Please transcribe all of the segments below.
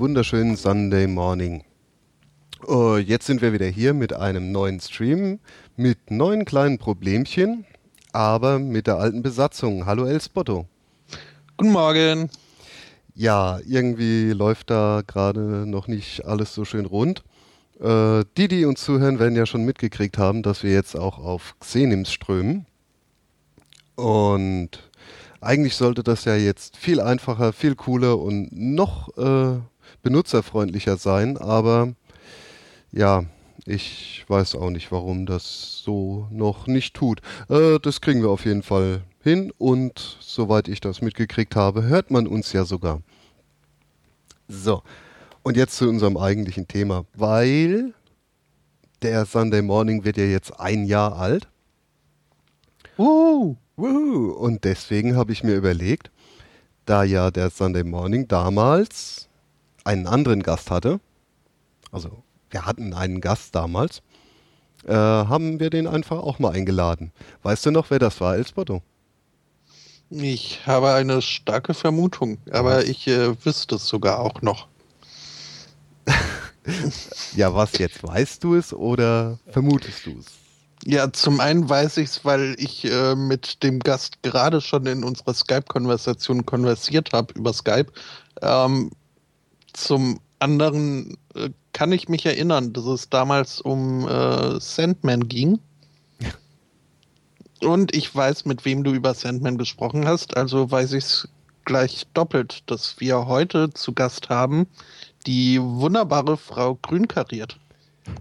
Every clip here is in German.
Wunderschönen Sunday Morning. Uh, jetzt sind wir wieder hier mit einem neuen Stream, mit neuen kleinen Problemchen, aber mit der alten Besatzung. Hallo El Spotto. Guten Morgen. Ja, irgendwie läuft da gerade noch nicht alles so schön rund. Uh, die, die uns zuhören, werden ja schon mitgekriegt haben, dass wir jetzt auch auf Xenims strömen. Und eigentlich sollte das ja jetzt viel einfacher, viel cooler und noch äh, benutzerfreundlicher sein, aber ja, ich weiß auch nicht, warum das so noch nicht tut. Äh, das kriegen wir auf jeden Fall hin und soweit ich das mitgekriegt habe, hört man uns ja sogar. So, und jetzt zu unserem eigentlichen Thema, weil der Sunday Morning wird ja jetzt ein Jahr alt. Woohoo. Und deswegen habe ich mir überlegt, da ja der Sunday Morning damals einen anderen Gast hatte, also wir hatten einen Gast damals, äh, haben wir den einfach auch mal eingeladen. Weißt du noch, wer das war, Elsbotto? Ich habe eine starke Vermutung, aber ich äh, wüsste es sogar auch noch. ja, was jetzt? Weißt du es oder vermutest du es? Ja, zum einen weiß ich es, weil ich äh, mit dem Gast gerade schon in unserer Skype-Konversation konversiert habe über Skype. Ähm, zum anderen äh, kann ich mich erinnern, dass es damals um äh, Sandman ging. Und ich weiß, mit wem du über Sandman gesprochen hast, also weiß ich es gleich doppelt, dass wir heute zu Gast haben die wunderbare Frau Grünkariert.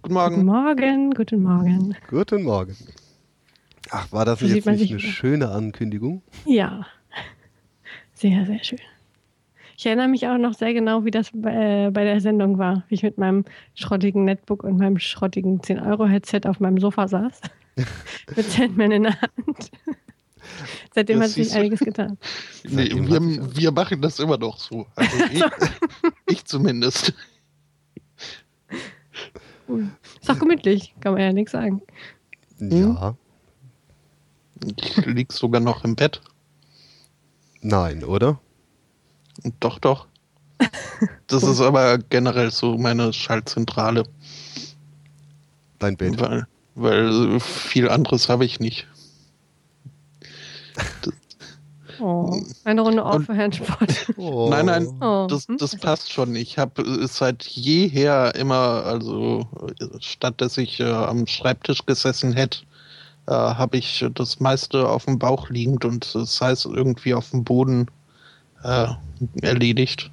Guten Morgen. Guten Morgen, guten Morgen. Guten Morgen. Ach, war das so jetzt nicht eine schöne Ankündigung? Ja, sehr, sehr schön. Ich erinnere mich auch noch sehr genau, wie das bei, äh, bei der Sendung war, wie ich mit meinem schrottigen Netbook und meinem schrottigen 10-Euro-Headset auf meinem Sofa saß, mit Sandman in der Hand. Seitdem das hat sich einiges getan. Nee, wir, wir, machen das immer noch so. Also ich, ich zumindest. Ist doch gemütlich, kann man ja nichts sagen. Ja. Ich lieg sogar noch im Bett. Nein, oder? Doch, doch. Das ist aber generell so meine Schaltzentrale. Dein Bett? Weil, weil viel anderes habe ich nicht. Oh, eine Runde auf für Herrn Sport. Oh. Nein, nein, oh. das, das passt schon. Ich habe seit jeher immer, also statt dass ich äh, am Schreibtisch gesessen hätte, äh, habe ich das meiste auf dem Bauch liegend und das heißt irgendwie auf dem Boden äh, erledigt.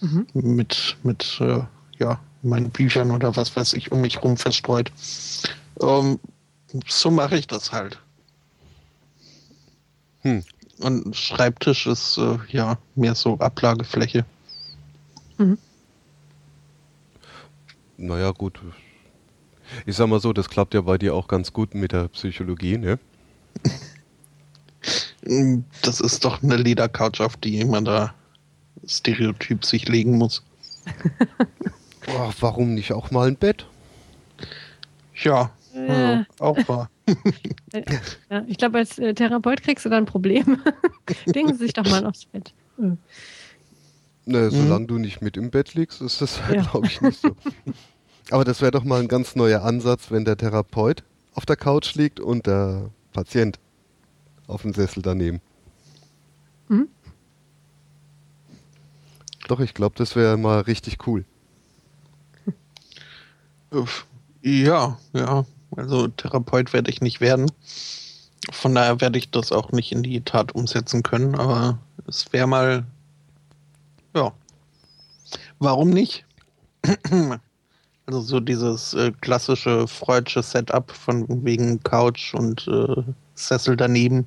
Mhm. Mit, mit äh, ja, meinen Büchern oder was weiß ich um mich rum verstreut. Ähm, so mache ich das halt. Hm. Und Schreibtisch ist äh, ja mehr so Ablagefläche. Mhm. Naja, gut. Ich sag mal so, das klappt ja bei dir auch ganz gut mit der Psychologie, ne? Das ist doch eine Ledercouch, auf die man da Stereotyp sich legen muss. oh, warum nicht auch mal ein Bett? Ja, ja, auch wahr. ja, ich glaube, als äh, Therapeut kriegst du da ein Problem. Denken Sie sich doch mal aufs Bett. Mhm. Ne, solange mhm. du nicht mit im Bett liegst, ist das, ja. glaube ich, nicht so. Aber das wäre doch mal ein ganz neuer Ansatz, wenn der Therapeut auf der Couch liegt und der Patient auf dem Sessel daneben. Mhm. Doch, ich glaube, das wäre mal richtig cool. Ja, ja. Also Therapeut werde ich nicht werden. Von daher werde ich das auch nicht in die Tat umsetzen können, aber es wäre mal, ja, warum nicht? Also so dieses äh, klassische freudsche Setup von wegen Couch und äh, Sessel daneben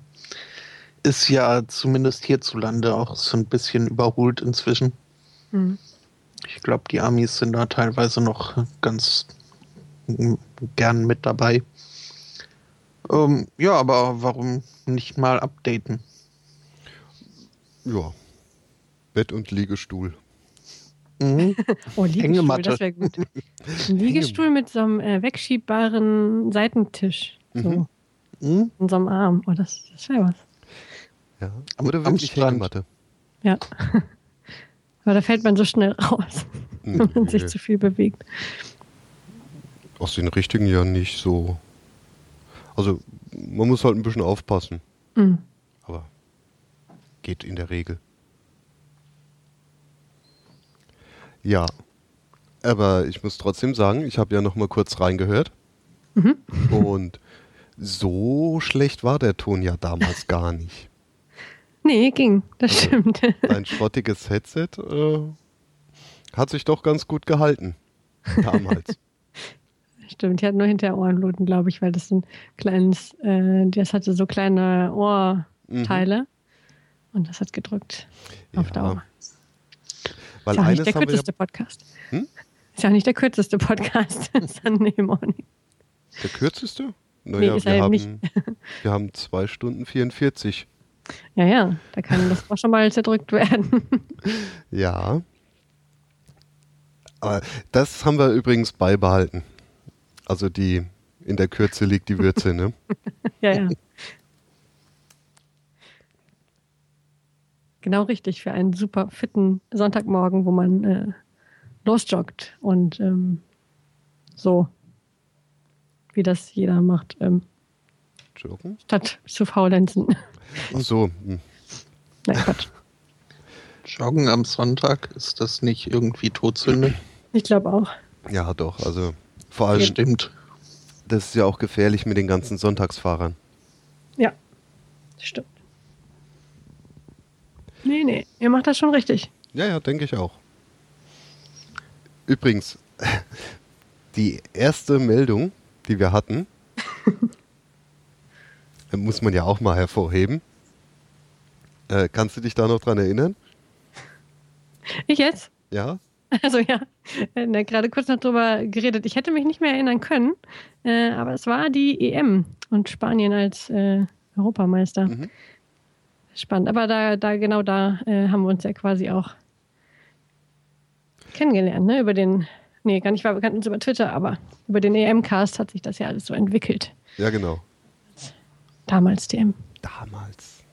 ist ja zumindest hierzulande auch so ein bisschen überholt inzwischen. Mhm. Ich glaube, die Amis sind da teilweise noch ganz gern mit dabei. Ähm, ja, aber warum nicht mal updaten? Ja. Bett und Liegestuhl. Mhm. oh, Liegestuhl, das wäre gut. Ein Liegestuhl mit so einem äh, wegschiebbaren Seitentisch. So. Mhm. In so einem Arm. Oh, das, das wäre was. Ja. Oder wirklich Hängematte. Ja. Aber da fällt man so schnell raus, wenn man sich Nee. zu viel bewegt. Aus den richtigen ja nicht so. Also, man muss halt ein bisschen aufpassen. Mhm. Aber geht in der Regel. Ja. Aber ich muss trotzdem sagen, ich habe ja noch mal kurz reingehört. Und so schlecht war der Ton ja damals gar nicht. Nee, ging. Das stimmt. Ein schrottiges Headset äh, hat sich doch ganz gut gehalten. Damals. Stimmt, die hat nur hinter Ohrenbluten, glaube ich, weil das so ein kleines, äh, das hatte so kleine Ohrteile. Und das hat gedrückt auf Ja. Dauer. Weil ist ja auch nicht eines der wir ja, kürzeste Podcast. Hm? Ist ja auch nicht der kürzeste Podcast. Sunday Morning. der kürzeste? Nee, Naja, ist wir, haben, nicht. wir haben zwei Stunden 44. Ja, ja, da kann das auch schon mal zerdrückt werden. Ja. Aber das haben wir übrigens beibehalten. Also die in der Kürze liegt die Würze, ne? ja, ja. Genau richtig für einen super fitten Sonntagmorgen, wo man äh, losjoggt und ähm, so, wie das jeder macht, ähm, Joggen? statt zu faulenzen. Ach so, hm. Nein, Quatsch. Joggen am Sonntag, ist das nicht irgendwie Todsünde? Ich glaube auch. ja doch. Also vor allem, Stimmt. das ist ja auch gefährlich mit den ganzen Sonntagsfahrern. Ja, stimmt. Nee, nee, ihr macht das schon richtig. Ja, ja, denke ich auch. Übrigens, die erste Meldung, die wir hatten, muss man ja auch mal hervorheben. Äh, kannst du dich da noch dran erinnern? Ich jetzt? Ja? Also ja, ne, gerade kurz noch drüber geredet. Ich hätte mich nicht mehr erinnern können, äh, aber es war die EM und Spanien als äh, Europameister. Mhm. Spannend. Aber da, da genau da äh, haben wir uns ja quasi auch kennengelernt, ne? Über den, nee, gar nicht, wir kannten uns über Twitter, aber über den EM-Cast hat sich das ja alles so entwickelt. Ja, genau. Damals EM. Damals.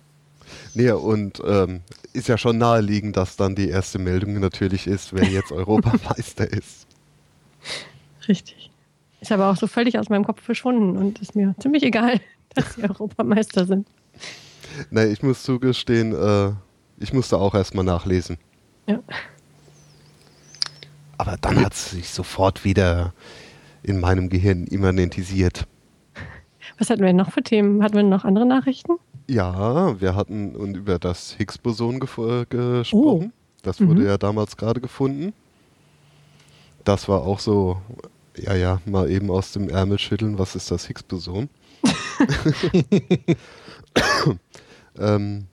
Nee, und ähm, ist ja schon naheliegend, dass dann die erste Meldung natürlich ist, wer jetzt Europameister ist. Richtig. Ist aber auch so völlig aus meinem Kopf verschwunden und ist mir ziemlich egal, dass sie Europameister sind. Nee, ich muss zugestehen, äh, ich musste auch erstmal nachlesen. Ja. Aber dann hat es sich sofort wieder in meinem Gehirn immanentisiert. Was hatten wir noch für Themen? Hatten wir noch andere Nachrichten? Ja, wir hatten über das Higgs-Boson äh, gesprochen. Das wurde Mhm. ja damals gerade gefunden. Das war auch so, ja, ja, mal eben aus dem Ärmel schütteln, was ist das Higgs-Boson? ähm,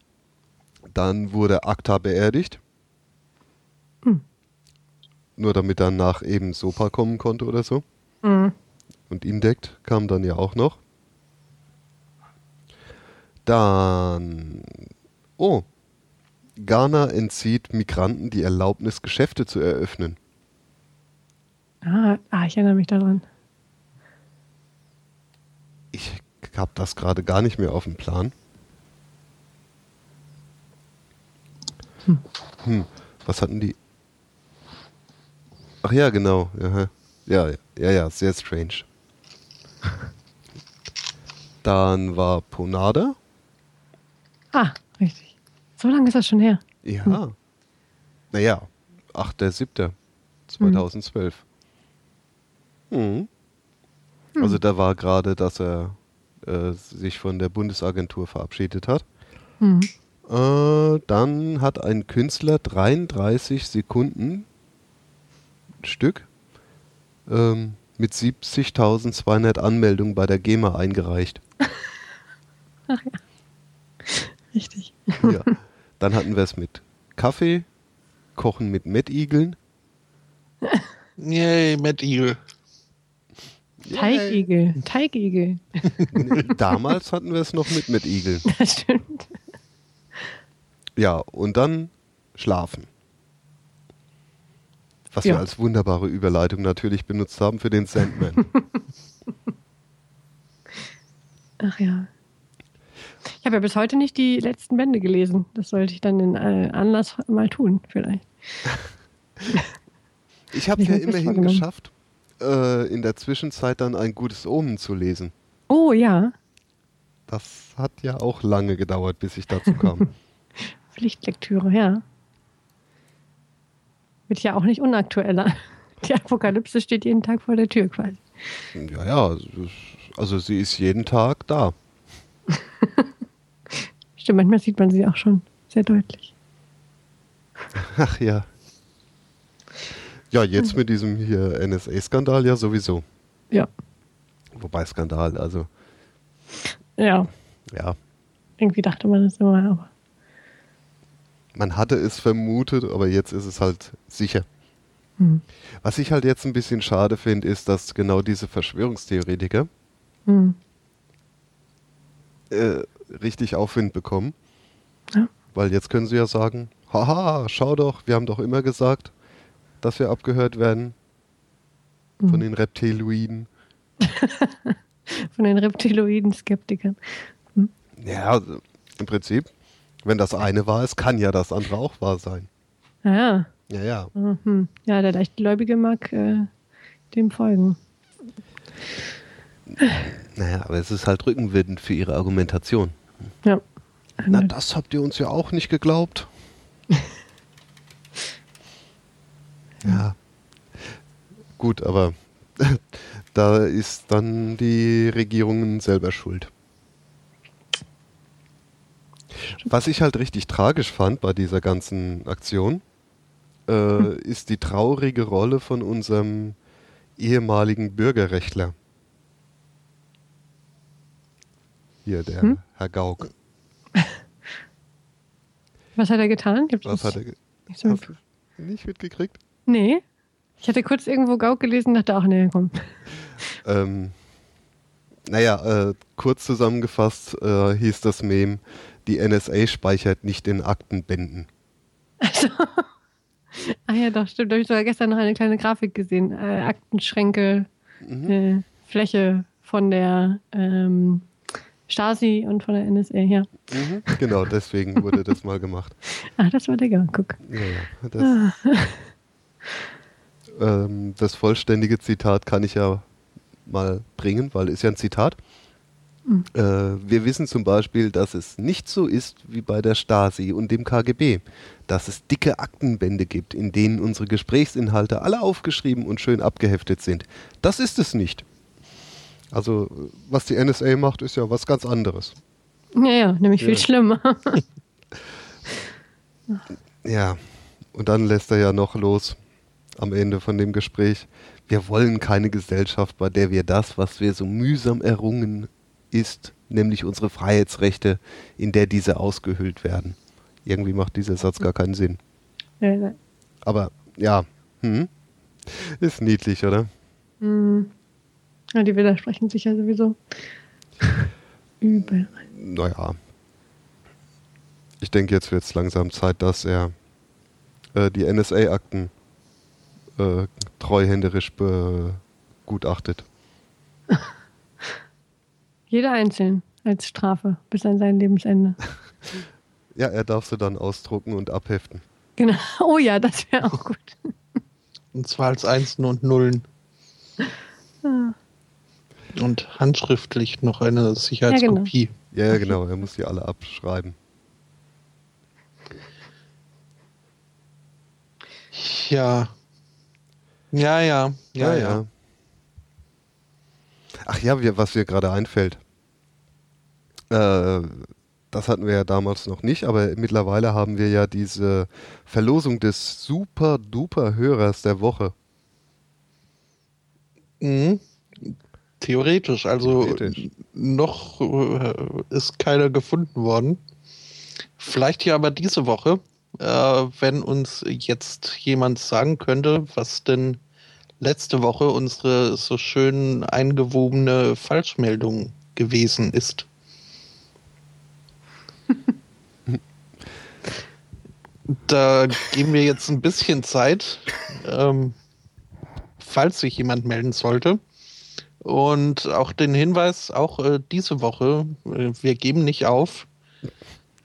dann wurde ACTA beerdigt. Hm. Nur damit danach eben SOPA kommen konnte oder so. Mhm. Und Indect kam dann ja auch noch. Dann. Oh. Ghana entzieht Migranten die Erlaubnis, Geschäfte zu eröffnen. Ah, ah, ich erinnere mich daran. Ich habe das gerade gar nicht mehr auf dem Plan. Hm. Was hatten die? Ach ja, genau. Ja, ja, ja, ja sehr strange. Dann war Ponada. Ah, richtig. So lange ist das schon her. Ja. Naja, 8.7.2012. Mhm. Also da war gerade, dass er äh, sich von der Bundesagentur verabschiedet hat. Mhm. Äh, dann hat ein Künstler 33 Sekunden Stück ähm, mit 70.200 Anmeldungen bei der GEMA eingereicht. Richtig. Ja. Dann hatten wir es mit Kaffee, Kochen mit Mettigeln. Yay, Eagle. Teigigel. Teigigel. Damals hatten wir es noch mit Mettigeln. Das stimmt. Ja, und dann schlafen. Was Ja. wir als wunderbare Überleitung natürlich benutzt haben für den Sandman. Ach ja. Ich habe ja bis heute nicht die letzten Bände gelesen. Das sollte ich dann in äh, Anlass mal tun, vielleicht. Ich habe ja immerhin geschafft, äh, in der Zwischenzeit dann ein gutes Omen zu lesen. Oh ja, Das hat ja auch lange gedauert, bis ich dazu kam. Pflichtlektüre, ja. Wird ja auch nicht unaktueller. Die Apokalypse steht jeden Tag vor der Tür quasi. ja, ja, also sie ist jeden Tag da. Stimmt, manchmal sieht man sie auch schon sehr deutlich. Ach ja. Ja, jetzt mit diesem hier NSA-Skandal ja sowieso. Ja, Wobei Skandal, also ja. ja, Irgendwie dachte man das immer, aber man hatte es vermutet, aber jetzt ist es halt sicher. hm. Was ich halt jetzt ein bisschen schade finde, ist, dass genau diese Verschwörungstheoretiker Hm. Äh, richtig Aufwind bekommen. Ja. Weil jetzt können sie ja sagen, haha, schau doch, wir haben doch immer gesagt, dass wir abgehört werden von Mhm. den Reptiloiden. von den Reptiloiden-Skeptikern. Ja, also im Prinzip, wenn das eine wahr ist, kann ja das andere auch wahr sein. Ah, Ja, ja. mhm. ja, der Leichtgläubige mag äh, dem folgen. Naja, aber es ist halt rückenwind für ihre Argumentation. Ja. Na, das habt ihr uns ja auch nicht geglaubt. ja. Gut, aber da ist dann die Regierungen selber schuld. Was ich halt richtig tragisch fand bei dieser ganzen Aktion, äh, ist die traurige Rolle von unserem ehemaligen Bürgerrechtler. Hier, der Hm? Herr Gauck. Was hat er getan? Hab Was hat er ge nicht so Hast du nicht mitgekriegt? Nee. Ich hatte kurz irgendwo Gauk gelesen und dachte auch, nee, komm. Ähm, naja, äh, kurz zusammengefasst äh, hieß das Mem, die NSA speichert nicht in Aktenbänden. Also, ah ja, doch, stimmt. Da habe ich sogar gestern noch eine kleine Grafik gesehen. Äh, Aktenschränke, Mhm. äh, Fläche von der ähm, Stasi und von der NSA, ja. Mhm. Genau, deswegen wurde das mal gemacht. Ah, das war der Gauk, guck. Ja, ja, das, ähm, das vollständige Zitat kann ich ja mal bringen, weil ist ja ein Zitat. Mhm. Äh, wir wissen zum Beispiel, dass es nicht so ist wie bei der Stasi und dem KGB, dass es dicke Aktenbände gibt, in denen unsere Gesprächsinhalte alle aufgeschrieben und schön abgeheftet sind. Das ist es nicht. Also, was die NSA macht, ist ja was ganz anderes. Ja, ja, nämlich viel Ja. schlimmer. Ja, und dann lässt er ja noch los am Ende von dem Gespräch. Wir wollen keine Gesellschaft, bei der wir das, was wir so mühsam errungen ist, nämlich unsere Freiheitsrechte, in der diese ausgehöhlt werden. Irgendwie macht dieser Satz gar keinen Sinn. Aber ja, hm, ist niedlich, oder? Mhm. Ja, die widersprechen sich ja sowieso. Übel. Naja. Ich denke, jetzt wird es langsam Zeit, dass er äh, die NSA-Akten äh, treuhänderisch begutachtet. Jeder einzeln als Strafe bis an sein Lebensende. Ja, er darf sie dann ausdrucken und abheften. Genau. Oh ja, das wäre auch gut. Und zwar als Einsen und Nullen. Ah. Und handschriftlich noch eine Sicherheitskopie. Ja, ja, genau, er muss die alle abschreiben. Ja. Ja, ja. Ja, ja. Ach ja, wir, was mir gerade einfällt. Äh, das hatten wir ja damals noch nicht, aber mittlerweile haben wir ja diese Verlosung des super-duper-Hörers der Woche. Mhm. Theoretisch, also Theoretisch. noch äh, ist keiner gefunden worden. Vielleicht ja aber diese Woche, äh, wenn uns jetzt jemand sagen könnte, was denn letzte Woche unsere so schön eingewobene Falschmeldung gewesen ist. da geben wir jetzt ein bisschen Zeit, ähm, falls sich jemand melden sollte. Und auch den Hinweis, auch äh, diese Woche, äh, wir geben nicht auf,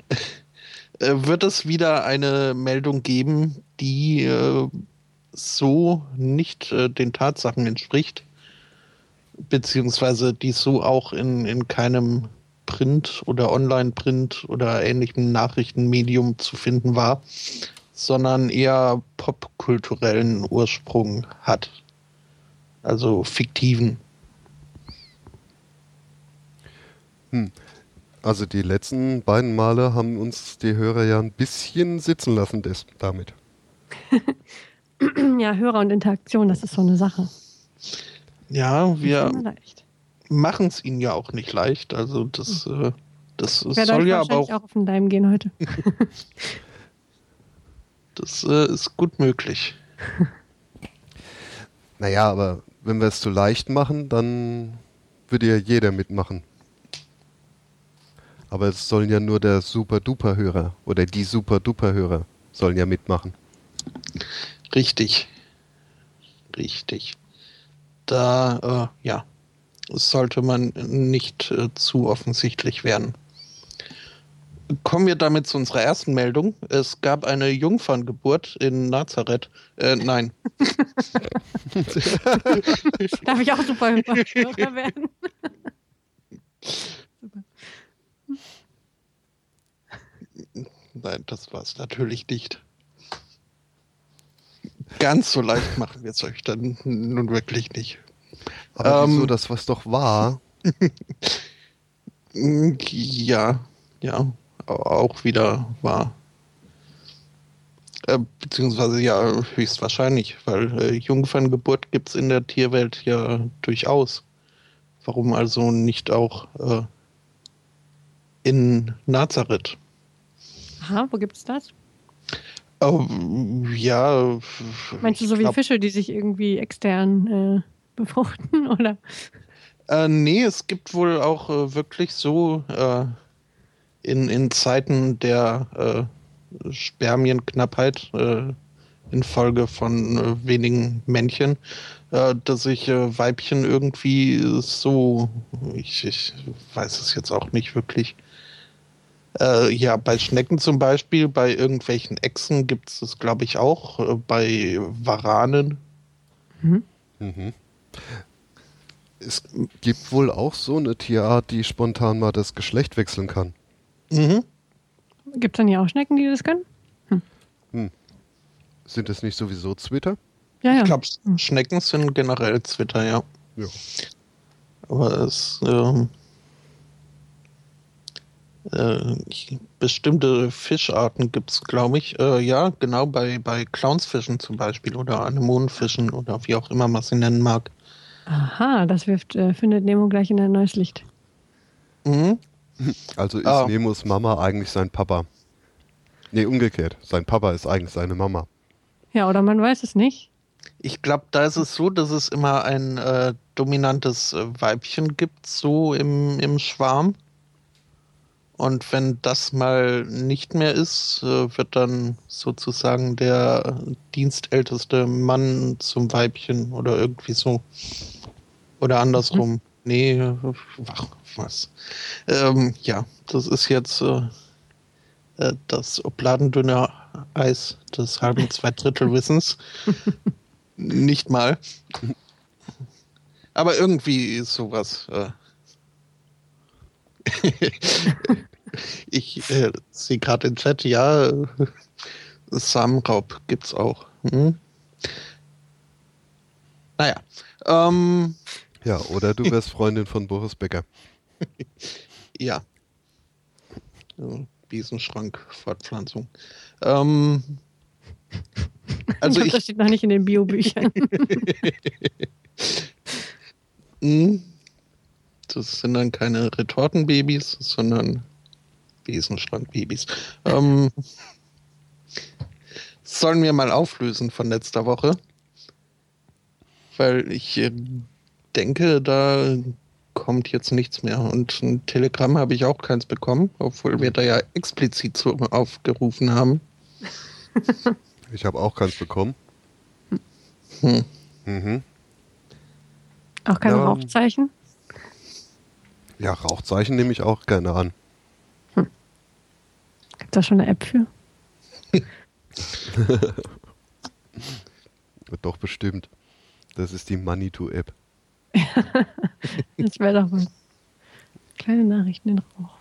äh, wird es wieder eine Meldung geben, die äh, so nicht äh, den Tatsachen entspricht, beziehungsweise die so auch in, in keinem Print oder Online-Print oder ähnlichem Nachrichtenmedium zu finden war, sondern eher popkulturellen Ursprung hat. Also fiktiven. Hm. Also die letzten beiden Male haben uns die Hörer ja ein bisschen sitzen lassen des, damit. ja, Hörer und Interaktion, das ist so eine Sache. Ja, wir machen es ihnen ja auch nicht leicht. Also das, hm. äh, das soll ja aber auch, auch auf den Leim gehen heute. das äh, ist gut möglich. naja, aber wenn wir es zu leicht machen, dann würde ja jeder mitmachen. Aber es sollen ja nur der Super-Duper-Hörer oder die Super-Duper-Hörer sollen ja mitmachen. Richtig. Richtig. Da, äh, ja, sollte man nicht äh, zu offensichtlich werden. Kommen wir damit zu unserer ersten Meldung. Es gab eine Jungferngeburt in Nazareth. Äh, nein. Darf ich auch super Hörer werden? Nein, das war es natürlich nicht. Ganz so leicht machen wir es euch dann nun wirklich nicht. Aber ähm, wieso, das was doch war? ja, ja, auch wieder wahr. Äh, beziehungsweise ja, höchstwahrscheinlich, weil äh, Jungferngeburt gibt es in der Tierwelt ja durchaus. Warum also nicht auch äh, in Nazareth? Aha, wo gibt es das? Oh, ja. Meinst du so wie Fische, die sich irgendwie extern äh, befruchten, oder? Äh, nee, es gibt wohl auch äh, wirklich so äh, in, in Zeiten der äh, Spermienknappheit äh, infolge von äh, wenigen Männchen, dass sich Weibchen irgendwie so, ich, ich weiß es jetzt auch nicht wirklich, äh, ja, bei Schnecken zum Beispiel, bei irgendwelchen Echsen gibt es das, glaube ich, auch. Äh, bei Waranen. Mhm. Mhm. Es gibt wohl auch so eine Tierart, die spontan mal das Geschlecht wechseln kann. Mhm. Gibt es dann ja auch Schnecken, die das können? Hm. Hm. Sind das nicht sowieso Zwitter? Ja, ja. Ich glaube, Schnecken sind generell Zwitter, ja. Ja. Aber es. Ähm äh, bestimmte Fischarten gibt es, glaube ich. Äh, ja, genau, bei, bei Clownsfischen zum Beispiel oder Anemonenfischen oder wie auch immer man sie nennen mag. Aha, das wirft, äh, findet Nemo gleich in ein neues Licht. Mhm. Also ist ah. Nemos Mama eigentlich sein Papa? Nee, umgekehrt. Sein Papa ist eigentlich seine Mama. Ja, oder man weiß es nicht. Ich glaube, da ist es so, dass es immer ein äh, dominantes äh, Weibchen gibt, so im, im Schwarm. Und wenn das mal nicht mehr ist, äh, wird dann sozusagen der dienstälteste Mann zum Weibchen oder irgendwie so. Oder andersrum. Mhm. Nee, ach, was. Ähm, ja, das ist jetzt äh, äh das obladendünne Eis des halben Zweidrittelwissens. nicht mal. Aber irgendwie ist sowas. Äh, ich äh, sehe gerade im Chat, ja, Samenraub gibt's auch. Hm? Naja. Ähm, ja, oder du wärst Freundin von Boris Becker. ja. Biesenschrank, Fortpflanzung. Ähm, also ich, das steht noch nicht in den Biobüchern. hm? Das sind dann keine Retortenbabys, sondern Besenschrankbabys. Ähm, sollen wir mal auflösen von letzter Woche? Weil ich äh, denke, da kommt jetzt nichts mehr. Und ein Telegramm habe ich auch keins bekommen, obwohl wir da ja explizit so aufgerufen haben. Ich habe auch keins bekommen. Hm. Mhm. Auch keine Ja. Rauchzeichen? Ja, Rauchzeichen nehme ich auch gerne an. Gibt da schon eine App für? Doch bestimmt. Das ist die Manitou-App. Das wäre doch was. Kleine Nachrichten in Rauch.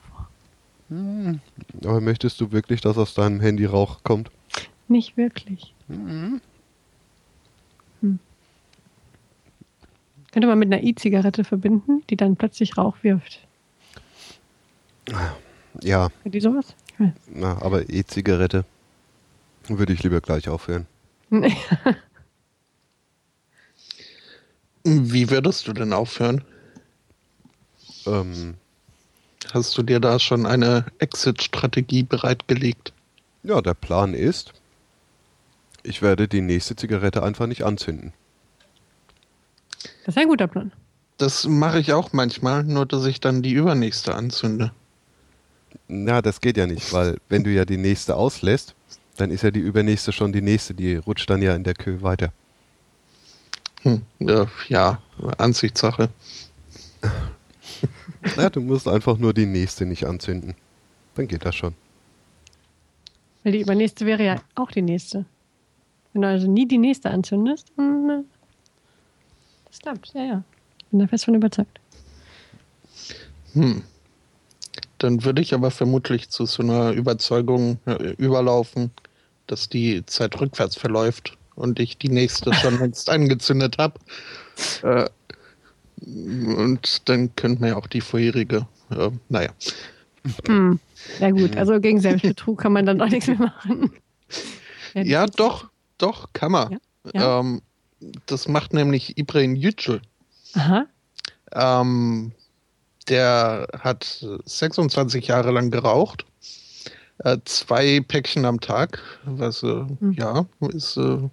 Aber möchtest du wirklich, dass aus deinem Handy Rauch kommt? Nicht wirklich. Mhm. Hm. Könnte man mit einer E-Zigarette verbinden, die dann plötzlich Rauch wirft. Ja, Kennt ihr sowas? Na, aber E-Zigarette würde ich lieber gleich aufhören. Wie würdest du denn aufhören? Ähm, Hast du dir da schon eine Exit-Strategie bereitgelegt? ja, der Plan ist, ich werde die nächste Zigarette einfach nicht anzünden. Das ist ein guter Plan. Das mache ich auch manchmal, nur dass ich dann die übernächste anzünde. Na, das geht ja nicht, weil wenn du ja die nächste auslässt, dann ist ja die übernächste schon die nächste, die rutscht dann ja in der Kö weiter. Hm, äh, ja, Ansichtssache. Na, du musst einfach nur die nächste nicht anzünden. Dann geht das schon. Weil die übernächste wäre ja auch die nächste. Wenn du also nie die nächste anzündest, dann, klappt. Ja, ja. Bin da fest von überzeugt. Hm. Dann würde ich aber vermutlich zu so einer Überzeugung äh, überlaufen, dass die Zeit rückwärts verläuft und ich die nächste schon längst angezündet habe. Äh, und dann könnte man ja auch die vorherige, äh, naja. Hm. Ja gut, also gegen Selbstbetrug kann man dann doch nichts mehr machen. die- Ja, doch, doch, kann man. Ja, ja. Ähm, das macht nämlich Ibrahim Yücel. Aha. Ähm, der hat 26 Jahre lang geraucht. Äh, zwei Päckchen am Tag, was äh, Hm. ja ist äh,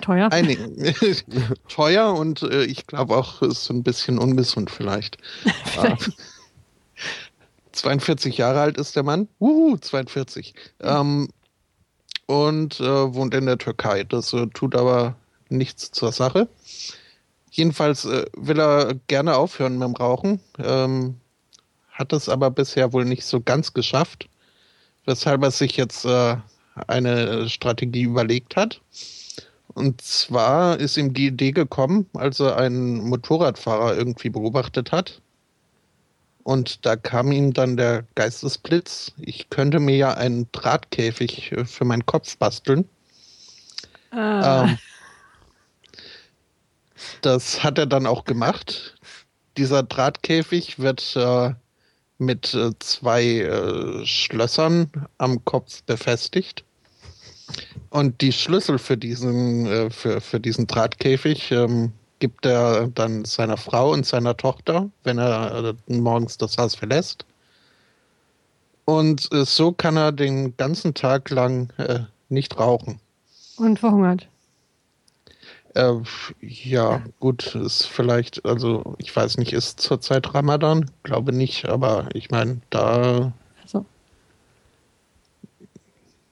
Teuer. einig teuer und äh, ich glaube auch ist ein bisschen ungesund vielleicht. Äh, 42 Jahre alt ist der Mann. Uhu, 42. Ähm, und äh, wohnt in der Türkei. Das äh, tut aber nichts zur Sache. Jedenfalls äh, will er gerne aufhören mit dem Rauchen, ähm, hat es aber bisher wohl nicht so ganz geschafft, weshalb er sich jetzt äh, eine Strategie überlegt hat. Und zwar ist ihm die Idee gekommen, als er einen Motorradfahrer irgendwie beobachtet hat. Und da kam ihm dann der Geistesblitz, ich könnte mir ja einen Drahtkäfig äh, für meinen Kopf basteln. Ah, Ähm, das hat er dann auch gemacht. Dieser Drahtkäfig wird äh, mit äh, zwei äh, Schlössern am Kopf befestigt. Und die Schlüssel für diesen, äh, für, für diesen Drahtkäfig ähm, gibt er dann seiner Frau und seiner Tochter, wenn er äh, morgens das Haus verlässt. Und äh, so kann er den ganzen Tag lang nicht rauchen. und verhungert. Äh, ja, gut, ist vielleicht, also ich weiß nicht, ist zurzeit Ramadan? Glaube nicht, aber ich meine, da, Also.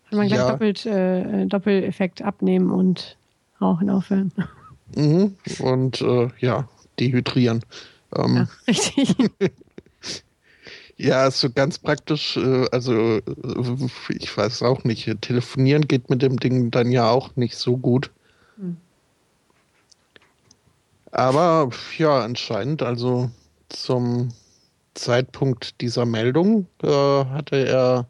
Kann man gleich Ja. doppelt, äh, Doppeleffekt abnehmen und rauchen aufhören. mhm, und äh, ja, dehydrieren. Ähm, Ja, richtig. ja. so ganz praktisch, äh, also äh, ich weiß auch nicht, telefonieren geht mit dem Ding dann ja auch nicht so gut. Hm. Aber ja, anscheinend, also zum Zeitpunkt dieser Meldung äh, hatte er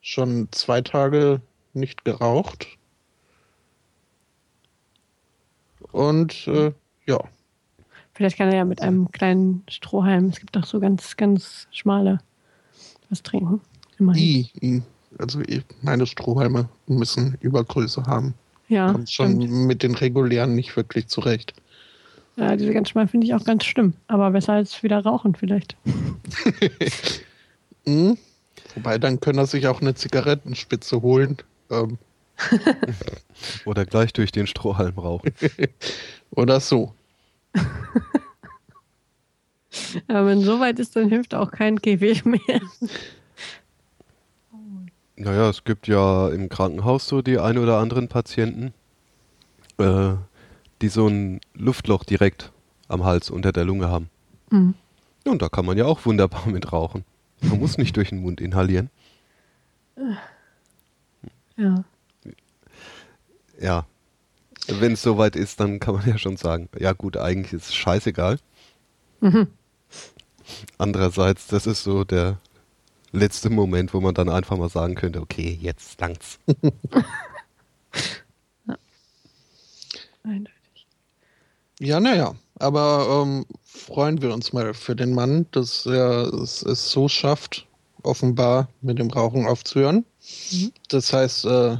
schon zwei Tage nicht geraucht. Und äh, ja, Vielleicht kann er ja mit einem kleinen Strohhalm, es gibt doch so ganz, ganz schmale, was trinken. Immerhin. I, I, also meine Strohhalme müssen Übergröße haben. Ja, Kommt schon stimmt. mit den regulären nicht wirklich zurecht. Ja, diese ganz schmal finde ich auch ganz schlimm. Aber besser als wieder rauchen vielleicht. Mhm. Wobei, dann können er sich auch eine Zigarettenspitze holen. Ähm, Oder gleich durch den Strohhalm rauchen. oder so. Aber wenn so weit ist, dann hilft auch kein Käfig mehr. Naja, es gibt ja im Krankenhaus so die ein oder anderen Patienten, äh, die so ein Luftloch direkt am Hals unter der Lunge haben. Mhm. Und da kann man ja auch wunderbar mit rauchen. Man muss nicht durch den Mund inhalieren. Ja. Ja. Wenn es soweit ist, dann kann man ja schon sagen, ja gut, eigentlich ist es scheißegal. Mhm. Andererseits, das ist so der letzte Moment, wo man dann einfach mal sagen könnte, okay, jetzt langt's. Eindeutig. Ja, naja, aber ähm, freuen wir uns mal für den Mann, dass er es, es so schafft, offenbar mit dem Rauchen aufzuhören. Mhm. Das heißt, äh,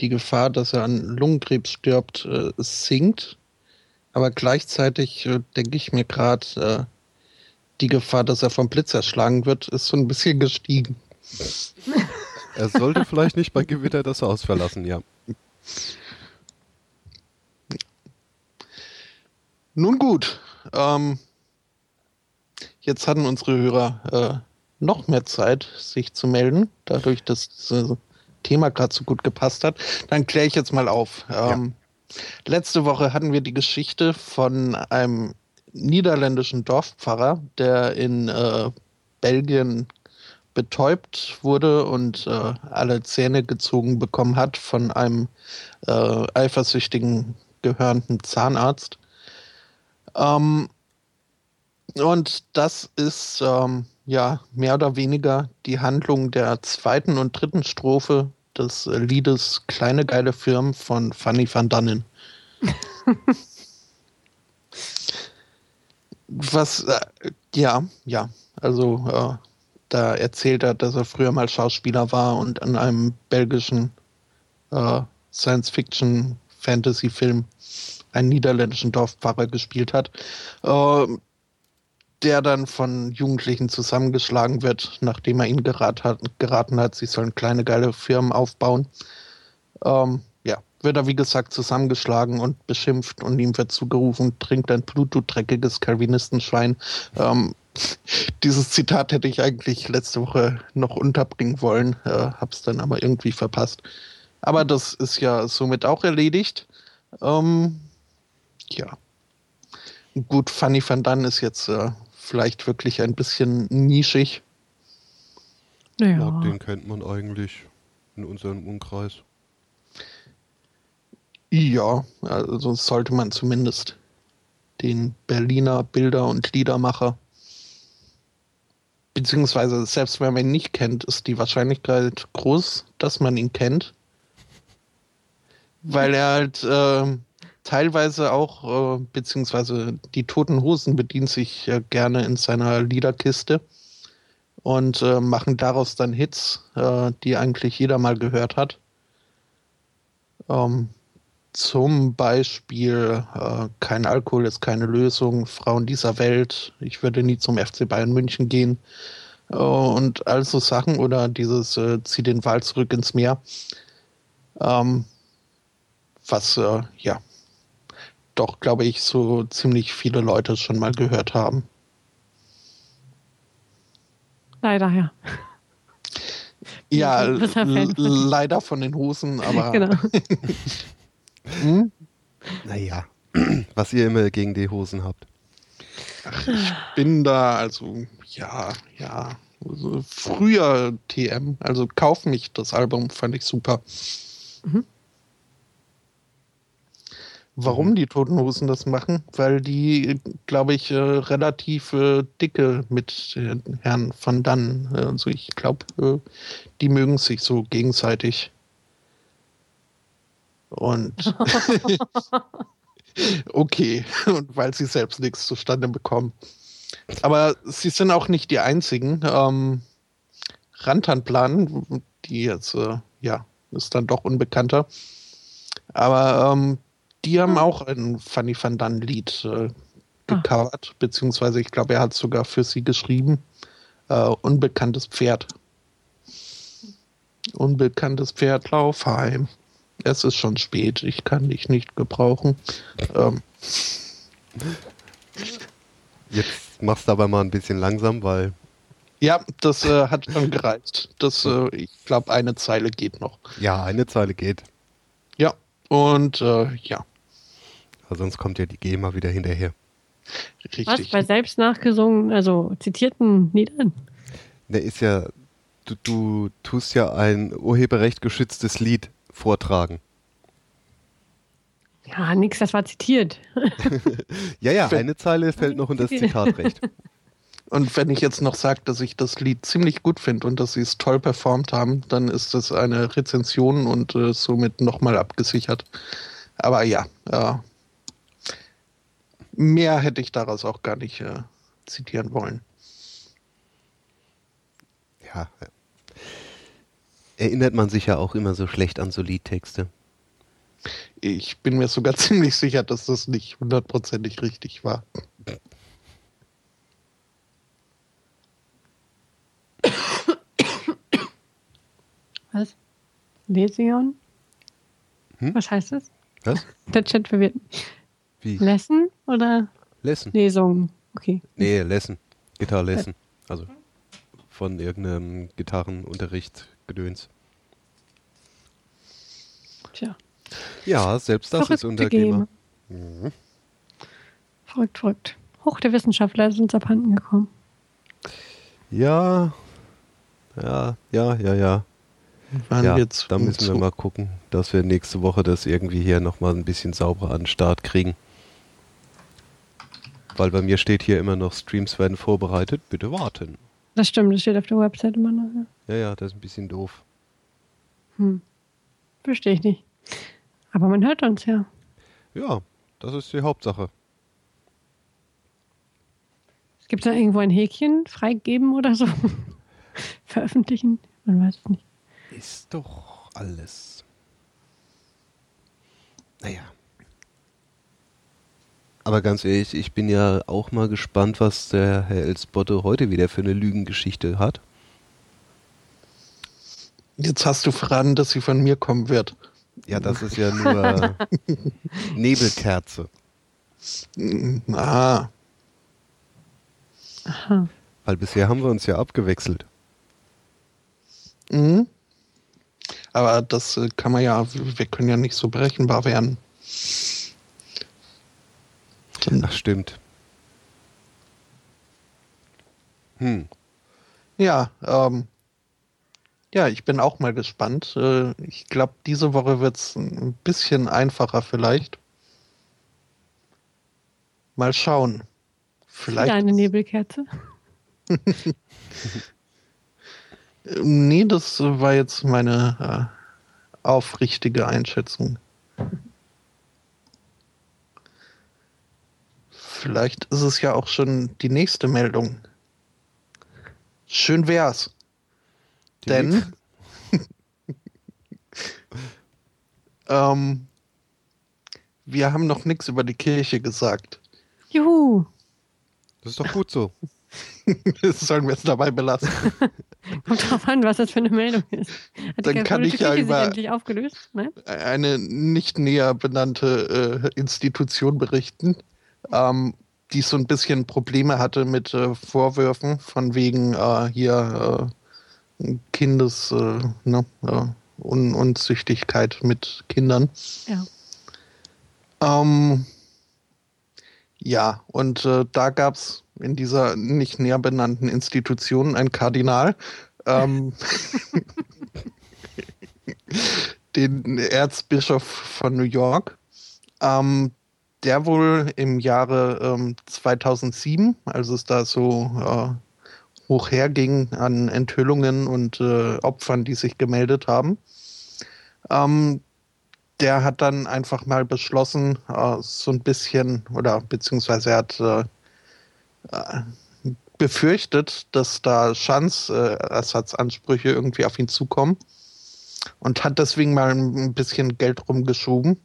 die Gefahr, dass er an Lungenkrebs stirbt, äh, sinkt. Aber gleichzeitig äh, denke ich mir gerade, äh, die Gefahr, dass er vom Blitz erschlagen wird, ist so ein bisschen gestiegen. Er sollte vielleicht nicht bei Gewitter das Haus verlassen, ja. Nun gut, ähm, jetzt hatten unsere Hörer äh, noch mehr Zeit, sich zu melden, dadurch, dass das Thema gerade so gut gepasst hat. Dann kläre ich jetzt mal auf. Ähm, Letzte Woche hatten wir die Geschichte von einem niederländischen Dorfpfarrer, der in äh, Belgien betäubt wurde und äh, alle Zähne gezogen bekommen hat von einem äh, eifersüchtigen gehörenden Zahnarzt. Ähm, und das ist ähm, ja mehr oder weniger die Handlung der zweiten und dritten Strophe des äh, Liedes Kleine geile Firmen von Fanny van Dannen. Was, äh, ja, ja, also äh, da erzählt er, dass er früher mal Schauspieler war und an einem belgischen äh, Science-Fiction-Fantasy-Film einen niederländischen Dorfpfarrer gespielt hat, äh, der dann von Jugendlichen zusammengeschlagen wird, nachdem er ihnen gerat hat, geraten hat, sie sollen kleine geile Firmen aufbauen. Ähm, ja, wird er wie gesagt zusammengeschlagen und beschimpft und ihm wird zugerufen, trinkt ein Blut, du dreckiges Calvinistenschwein. Ähm, dieses Zitat hätte ich eigentlich letzte Woche noch unterbringen wollen, äh, hab's dann aber irgendwie verpasst. Aber das ist ja somit auch erledigt. Ähm, ja. Gut, Fanny van Dunn ist jetzt äh, vielleicht wirklich ein bisschen nischig. ja. Naja. Den kennt man eigentlich in unserem Umkreis. Ja, also sollte man zumindest den Berliner Bilder- und Liedermacher beziehungsweise selbst wenn man ihn nicht kennt, ist die Wahrscheinlichkeit groß, dass man ihn kennt. Weil er halt äh, teilweise auch, äh, beziehungsweise die Toten Hosen bedient sich äh, gerne in seiner Liederkiste und äh, machen daraus dann Hits, äh, die eigentlich jeder mal gehört hat. Ähm, zum Beispiel äh, Kein Alkohol ist keine Lösung, Frauen dieser Welt, ich würde nie zum FC Bayern München gehen äh, und all so Sachen oder dieses Zieh den Wal zurück ins Meer. Ähm, was, ja, doch, glaube ich, so ziemlich viele Leute schon mal gehört haben. Leider, ja. Ja, leider von den Hosen, aber Genau. hm? Naja, was ihr immer gegen die Hosen habt. bin da, also ja, ja, also früher TM, also kauf mich das Album, fand ich super. Mhm. Warum die Toten Hosen das machen? Weil die, glaube ich, äh, relativ äh, dicke mit äh, Herrn Van Dannen. Äh, Also ich glaube, äh, die mögen sich so gegenseitig. Und okay, und weil sie selbst nichts zustande bekommen. Aber sie sind auch nicht die einzigen. Ähm, Rantanplan, die jetzt, äh, ja, ist dann doch unbekannter. Aber ähm, die haben auch ein Fanny van Dunn Lied äh, gecovert, beziehungsweise ich glaube, er hat sogar für sie geschrieben. Äh, Unbekanntes Pferd. Unbekanntes Pferd, lauf heim. Es ist schon spät, ich kann dich nicht gebrauchen. Ähm, Jetzt machst du aber mal ein bisschen langsam, weil ja, das äh, hat schon gereicht. Das, äh, ich glaube, eine Zeile geht noch. ja, eine Zeile geht. Ja, und äh, ja. Aber sonst kommt ja die GEMA wieder hinterher. Richtig. Was? Bei selbst nachgesungen, also zitierten Liedern? Ne, ist ja, du, du tust ja ein urheberrecht geschütztes Lied vortragen. Ja, nix, das war zitiert. Ja, ja, eine Zeile fällt noch unter das Zitatrecht. Und wenn ich jetzt noch sage, dass ich das Lied ziemlich gut finde und dass sie es toll performt haben, dann ist das eine Rezension und äh, somit nochmal abgesichert. Aber ja, äh, mehr hätte ich daraus auch gar nicht äh, zitieren wollen. Ja. Erinnert man sich ja auch immer so schlecht an so Liedtexte. Ich bin mir sogar ziemlich sicher, dass das nicht hundertprozentig richtig war. Was? Lesion? Hm? Was heißt das? Was? Der Chat verwirrt mich. Wie? Lesson oder Lesson? Lesung? Okay. Nee, Lesson. Gitarre Lesson. Also von irgendeinem Gitarrenunterricht gedöns. Tja. Ja, selbst das ist Verrückte unter GEMA. Gamer. Verrückt, verrückt. Hoch der Wissenschaftler ist uns abhanden gekommen. Ja, ja, ja, ja, ja. Waren ja, zu- da müssen wir mal gucken, dass wir nächste Woche das irgendwie hier nochmal ein bisschen sauberer an den Start kriegen. Weil bei mir steht hier immer noch, Streams werden vorbereitet, bitte warten. Das stimmt, das steht auf der Website immer noch. ja. Ja, ja, das ist ein bisschen doof. Hm. Verstehe ich nicht. Aber man hört uns ja. Ja, das ist die Hauptsache. Gibt es da irgendwo ein Häkchen freigeben oder so? Veröffentlichen? Man weiß es nicht. Ist doch alles. Naja. Aber ganz ehrlich, ich bin ja auch mal gespannt, was der Herr Elsbotte heute wieder für eine Lügengeschichte hat. Jetzt hast du verraten, dass sie von mir kommen wird. Ja, das ist ja nur Nebelkerze. Ah, Aha. Weil bisher haben wir uns ja abgewechselt. mhm. Aber das äh, kann man ja, wir können ja nicht so berechenbar werden. Dann, Ach, stimmt. Hm. ja, ähm, ja, ich bin auch mal gespannt. Äh, ich glaube, diese Woche wird es ein bisschen einfacher vielleicht. Mal schauen. Wieder Vielleicht. eine Nebelkerze. Nee, das war jetzt meine äh, aufrichtige Einschätzung. Vielleicht ist es ja auch schon die nächste Meldung. Schön wär's. Die Denn ähm, wir haben noch nichts über die Kirche gesagt. Juhu. Das ist doch gut so. Das sollen wir es dabei belassen. Kommt drauf an, was das für eine Meldung ist. Hat Dann die kann ich ja Kirche über- sich endlich aufgelöst? Ne? eine nicht näher benannte äh, Institution berichten, ähm, die so ein bisschen Probleme hatte mit äh, Vorwürfen von wegen äh, hier äh, Kindes, äh, ne, äh, Un Unzüchtigkeit mit Kindern. Ja. Ähm, ja, und äh, da gab es in dieser nicht näher benannten Institution einen Kardinal, ähm, den Erzbischof von New York, ähm, der wohl im Jahre ähm, 2007, als es da so äh, hoch herging an Enthüllungen und äh, Opfern, die sich gemeldet haben, ähm, der hat dann einfach mal beschlossen, äh, so ein bisschen, oder beziehungsweise er hat äh, äh, befürchtet, dass da Schadensersatzansprüche irgendwie auf ihn zukommen und hat deswegen mal ein bisschen Geld rumgeschoben.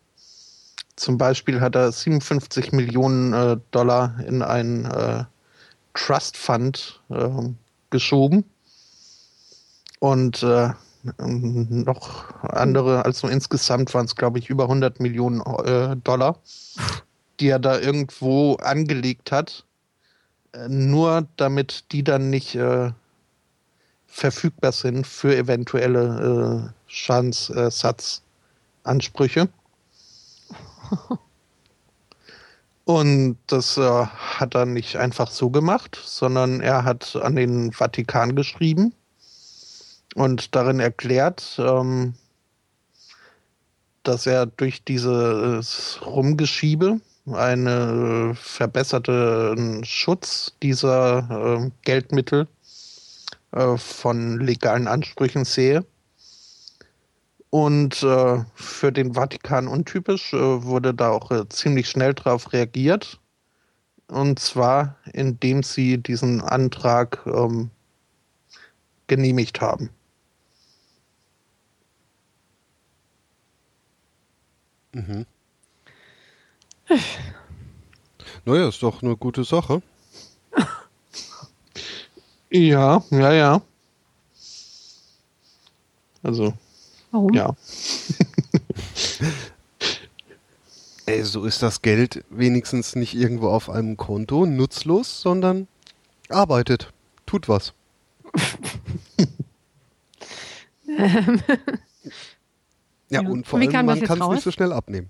Zum Beispiel hat er 57 Millionen äh, Dollar in einen äh, Trust Fund äh, geschoben und äh, noch andere, also insgesamt waren es, glaube ich, über 100 Millionen äh, Dollar, die er da irgendwo angelegt hat, äh, nur damit die dann nicht äh, verfügbar sind für eventuelle Schadensersatzansprüche. Und das äh, hat er nicht einfach so gemacht, sondern er hat an den Vatikan geschrieben und darin erklärt, ähm, dass er durch dieses Rumgeschiebe einen verbesserten Schutz dieser äh, Geldmittel äh, von legalen Ansprüchen sehe. Und äh, für den Vatikan untypisch äh, wurde da auch äh, ziemlich schnell darauf reagiert. Und zwar, indem sie diesen Antrag ähm, genehmigt haben. Mhm. naja, ist doch eine gute Sache. Ja, ja, ja. Also, Warum? ja. Ey, so ist das Geld wenigstens nicht irgendwo auf einem Konto nutzlos, sondern arbeitet, tut was. ja, Ja. und vor allem, man kann es nicht so schnell abnehmen.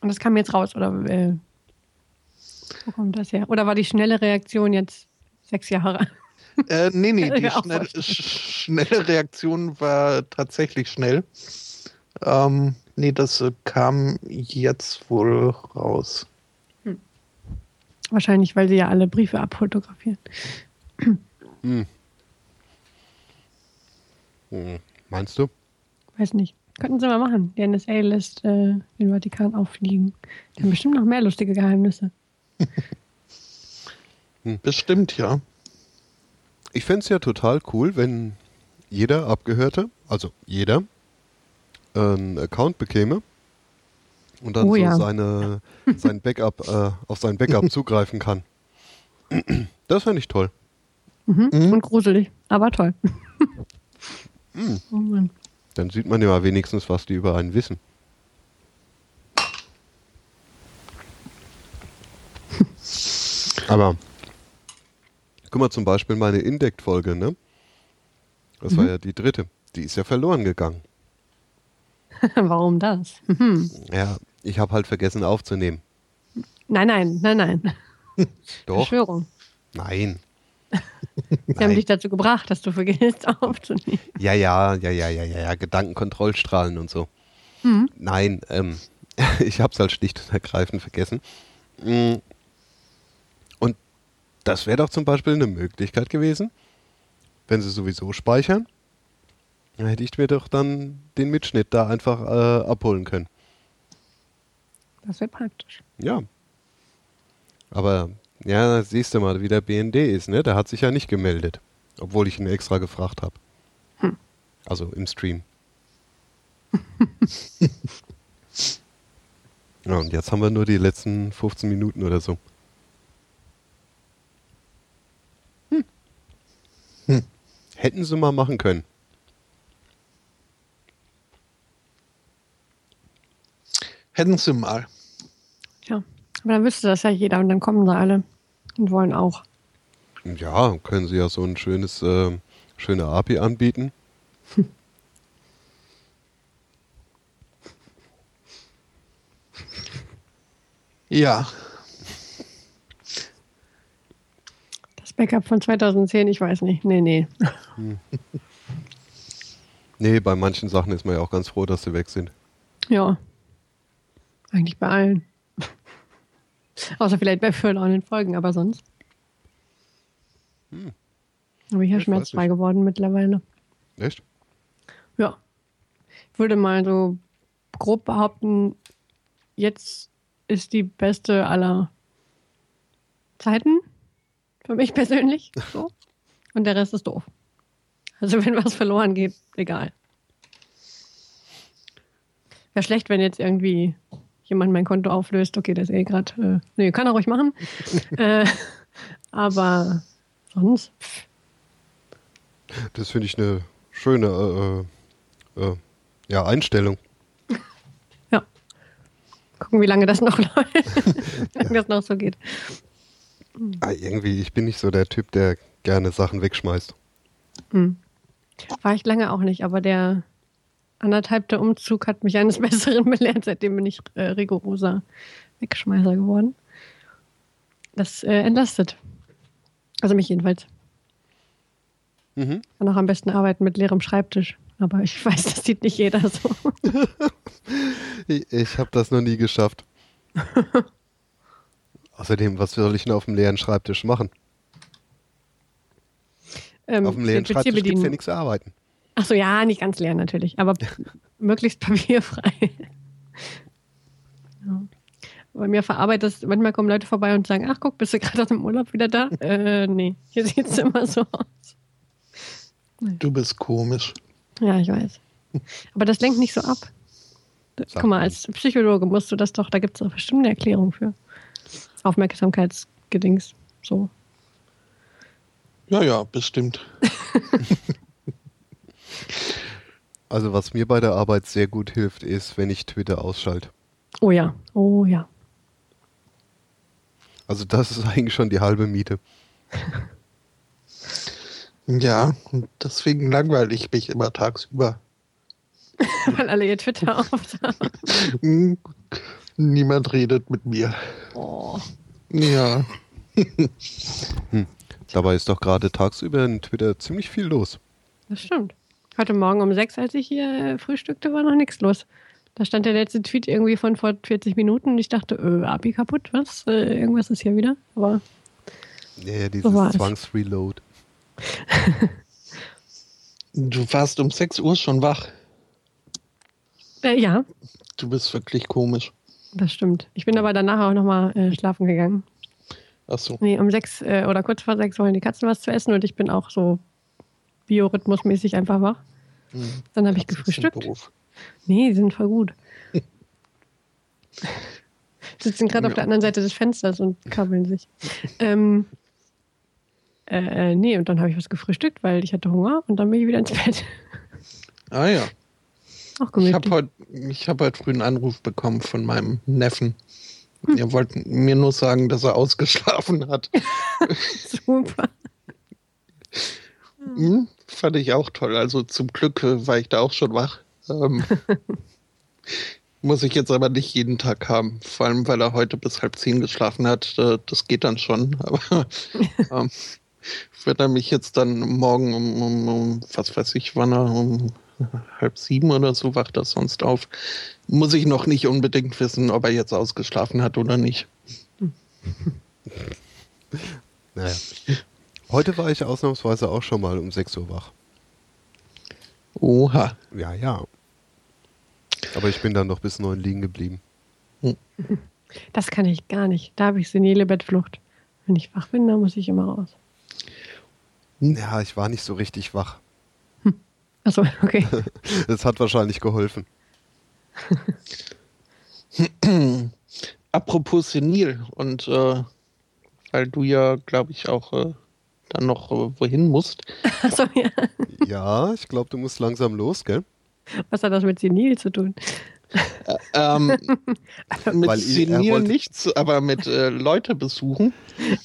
Und das kam jetzt raus, oder äh, wo kommt das her? Oder war die schnelle Reaktion jetzt sechs Jahre? Äh, nee, nee, die mir auch schnelle, Reaktion war tatsächlich schnell. Ähm, nee, das äh, kam jetzt wohl raus. Wahrscheinlich, weil sie ja alle Briefe abfotografieren. Hm. Hm. Meinst du? Weiß nicht. Könnten sie mal machen. Die NSA lässt äh, den Vatikan auffliegen. Die haben bestimmt noch mehr lustige Geheimnisse. Bestimmt, ja. Ich fände es ja total cool, wenn jeder Abgehörte, also jeder, einen Account bekäme und dann Oh so ja. seine, sein Backup, äh, auf sein Backup zugreifen kann. Das fände ich toll. Mhm. Mhm. Und gruselig, aber toll. Mhm. Oh Mann. Dann sieht man ja wenigstens, was die über einen wissen. Aber guck mal zum Beispiel meine Indect-Folge, ne? Das war Mhm. ja die dritte. Die ist ja verloren gegangen. Warum das? Mhm. Ja, ich habe halt vergessen aufzunehmen. Nein, nein, nein, nein. Doch, Verschwörung. nein. Sie haben dich dazu gebracht, dass du vergisst aufzunehmen. Ja, ja, ja, ja, ja, ja, ja, Gedankenkontrollstrahlen und so. Mhm. Nein, ähm, ich habe es halt schlicht und ergreifend vergessen. Das wäre doch zum Beispiel eine Möglichkeit gewesen, wenn sie sowieso speichern, dann hätte ich mir doch dann den Mitschnitt da einfach äh, abholen können. Das wäre praktisch. Ja. Aber, ja, siehst du mal, wie der BND ist, ne? Der hat sich ja nicht gemeldet, obwohl ich ihn extra gefragt habe. Hm. Also im Stream. ja, und jetzt haben wir nur die letzten 15 Minuten oder so. Hm. Hätten sie mal machen können. Hätten sie mal. Tja. Aber dann wüsste das ja jeder und dann kommen sie alle und wollen auch. Ja, können sie ja so ein schönes, äh, schöne API anbieten. Ja. Das Backup von 2010, ich weiß nicht. Nee, nee. Nee, bei manchen Sachen ist man ja auch ganz froh, dass sie weg sind. Ja. Eigentlich bei allen. Außer vielleicht bei verlorenen Folgen, aber sonst. Hm. Aber ich ja schmerzfrei geworden mittlerweile. Echt? Ja. Ich würde mal so grob behaupten, jetzt ist die beste aller Zeiten. Für mich persönlich. So. Und der Rest ist doof. Also wenn was verloren geht, egal. Wäre schlecht, wenn jetzt irgendwie jemand mein Konto auflöst. Okay, das ist eh gerade. Äh, nee, kann er ruhig machen. äh, aber sonst. Das finde ich eine schöne äh, äh, ja, Einstellung. Ja. Gucken, wie lange das noch läuft. wie lange das noch so geht. Ah, irgendwie, ich bin nicht so der Typ, der gerne Sachen wegschmeißt. Hm. War ich lange auch nicht, aber der anderthalbter Umzug hat mich eines Besseren belehrt. Seitdem bin ich äh, rigoroser Wegschmeißer geworden. Das äh, entlastet. Also mich jedenfalls. Mhm. Kann auch am besten arbeiten mit leerem Schreibtisch. Aber ich weiß, das sieht nicht jeder so. Ich, ich habe das noch nie geschafft. Außerdem, was soll ich denn auf dem leeren Schreibtisch machen? Ähm, auf dem leeren Schreibtisch gibt es ja nichts zu arbeiten. Achso, ja, nicht ganz leer natürlich, aber möglichst papierfrei. ja. Bei mir verarbeitet das, manchmal kommen Leute vorbei und sagen, ach guck, bist du gerade aus dem Urlaub wieder da? äh, nee, hier sieht es immer so aus. Du bist komisch. Ja, ich weiß. Aber das lenkt nicht so ab. Sag Guck mal, mal. als Psychologe musst du das doch, da gibt es doch bestimmt eine Erklärung für. Aufmerksamkeitsgedings. So. Ja, ja, bestimmt. Also was mir bei der Arbeit sehr gut hilft, ist, wenn ich Twitter ausschalte. Oh ja, oh ja. Also das ist eigentlich schon die halbe Miete. Ja, und deswegen langweile ich mich immer tagsüber. Weil alle ihr Twitter auf haben. Hm, Niemand redet mit mir. Oh. Ja, Dabei ist doch gerade tagsüber in Twitter ziemlich viel los. Das stimmt. Heute Morgen um sechs, als ich hier äh, frühstückte, war noch nichts los. Da stand der letzte Tweet irgendwie von vor 40 Minuten und ich dachte, äh, Abi kaputt, was? Äh, irgendwas ist hier wieder. Aber Ja, dieses es. Zwangsreload. du warst um 6 Uhr schon wach. äh, ja, Du bist wirklich komisch. Das stimmt. Ich bin aber danach auch nochmal äh, schlafen gegangen. Ach so. Nee, um sechs äh, oder kurz vor sechs wollen die Katzen was zu essen und ich bin auch so biorhythmusmäßig einfach wach. Hm. Dann habe ich gefrühstückt. Nee, die sind voll gut. Sitzen gerade auf der anderen Seite des Fensters und kabbeln sich. ähm, äh, äh, nee, und dann habe ich was gefrühstückt, weil ich hatte Hunger und dann bin ich wieder ins Bett. Ah ja. Auch Ich habe heute hab heute früh einen Anruf bekommen von meinem Neffen. Hm. Er wollte mir nur sagen, dass er ausgeschlafen hat. Super. Hm, fand ich auch toll. Also zum Glück äh, war ich da auch schon wach. Ähm, muss ich jetzt aber nicht jeden Tag haben. Vor allem, weil er heute bis halb zehn geschlafen hat. Äh, das geht dann schon. Aber ähm, wenn er mich jetzt dann morgen um, um, um, was weiß ich, wann er um halb sieben oder so wacht er sonst auf, muss ich noch nicht unbedingt wissen, ob er jetzt ausgeschlafen hat oder nicht. Naja. Heute war ich ausnahmsweise auch schon mal um 6 Uhr wach. Oha. Ja, ja. Aber ich bin dann noch bis 9 liegen geblieben. Das kann ich gar nicht. Da habe ich senile Bettflucht. Wenn ich wach bin, dann muss ich immer raus. Ja, ich war nicht so richtig wach. Achso, okay. Das hat wahrscheinlich geholfen. Apropos senil und äh, weil du ja, glaube ich, auch äh, dann noch äh, wohin musst. Achso, ja. Ja, ich glaube, du musst langsam los, gell? Was hat das mit senil zu tun? Ähm, mit Weil nichts, aber mit äh, Leute besuchen.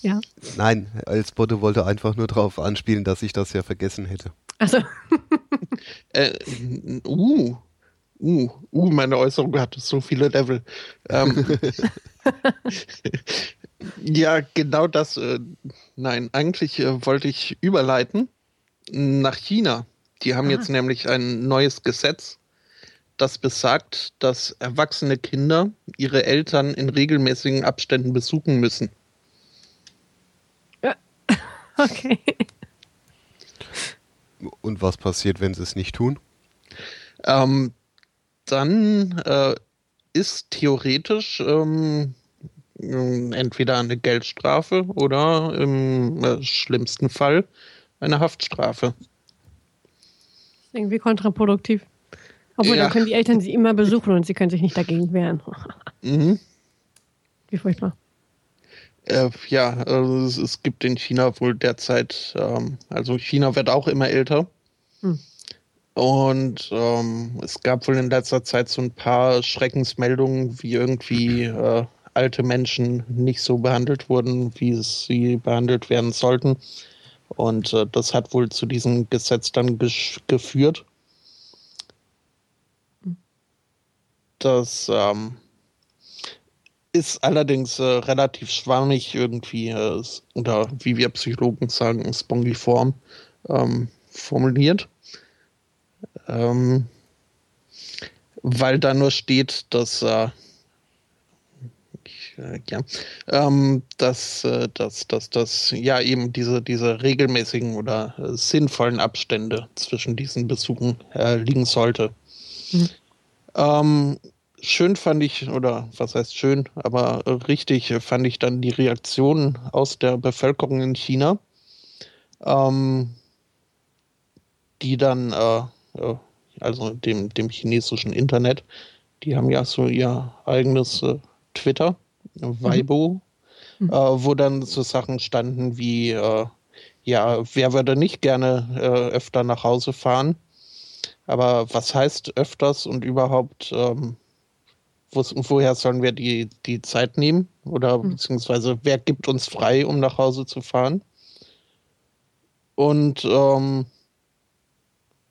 Ja. Nein, als Botte wollte einfach nur darauf anspielen, dass ich das ja vergessen hätte. Also, Äh, uh, uh, uh, meine Äußerung hatte so viele Level. Ähm, ja, genau das. Äh, nein, eigentlich äh, wollte ich überleiten nach China. Die haben Ah. jetzt nämlich ein neues Gesetz, das besagt, dass erwachsene Kinder ihre Eltern in regelmäßigen Abständen besuchen müssen. okay. Und was passiert, wenn sie es nicht tun? Ähm, dann äh, ist theoretisch ähm, ähm, entweder eine Geldstrafe oder im äh, schlimmsten Fall eine Haftstrafe. Irgendwie kontraproduktiv. Obwohl, Ja. dann können die Eltern sie immer besuchen und sie können sich nicht dagegen wehren. Mhm. Wie furchtbar. Äh, ja, also es, es gibt in China wohl derzeit, ähm, also China wird auch immer älter. Hm. Und ähm, es gab wohl in letzter Zeit so ein paar Schreckensmeldungen, wie irgendwie äh, alte Menschen nicht so behandelt wurden, wie sie behandelt werden sollten. Und äh, das hat wohl zu diesem Gesetz dann geführt. Das ähm, ist allerdings äh, relativ schwammig irgendwie, äh, oder wie wir Psychologen sagen, spongiform ähm, formuliert. Ähm, weil da nur steht, dass äh, äh, ja, ähm, dass, äh, dass, dass, dass ja eben diese, diese regelmäßigen oder äh, sinnvollen Abstände zwischen diesen Besuchen äh, liegen sollte. Mhm. Ähm, schön fand ich, oder was heißt schön, aber richtig fand ich dann die Reaktionen aus der Bevölkerung in China, ähm, die dann, äh, also dem, dem chinesischen Internet, die haben ja so ihr eigenes äh, Twitter Weibo, mhm. äh, wo dann so Sachen standen wie, äh, ja, wer würde nicht gerne äh, öfter nach Hause fahren? Aber was heißt öfters und überhaupt, ähm, woher sollen wir die, die Zeit nehmen? Oder mhm. beziehungsweise wer gibt uns frei, um nach Hause zu fahren? Und ähm,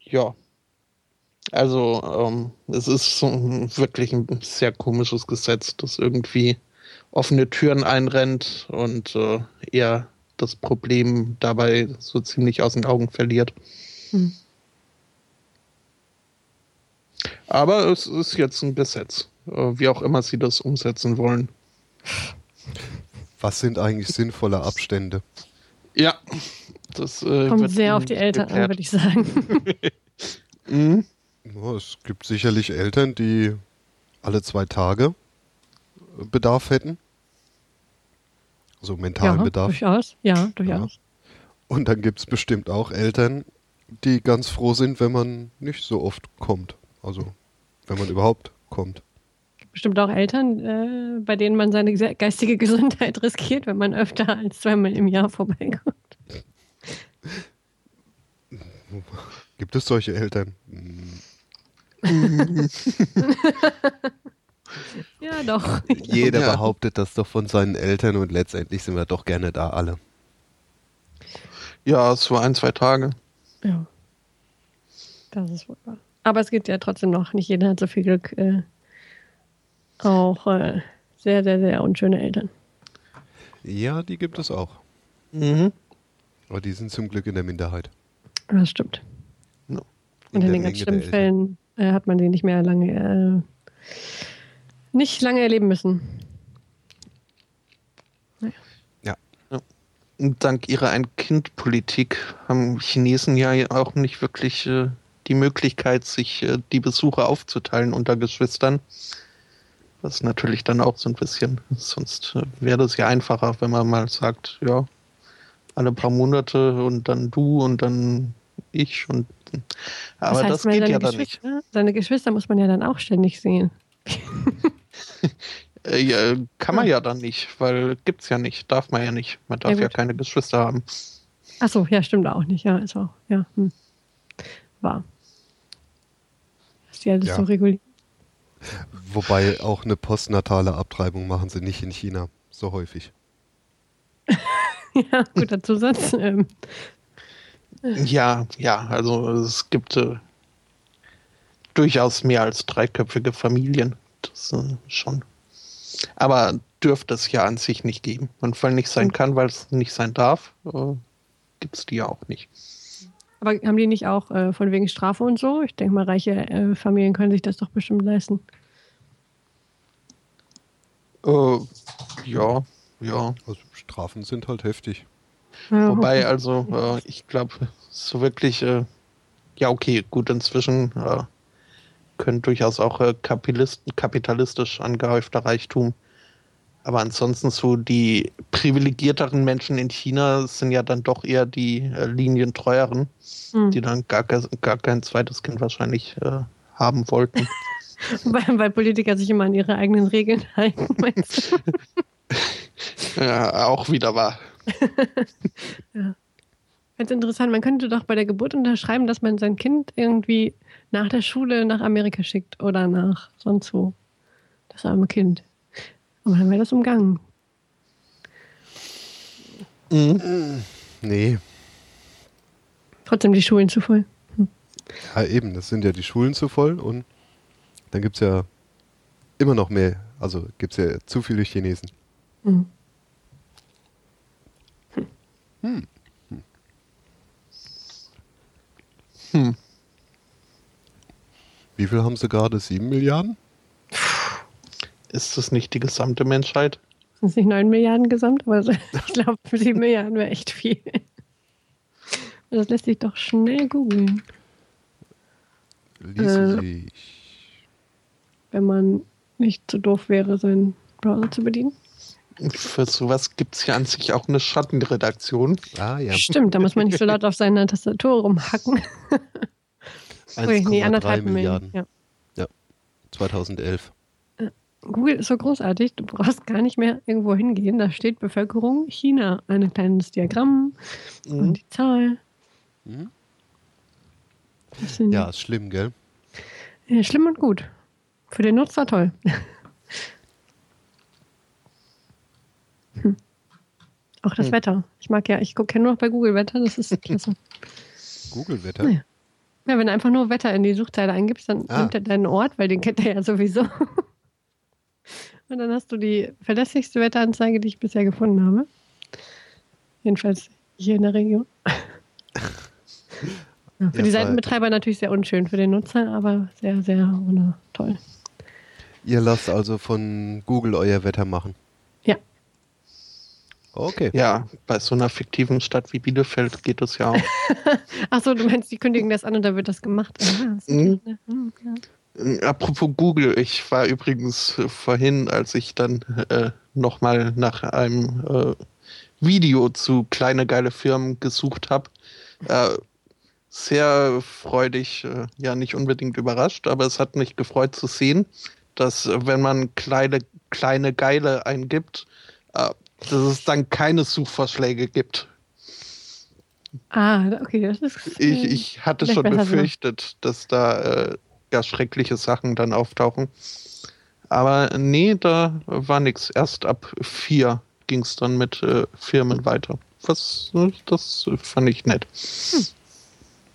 ja, also ähm, es ist so wirklich ein sehr komisches Gesetz, das irgendwie offene Türen einrennt und äh, eher das Problem dabei so ziemlich aus den Augen verliert. Hm. Aber es ist jetzt ein Gesetz, äh, wie auch immer sie das umsetzen wollen. Was sind eigentlich sinnvolle Abstände? Ja, das äh, kommt sehr auf die Eltern geklärt. an, würde ich sagen. mhm. ja, es gibt sicherlich Eltern, die alle zwei Tage Bedarf hätten. So mentalen ja, Bedarf. Durchaus, ja, durchaus. Ja. Und dann gibt es bestimmt auch Eltern, die ganz froh sind, wenn man nicht so oft kommt. Also, wenn man überhaupt kommt. Bestimmt auch Eltern, äh, bei denen man seine geistige Gesundheit riskiert, wenn man öfter als zweimal im Jahr vorbeikommt. Gibt es solche Eltern? Ja, doch. Jeder ja. behauptet das doch von seinen Eltern und letztendlich sind wir doch gerne da alle. Ja, es war ein, zwei Tage. Ja. Das ist wohl wahr. Aber es gibt ja trotzdem noch, nicht jeder hat so viel Glück. Äh, auch äh, sehr, sehr, sehr unschöne Eltern. Ja, die gibt es auch. Mhm. Aber die sind zum Glück in der Minderheit. Das stimmt. No. Und in, in den ganz schlimmen Fällen äh, hat man die nicht mehr lange äh, nicht lange erleben müssen. Naja. Ja. ja. Dank ihrer Ein-Kind-Politik haben Chinesen ja auch nicht wirklich äh, die Möglichkeit, sich äh, die Besuche aufzuteilen unter Geschwistern. Was natürlich dann auch so ein bisschen, sonst äh, wäre das ja einfacher, wenn man mal sagt, ja, alle paar Monate und dann du und dann ich und aber das, heißt, das geht ja dann nicht. Seine Geschwister muss man ja dann auch ständig sehen. Äh, ja, kann man ja. dann nicht, weil gibt's ja nicht, darf man ja nicht. Man darf ja, ja keine Geschwister haben. Achso, ja, stimmt auch nicht. Ja, ist auch, ja. Hm. War. Ja alles ja. so reguliert. Wobei auch eine postnatale Abtreibung machen sie nicht in China so häufig. ja, guter Zusatz. Ähm. Ja, ja, also es gibt äh, durchaus mehr als dreiköpfige Familien. Das äh, schon. Aber dürfte es ja an sich nicht geben. Und weil nicht sein hm. kann, weil es nicht sein darf, äh, gibt es die ja auch nicht. Aber haben die nicht auch äh, von wegen Strafe und so? Ich denke mal, reiche äh, Familien können sich das doch bestimmt leisten. Äh, ja, ja. Also Strafen sind halt heftig. Ja, Wobei, okay. also, äh, ich glaube, so wirklich, äh, ja, okay, gut, inzwischen können durchaus auch äh, kapitalistisch angehäufter Reichtum. Aber ansonsten so die privilegierteren Menschen in China sind ja dann doch eher die äh, linientreueren, hm. die dann gar, gar kein zweites Kind wahrscheinlich äh, haben wollten. weil, weil Politiker sich immer an ihre eigenen Regeln halten, meinst du? ja, auch wieder wahr. ja. Ganz interessant, man könnte doch bei der Geburt unterschreiben, dass man sein Kind irgendwie nach der Schule nach Amerika schickt oder nach sonst wo. Das arme Kind. Aber dann wäre das umgangen. Mhm. Nee. Trotzdem die Schulen zu voll. Hm. Ja, eben, das sind ja die Schulen zu voll und dann gibt es ja immer noch mehr. Also gibt es ja zu viele Chinesen. Mhm. Hm. Hm. Wie viel haben sie gerade? Sieben Milliarden? Ist das nicht die gesamte Menschheit? Sind es nicht 9 Milliarden gesamt? Aber so- ich glaube, 7 Milliarden wäre echt viel. Das lässt sich doch schnell googeln, Ließe Äh. sich. wenn man nicht zu doof wäre, seinen Browser zu bedienen. Für sowas gibt es ja an sich auch eine Schattenredaktion. Ah ja. Stimmt, da muss man nicht so laut auf seiner Tastatur rumhacken. Nee, 1,3 anderthalb Milliarden. Milliarden. Ja. 2011. Google ist so großartig, du brauchst gar nicht mehr irgendwo hingehen. Da steht Bevölkerung China. Ein kleines Diagramm und die Zahl. Mhm. Ja, ist schlimm, gell? äh, schlimm und gut. Für den Nutzer toll. Hm. Auch das Hm. Wetter. Ich mag ja, ich gucke ja nur noch bei Google Wetter, das ist klasse. Google-Wetter. Naja. Ja, wenn du einfach nur Wetter in die Suchzeile eingibst, dann Ah. nimmt er deinen Ort, weil den kennt er ja sowieso. Und dann hast du die verlässlichste Wetteranzeige, die ich bisher gefunden habe. Jedenfalls hier in der Region. Ja, für Ja, die Seitenbetreiber natürlich sehr unschön, für den Nutzer aber sehr, sehr toll. Ihr lasst also von Google euer Wetter machen. Ja. Okay. Ja, bei so einer fiktiven Stadt wie Bielefeld geht es ja auch. Achso, du meinst, die kündigen das an und dann wird das gemacht. Ah, das ist Mhm. gut, ne? Hm, ja. Äh, Apropos Google, ich war übrigens äh, vorhin, als ich dann äh, nochmal nach einem äh, Video zu kleine geile Firmen gesucht habe, äh, sehr freudig, äh, ja nicht unbedingt überrascht, aber es hat mich gefreut zu sehen, dass äh, wenn man kleine, kleine geile eingibt, dass es dann keine Suchvorschläge gibt. Ah, okay, das ist. Ich, ich hatte schon befürchtet, dass da ja schreckliche Sachen dann auftauchen. Aber nee, da war nichts. Erst ab vier ging es dann mit äh, Firmen weiter. Was, das fand ich nett.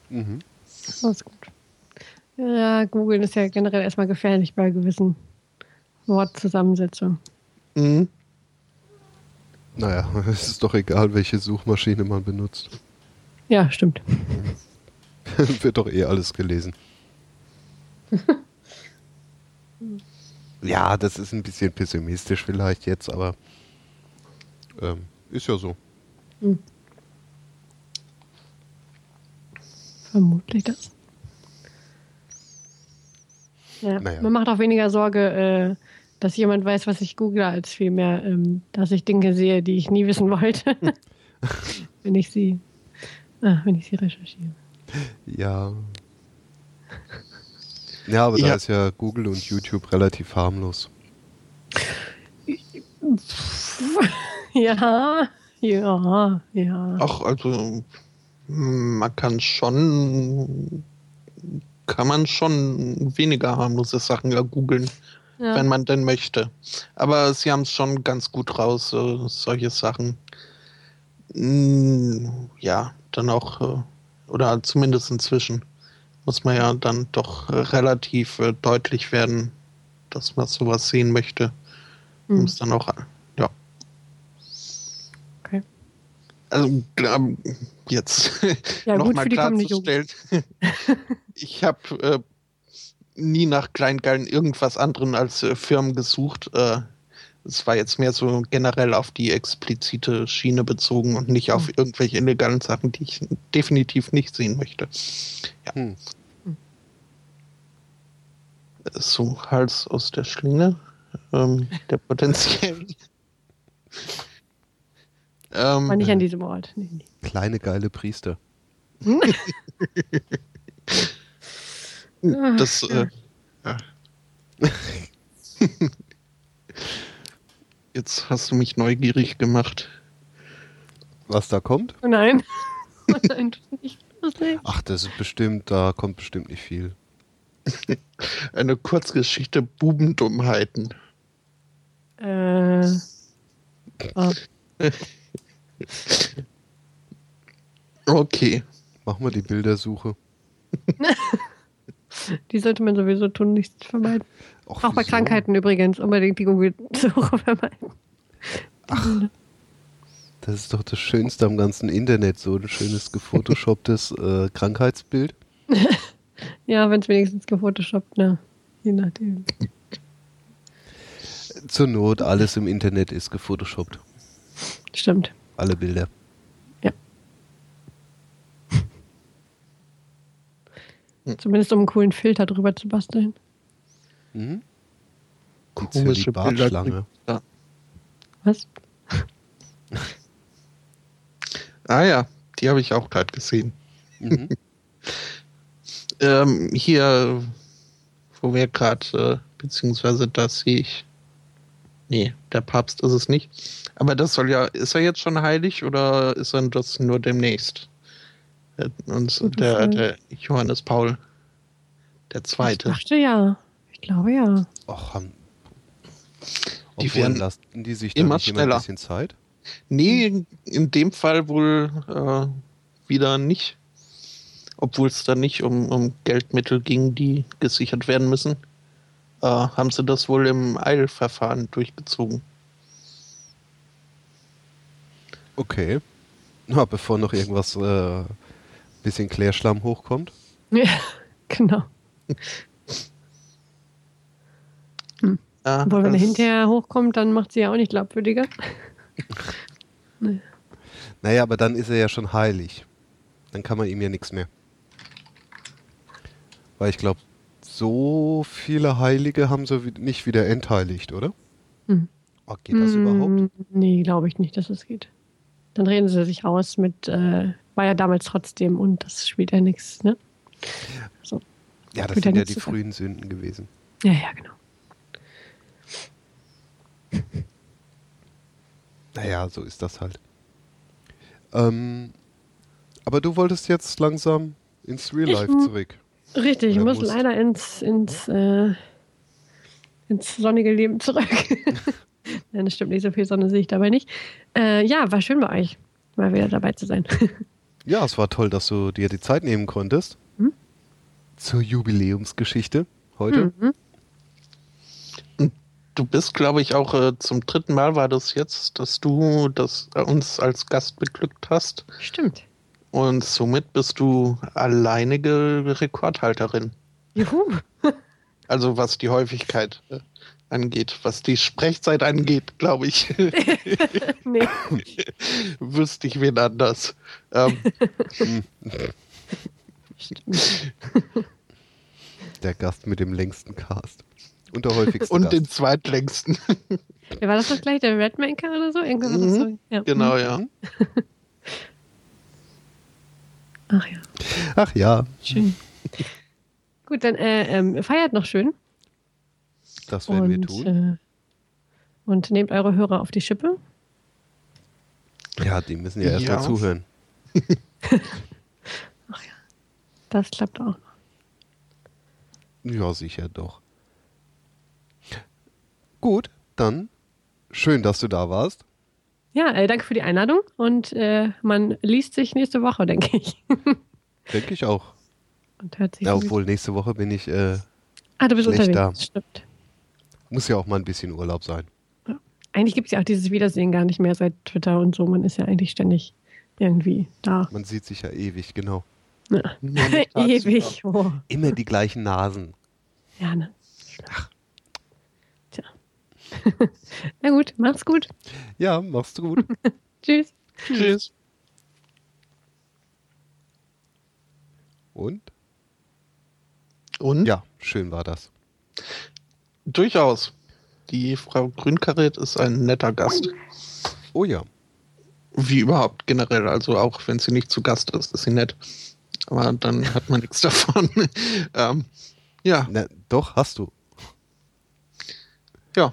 Mhm. Das ist gut. Ja, Google ist ja generell erstmal gefährlich bei gewissen Wortzusammensetzungen. Mhm. Naja, es ist doch egal, welche Suchmaschine man benutzt. Ja, stimmt. Wird doch eh alles gelesen. ja, das ist ein bisschen pessimistisch vielleicht jetzt, aber ähm, ist ja so. Vermutlich das. Ja, Naja. Man macht auch weniger Sorge, äh, dass jemand weiß, was ich google, als vielmehr, ähm, dass ich Dinge sehe, die ich nie wissen wollte. wenn ich sie, ah, wenn ich sie recherchiere. Ja. Ja, aber Ja. da ist ja Google und YouTube relativ harmlos. ja, ja, ja. Ach, also mm, man kann schon kann man schon weniger harmlose Sachen ja googeln, ja. wenn man denn möchte. Aber sie haben es schon ganz gut raus, äh, solche Sachen. Mm, ja, dann auch, äh, oder zumindest inzwischen, muss man ja dann doch äh, relativ äh, deutlich werden, dass man sowas sehen möchte. Hm. Um es dann auch, ja. Okay. Also, glaub, jetzt Ja, nochmal klarzustellen, ich habe äh, nie nach Kleingeilen irgendwas anderen als äh, Firmen gesucht. Äh, es war jetzt mehr so generell auf die explizite Schiene bezogen und nicht auf Hm. irgendwelche illegalen Sachen, die ich definitiv nicht sehen möchte. Hm. Äh, So, Hals aus der Schlinge. Ähm, der potenziell. ähm, Aber nicht an diesem Ort. Nee, nee. Kleine geile Priester. das, äh, ja. Jetzt hast du mich neugierig gemacht. Was da kommt? Oh nein. Oh nicht. Ach, das ist bestimmt, da kommt bestimmt nicht viel. Eine Kurzgeschichte Bubendummheiten. Äh, ah, Okay. Mach mal die Bildersuche. Die sollte man sowieso tun, nichts vermeiden. Och, Auch bei wieso? Krankheiten übrigens unbedingt die Google-Suche vermeiden. Das ist doch das Schönste am ganzen Internet, so ein schönes gefotoshopptes äh, Krankheitsbild. Ja, wenn es wenigstens gefotoshoppt, ne? Je nachdem. Zur Not, alles im Internet ist gefotoshoppt. Stimmt. Alle Bilder. Zumindest um einen coolen Filter drüber zu basteln. Mhm. Die Komische. Ja. Was? Ah ja, die habe ich auch gerade gesehen. Mhm. Ähm, hier, wo wir gerade, äh, beziehungsweise das sehe ich. Nee, der Papst ist es nicht. Aber das soll ja, ist er jetzt schon heilig oder ist er das nur demnächst? Äh, Und Gute der, Frage. der Johannes Paul, der Ich Zweite. dachte ja. Ich glaube ja. Och, haben, Die werden lassen die sich da immer nicht immer ein schneller. bisschen Zeit? Nee, in dem Fall wohl äh, wieder nicht. Obwohl es da nicht um, um Geldmittel ging, die gesichert werden müssen, äh, haben sie das wohl im Eilverfahren durchgezogen. Okay. Na, bevor noch irgendwas äh, bisschen Klärschlamm hochkommt. Ja, genau. Ja, Obwohl, wenn er das- hinterher hochkommt, dann macht sie ja auch nicht glaubwürdiger. Naja, aber dann ist er ja schon heilig. Dann kann man ihm ja nichts mehr. Weil ich glaube, so viele Heilige haben sie nicht wieder entheiligt, oder? Hm. Oh, geht das überhaupt? Mm, Nee, glaube ich nicht, dass es geht. Dann reden sie sich aus mit, äh, war ja damals trotzdem und das spielt ja nichts, ne? So. Ja, das sind ja die frühen Sünden gewesen. Ja, ja, genau. Naja, so ist das halt. Ähm, aber du wolltest jetzt langsam ins Real Ich Life zurück. Richtig, ich muss musst. leider ins, ins, äh, ins sonnige Leben zurück. Nein, das stimmt nicht, so viel Sonne sehe ich dabei nicht. Äh, ja, war schön bei euch, mal wieder dabei zu sein. Ja, es war toll, dass du dir die Zeit nehmen konntest. Hm? Zur Jubiläumsgeschichte heute. Mhm. Du bist, glaube ich, auch äh, zum dritten Mal war das jetzt, dass du das äh, uns als Gast beglückt hast. Stimmt. Und somit bist du alleinige Rekordhalterin. Juhu. Also was die Häufigkeit äh, angeht, was die Sprechzeit angeht, glaube ich, nee. wüsste ich wen anders. Ähm, Stimmt. Der Gast mit dem längsten Cast. Und der häufigste und Gast. den zweitlängsten. Ja, war das das gleich, der Redmaker oder so? Irgendwas Mhm. so? Ja. Genau, ja. Ach ja, Ach ja, schön. Gut, dann äh, ähm, feiert noch schön. das werden wir und, tun. Äh, und nehmt eure Hörer auf die Schippe. Ja, die müssen ja erst Ja. mal zuhören. Das klappt auch. Ja, sicher doch. Gut, dann schön, dass du da warst. Ja, äh, danke für die Einladung und äh, man liest sich nächste Woche, denke ich. Denke ich auch. Und hört sich Ja, obwohl nächste Woche bin ich, äh, Ah, du bist unterwegs. da. Stimmt. muss ja auch mal ein bisschen Urlaub sein. Eigentlich gibt es ja auch dieses Wiedersehen gar nicht mehr seit Twitter und so. Man ist ja eigentlich ständig irgendwie da. Man sieht sich ja ewig, genau. Ja. Ewig. Oh. Immer die gleichen Nasen. Ja, ne? Tja. Na gut, mach's gut. Ja, machst du gut. Tschüss. Tschüss. Und? Und Ja, schön war das. durchaus. Die Frau Grünkaret ist ein netter Gast. Oh ja. Wie überhaupt generell. Also auch wenn sie nicht zu Gast ist, ist sie nett. Aber dann hat man nichts davon. ähm, ja, Na, doch, hast du. ja.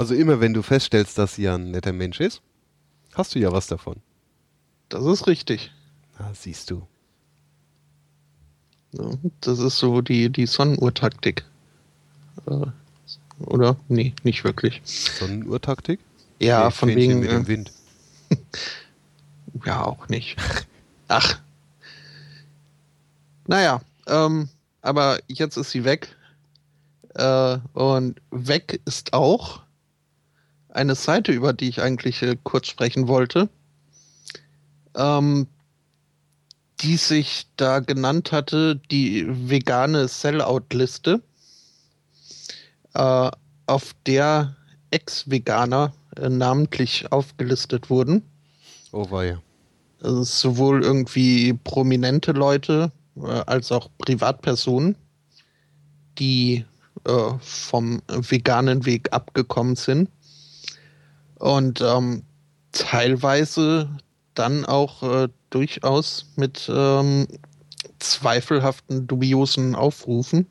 Also immer wenn du feststellst, dass sie ein netter Mensch ist, hast du ja was davon. Das ist richtig. Ah, siehst du. Ja, Das ist so die, die Sonnenuhrtaktik. Äh, oder? Nee, nicht wirklich. Sonnenuhrtaktik? Ja, Nee, von wegen. mit dem Äh, Wind. ja, auch nicht. Ach. Naja, ähm, aber jetzt ist sie weg. Äh, und weg ist auch eine Seite, über die ich eigentlich äh, kurz sprechen wollte, ähm, die sich da genannt hatte, die vegane Sellout-Liste, äh, auf der Ex-Veganer äh, namentlich aufgelistet wurden. Oh weia. Also sowohl irgendwie prominente Leute äh, als auch Privatpersonen, die äh, vom veganen Weg abgekommen sind und ähm, teilweise dann auch äh, durchaus mit ähm, zweifelhaften, dubiosen Aufrufen.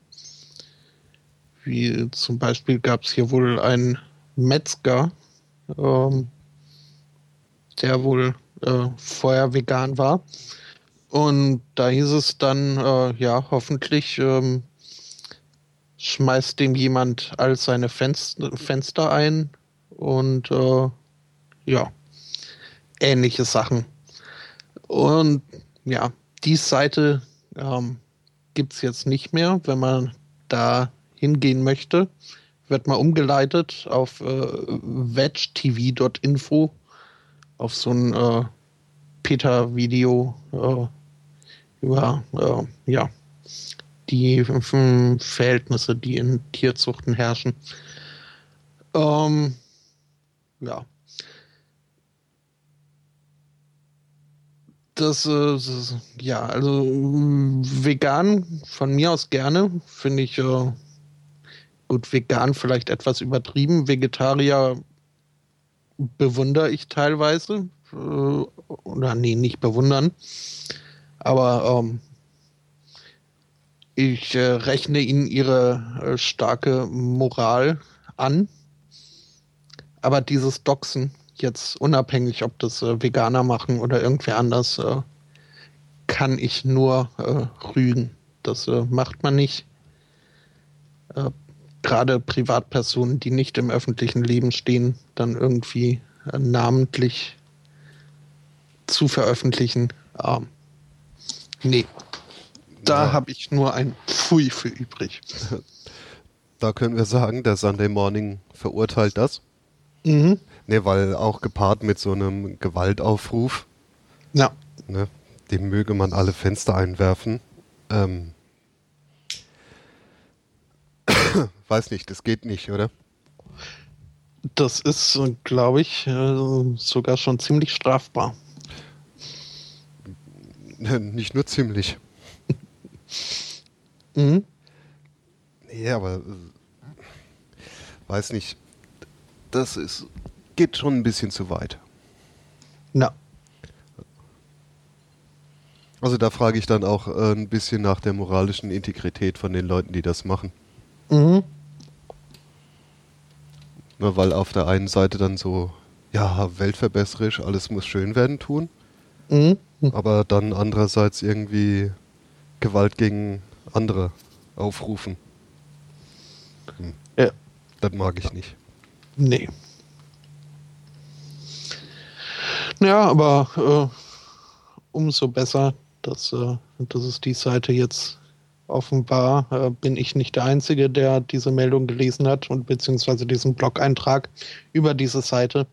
Wie zum Beispiel gab es hier wohl einen Metzger, ähm, der wohl äh, vorher vegan war. Und da hieß es dann, äh, ja, hoffentlich ähm, schmeißt dem jemand all seine Fenster, Fenster ein und äh, ja, ähnliche Sachen. Und ja, die Seite ähm, gibt es jetzt nicht mehr. Wenn man da hingehen möchte, wird man umgeleitet auf äh, vegtv.info auf so ein äh, Peter-Video äh, über äh, ja, die Verhältnisse, die in Tierzuchten herrschen. Ähm, ja. Das, äh, das, ja, also vegan von mir aus gerne, finde ich äh, gut, vegan vielleicht etwas übertrieben, Vegetarier bewundere ich teilweise. Äh, oder nee, nicht bewundern. Aber ähm, ich äh, rechne ihnen ihre äh, starke Moral an. Aber dieses Doxen, jetzt unabhängig, ob das äh, Veganer machen oder irgendwer anders, äh, kann ich nur äh, rügen. Das äh, macht man nicht. Gerade Privatpersonen, die nicht im öffentlichen Leben stehen, dann irgendwie namentlich zu veröffentlichen. Ähm, nee. Da ja. habe ich nur ein Pfui für übrig. Da können wir sagen, der Sunday Morning verurteilt das. Mhm. Ne, weil auch gepaart mit so einem Gewaltaufruf. Ja. Ne, dem möge man alle Fenster einwerfen. Ähm, weiß nicht, das geht nicht, oder? Das ist, glaube ich, äh, sogar schon ziemlich strafbar. Nicht nur ziemlich. mhm. Nee, aber äh, weiß nicht. Das ist geht schon ein bisschen zu weit. Na. Also da frage ich dann auch äh, ein bisschen nach der moralischen Integrität von den Leuten, die das machen. Mhm. Na, weil auf der einen Seite dann so, ja, weltverbesserisch, alles muss schön werden tun. Mhm. Aber dann andererseits irgendwie Gewalt gegen andere aufrufen. Hm. Ja. Das mag ich nicht. Nee. Ja, aber äh, umso besser, dass, äh, dass es die Seite jetzt offenbar äh, bin ich nicht der Einzige, der diese Meldung gelesen hat und beziehungsweise diesen Blog-Eintrag über diese Seite.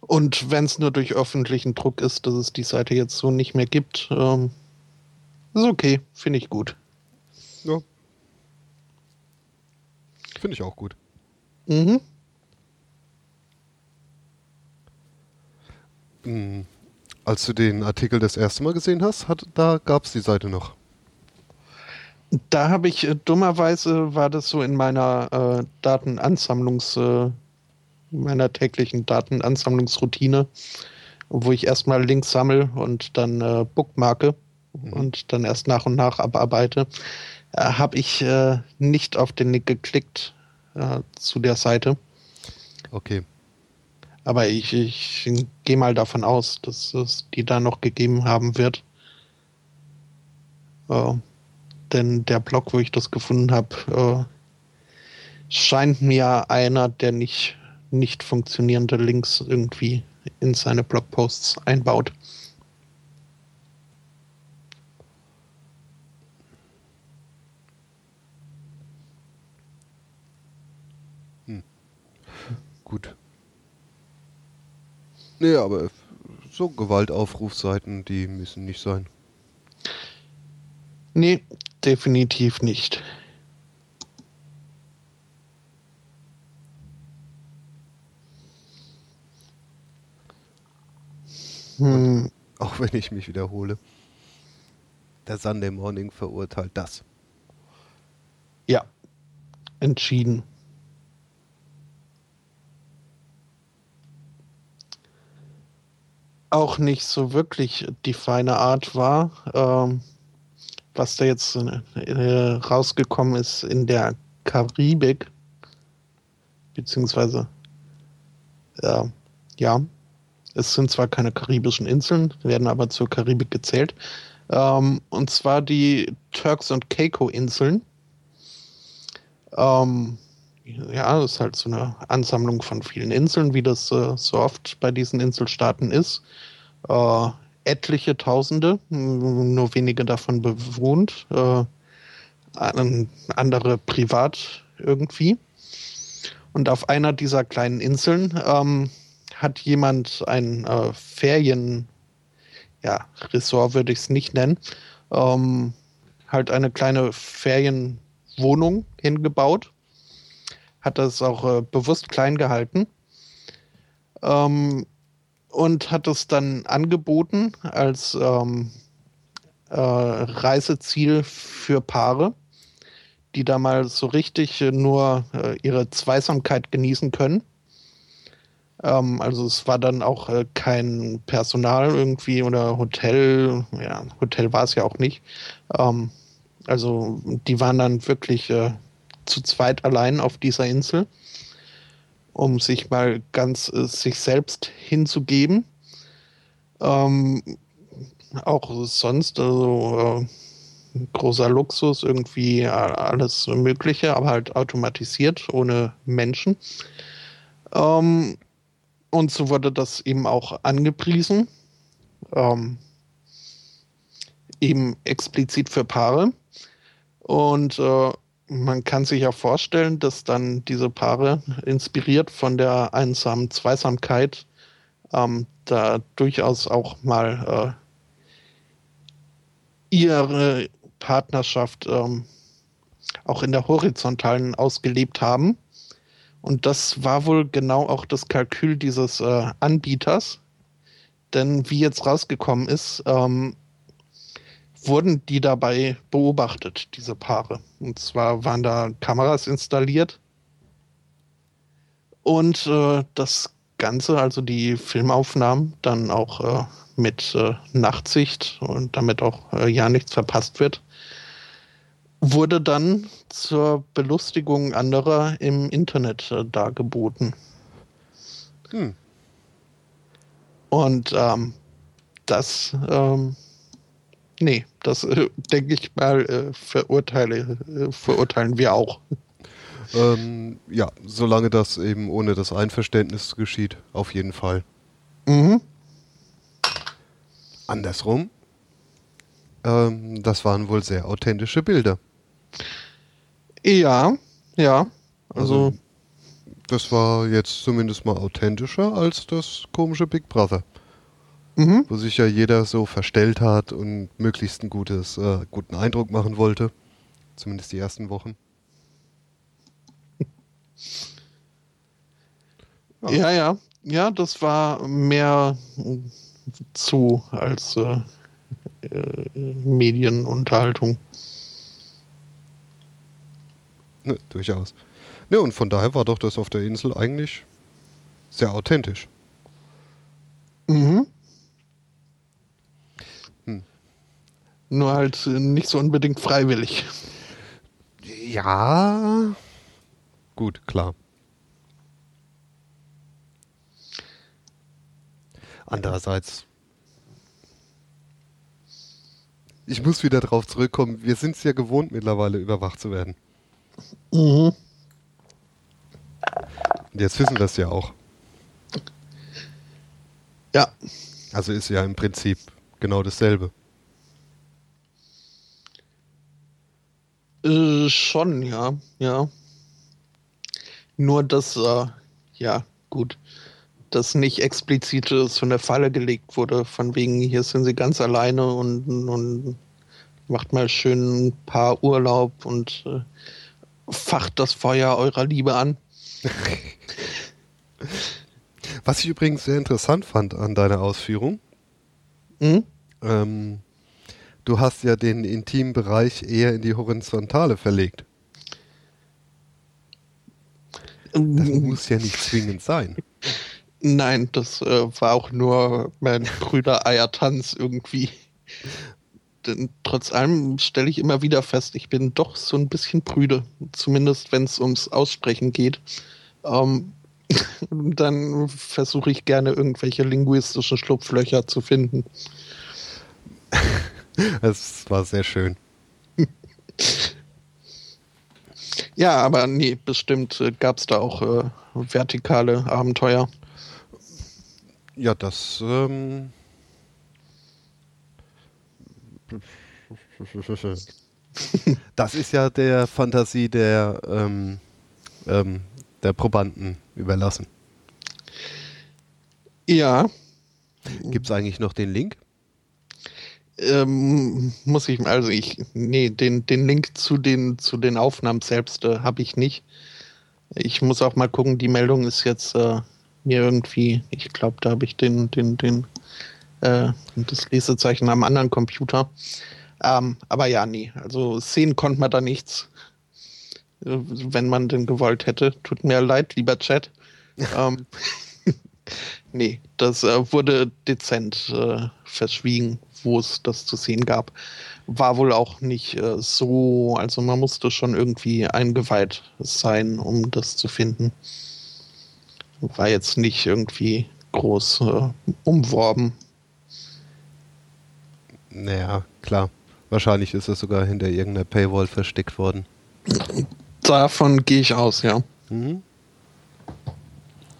Und wenn es nur durch öffentlichen Druck ist, dass es die Seite jetzt so nicht mehr gibt, ähm, ist okay, finde ich gut. Ja. Finde ich auch gut. Mhm. Hm, als du den Artikel das erste Mal gesehen hast, hat, da gab es die Seite noch. Da habe ich äh, dummerweise war das so in meiner äh, Datenansammlungs, äh, meiner täglichen Datenansammlungsroutine, wo ich erstmal Links sammle und dann äh, bookmarke mhm. und dann erst nach und nach abarbeite, äh, habe ich äh, nicht auf den Link geklickt äh, zu der Seite. Okay. Aber ich, ich gehe mal davon aus, dass es die da noch gegeben haben wird. Äh, denn der Blog, wo ich das gefunden habe, äh, scheint mir einer, der nicht, nicht funktionierende Links irgendwie in seine Blogposts einbaut. Gut. Nee, aber so Gewaltaufrufseiten, die müssen nicht sein. Nee, definitiv nicht. Hm. Auch wenn ich mich wiederhole. Der Sunday Morning verurteilt das. Ja, entschieden. Auch nicht so wirklich die feine Art war, ähm, was da jetzt äh, rausgekommen ist in der Karibik, beziehungsweise äh, ja, es sind zwar keine karibischen Inseln, werden aber zur Karibik gezählt. Ähm, und zwar die Turks und Caicos-Inseln. Ähm, ja, ist halt so eine Ansammlung von vielen Inseln, wie das äh, so oft bei diesen Inselstaaten ist. Äh, etliche Tausende, nur wenige davon bewohnt, äh, andere privat irgendwie. Und auf einer dieser kleinen Inseln ähm, hat jemand ein äh, Ferien, ja, Ressort würde ich es nicht nennen, ähm, halt eine kleine Ferienwohnung hingebaut. Hat das auch äh, bewusst klein gehalten. Ähm, und hat es dann angeboten als ähm, äh, Reiseziel für Paare, die da mal so richtig nur äh, ihre Zweisamkeit genießen können. Ähm, also es war dann auch äh, kein Personal irgendwie oder Hotel. Ja, Hotel war es ja auch nicht. Ähm, also die waren dann wirklich äh, zu zweit allein auf dieser Insel, um sich mal ganz äh, sich selbst hinzugeben. Ähm, auch sonst, also äh, großer Luxus, irgendwie alles Mögliche, aber halt automatisiert, ohne Menschen. Ähm, und so wurde das eben auch angepriesen. Ähm, eben explizit für Paare. Und äh, man kann sich ja vorstellen, dass dann diese Paare, inspiriert von der einsamen Zweisamkeit, ähm, da durchaus auch mal äh, ihre Partnerschaft ähm, auch in der horizontalen ausgelebt haben. Und das war wohl genau auch das Kalkül dieses äh, Anbieters. Denn wie jetzt rausgekommen ist, ähm, wurden die dabei beobachtet, diese Paare. Und zwar waren da Kameras installiert. Und äh, das Ganze, also die Filmaufnahmen, dann auch äh, mit äh, Nachtsicht und damit auch äh, ja nichts verpasst wird, wurde dann zur Belustigung anderer im Internet äh, dargeboten. Hm. Und ähm, das, ähm, nee, das äh, denke ich mal, äh, verurteile, äh, verurteilen wir auch. Ähm, ja, solange das eben ohne das Einverständnis geschieht, auf jeden Fall. Mhm. Andersrum, ähm, das waren wohl sehr authentische Bilder. Ja, ja. Also, also, das war jetzt zumindest mal authentischer als das komische Big Brother. Mhm. Wo sich ja jeder so verstellt hat und möglichst einen gutes, äh, guten Eindruck machen wollte. Zumindest die ersten Wochen. Ja, ja. Ja, ja das war mehr zu als äh, äh, Medienunterhaltung. Ne, durchaus. Ne, und von daher war doch das auf der Insel eigentlich sehr authentisch. Mhm. Hm. Nur halt nicht so unbedingt freiwillig. Ja. Gut, klar. Andererseits, ich muss wieder drauf zurückkommen, wir sind es ja gewohnt mittlerweile überwacht zu werden. Mhm. Und jetzt wissen wir es ja auch. Ja. Also ist ja im Prinzip genau dasselbe. Äh, schon, ja, ja. Nur, dass, äh, ja, gut, dass nicht explizit so eine Falle gelegt wurde, von wegen, hier sind sie ganz alleine und, und macht mal schön ein paar Urlaub und äh, facht das Feuer eurer Liebe an. Was ich übrigens sehr interessant fand an deiner Ausführung, Hm? ähm, du hast ja den intimen Bereich eher in die Horizontale verlegt. Das muss ja nicht zwingend sein. Nein, das äh, war auch nur mein Brüder Eiertanz irgendwie. Denn trotz allem stelle ich immer wieder fest, ich bin doch so ein bisschen prüde. Zumindest wenn es ums Aussprechen geht. Ähm, dann versuche ich gerne irgendwelche linguistischen Schlupflöcher zu finden. Das war sehr schön. Ja, aber nee, bestimmt äh, gab es da auch äh, vertikale Abenteuer. Ja, das. Ähm das ist ja der Fantasie der, ähm, ähm, der Probanden überlassen. Ja, Gibt es eigentlich noch den Link? Ähm, muss ich, also ich, nee, den, den Link zu den, zu den Aufnahmen selbst äh, habe ich nicht. Ich muss auch mal gucken, die Meldung ist jetzt äh, mir irgendwie, ich glaube, da habe ich den, den, den, äh, das Lesezeichen am anderen Computer. Ähm, aber ja, nee, also sehen konnte man da nichts. Äh, wenn man denn gewollt hätte. Tut mir leid, lieber Chat. ähm, nee, das äh, wurde dezent äh, verschwiegen, wo es das zu sehen gab. War wohl auch nicht äh, so, also man musste schon irgendwie eingeweiht sein, um das zu finden. War jetzt nicht irgendwie groß äh, umworben. Naja, klar. Wahrscheinlich ist es sogar hinter irgendeiner Paywall versteckt worden. Davon gehe ich aus, ja. Mhm.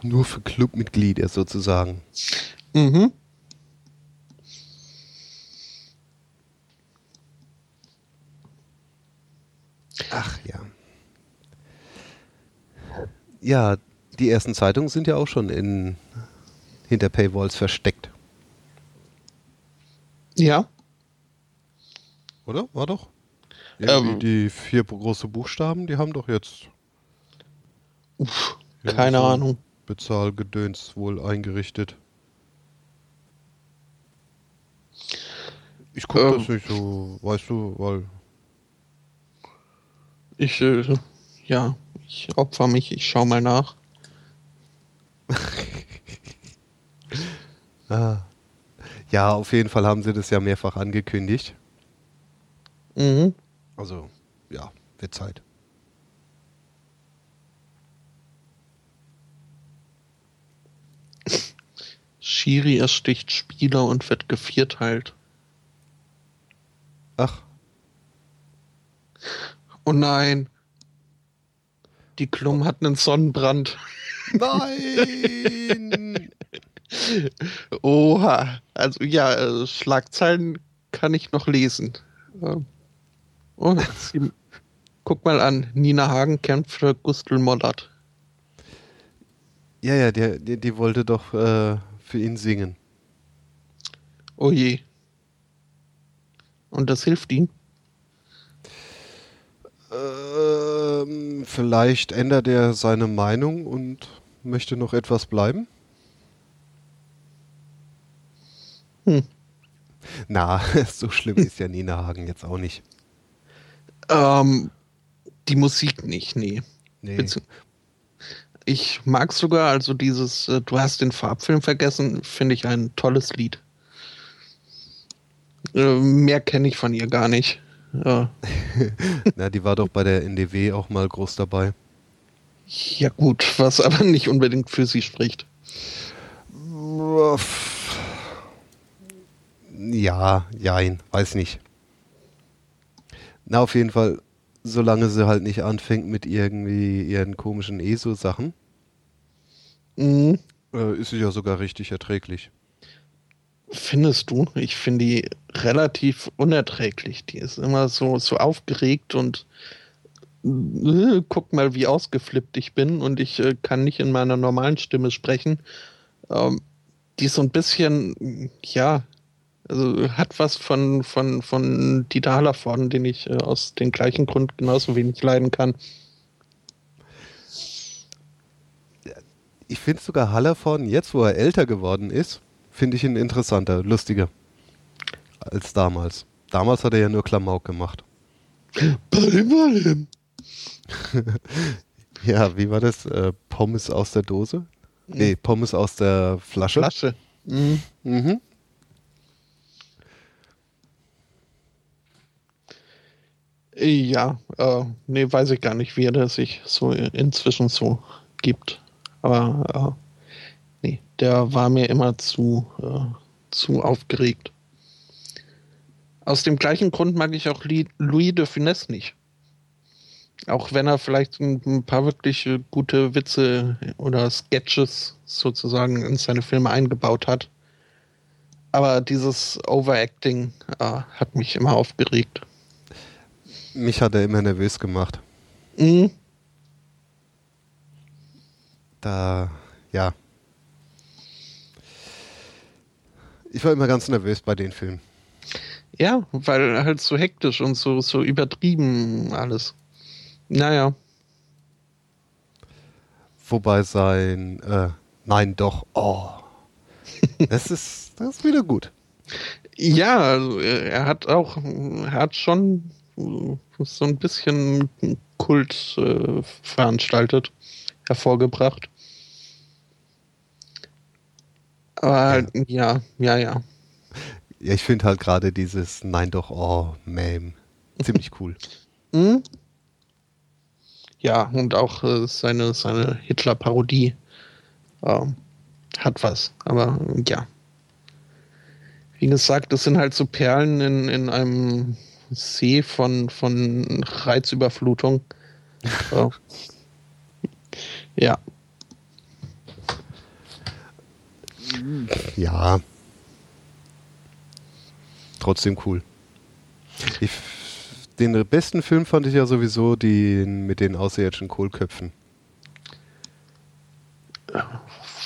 Nur für Clubmitglieder sozusagen. Mhm. Ach ja. Ja, die ersten Zeitungen sind ja auch schon in, hinter Paywalls versteckt, Ja. oder? War doch? Ähm. Die vier große Buchstaben, die haben doch jetzt Uff, keine so Ahnung. Bezahlgedöns wohl eingerichtet. Ich gucke Ähm. das nicht so, weißt du, weil Ich, äh, ja, ich opfer mich, ich schau mal nach. Ah. Ja, auf jeden Fall haben sie das ja mehrfach angekündigt. Mhm. Also, ja, wird Zeit. Shiri ersticht Spieler und wird gevierteilt. Ach, Oh nein. Die Klum hat einen Sonnenbrand. nein! Oha. Also ja, äh, Schlagzeilen kann ich noch lesen. Oh, sie, guck mal an. Nina Hagen kämpft für Gustl Mollert. ja, ja, die, die, die wollte doch äh, für ihn singen. Oh je. Und das hilft ihm? Ähm, vielleicht ändert er seine Meinung und möchte noch etwas bleiben? Hm. Na, so schlimm ist ja Nina Hagen jetzt auch nicht. Ähm, die Musik nicht, nee. Nee. Bezieh- Ich mag sogar, also dieses äh, Du hast den Farbfilm vergessen, finde ich ein tolles Lied. Äh, mehr kenne ich von ihr gar nicht. Ja, Na, die war doch bei der NDW auch mal groß dabei. ja gut, was aber nicht unbedingt für sie spricht. Ja, jein, weiß nicht. Na, auf jeden Fall, solange sie halt nicht anfängt mit irgendwie ihren komischen ESO-Sachen, Mhm. äh, ist sie ja sogar richtig erträglich. Findest du? Ich finde die relativ unerträglich. Die ist immer so, so aufgeregt und äh, guck mal, wie ausgeflippt ich bin und ich äh, kann nicht in meiner normalen Stimme sprechen. Ähm, die ist so ein bisschen, ja, also hat was von, von, von Dieter Hallervorden, den ich äh, aus dem gleichen Grund genauso wenig leiden kann. Ich finde sogar Hallervorden, jetzt wo er älter geworden ist, finde ich ihn interessanter, lustiger als damals. Damals hat er ja nur Klamauk gemacht. Balim, balim. ja, wie war das? Äh, Pommes aus der Dose? Nee, Pommes aus der Flasche. Flasche. Mhm. Mhm. Ja, äh, nee, weiß ich gar nicht, wie er sich so inzwischen so gibt. Aber äh, nee, der war mir immer zu, äh, zu aufgeregt. Aus dem gleichen Grund mag ich auch Louis de Funès nicht. Auch wenn er vielleicht ein paar wirklich gute Witze oder Sketches sozusagen in seine Filme eingebaut hat. Aber dieses Overacting äh, hat mich immer aufgeregt. Mich hat er immer nervös gemacht. Mhm. Da, ja. Ich war immer ganz nervös bei den Filmen. Ja, weil halt so hektisch und so, so übertrieben alles. Naja. Wobei sein äh, Nein doch, oh. Das ist, das ist wieder gut. Ja, also er hat auch, er hat schon so ein bisschen Kult äh, veranstaltet, hervorgebracht. Aber halt, ja, ja, ja. Ja, ich finde halt gerade dieses Nein doch, oh, Mame ziemlich cool. Mhm. Ja, und auch äh, seine, seine Hitler-Parodie äh, hat was. Aber ja. Wie gesagt, das sind halt so Perlen in, in einem See von, von Reizüberflutung. So. ja. Ja. Trotzdem cool. Ich, den besten Film fand ich ja sowieso den mit den außerirdischen Kohlköpfen.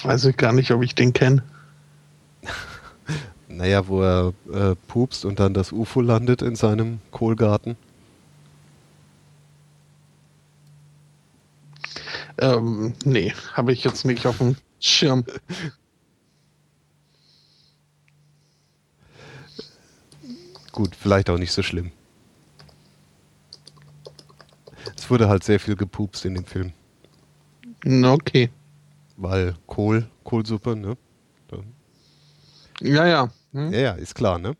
Weiß ich gar nicht, ob ich den kenne. Naja, wo er äh, pupst und dann das UFO landet in seinem Kohlgarten. Ähm, nee, habe ich jetzt nicht auf dem Schirm. Gut, vielleicht auch nicht so schlimm. Es wurde halt sehr viel gepupst in dem Film. Okay. Weil Kohl, Kohlsuppe, ne? Ja, ja. Hm? Ja, ja, ist klar, ne?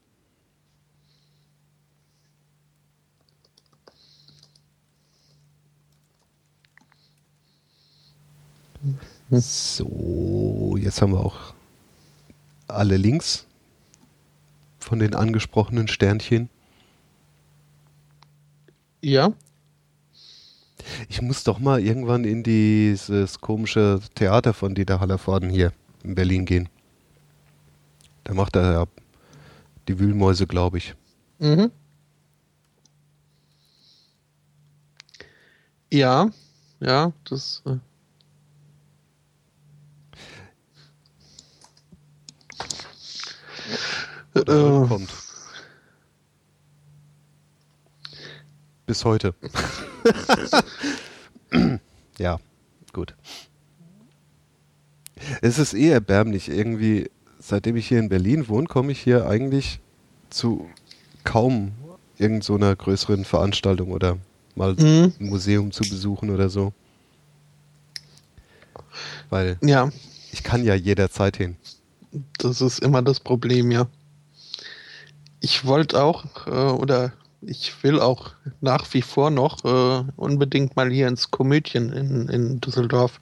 So, jetzt haben wir auch alle Links von den angesprochenen Sternchen. Ja. Ich muss doch mal irgendwann in dieses komische Theater von Dieter Hallervorden hier in Berlin gehen. Da macht er ja die Wühlmäuse, glaube ich. Mhm. Ja, ja, das. Äh Oder Äh. kommt. Bis heute. ja, gut. Es ist eh erbärmlich. Irgendwie, seitdem ich hier in Berlin wohne, komme ich hier eigentlich zu kaum irgend so einer größeren Veranstaltung oder mal Mhm. ein Museum zu besuchen oder so. Weil Ja, ich kann ja jederzeit hin. das ist immer das Problem, ja. Ich wollte auch, äh, oder ich will auch nach wie vor noch äh, unbedingt mal hier ins Komödien in, in Düsseldorf.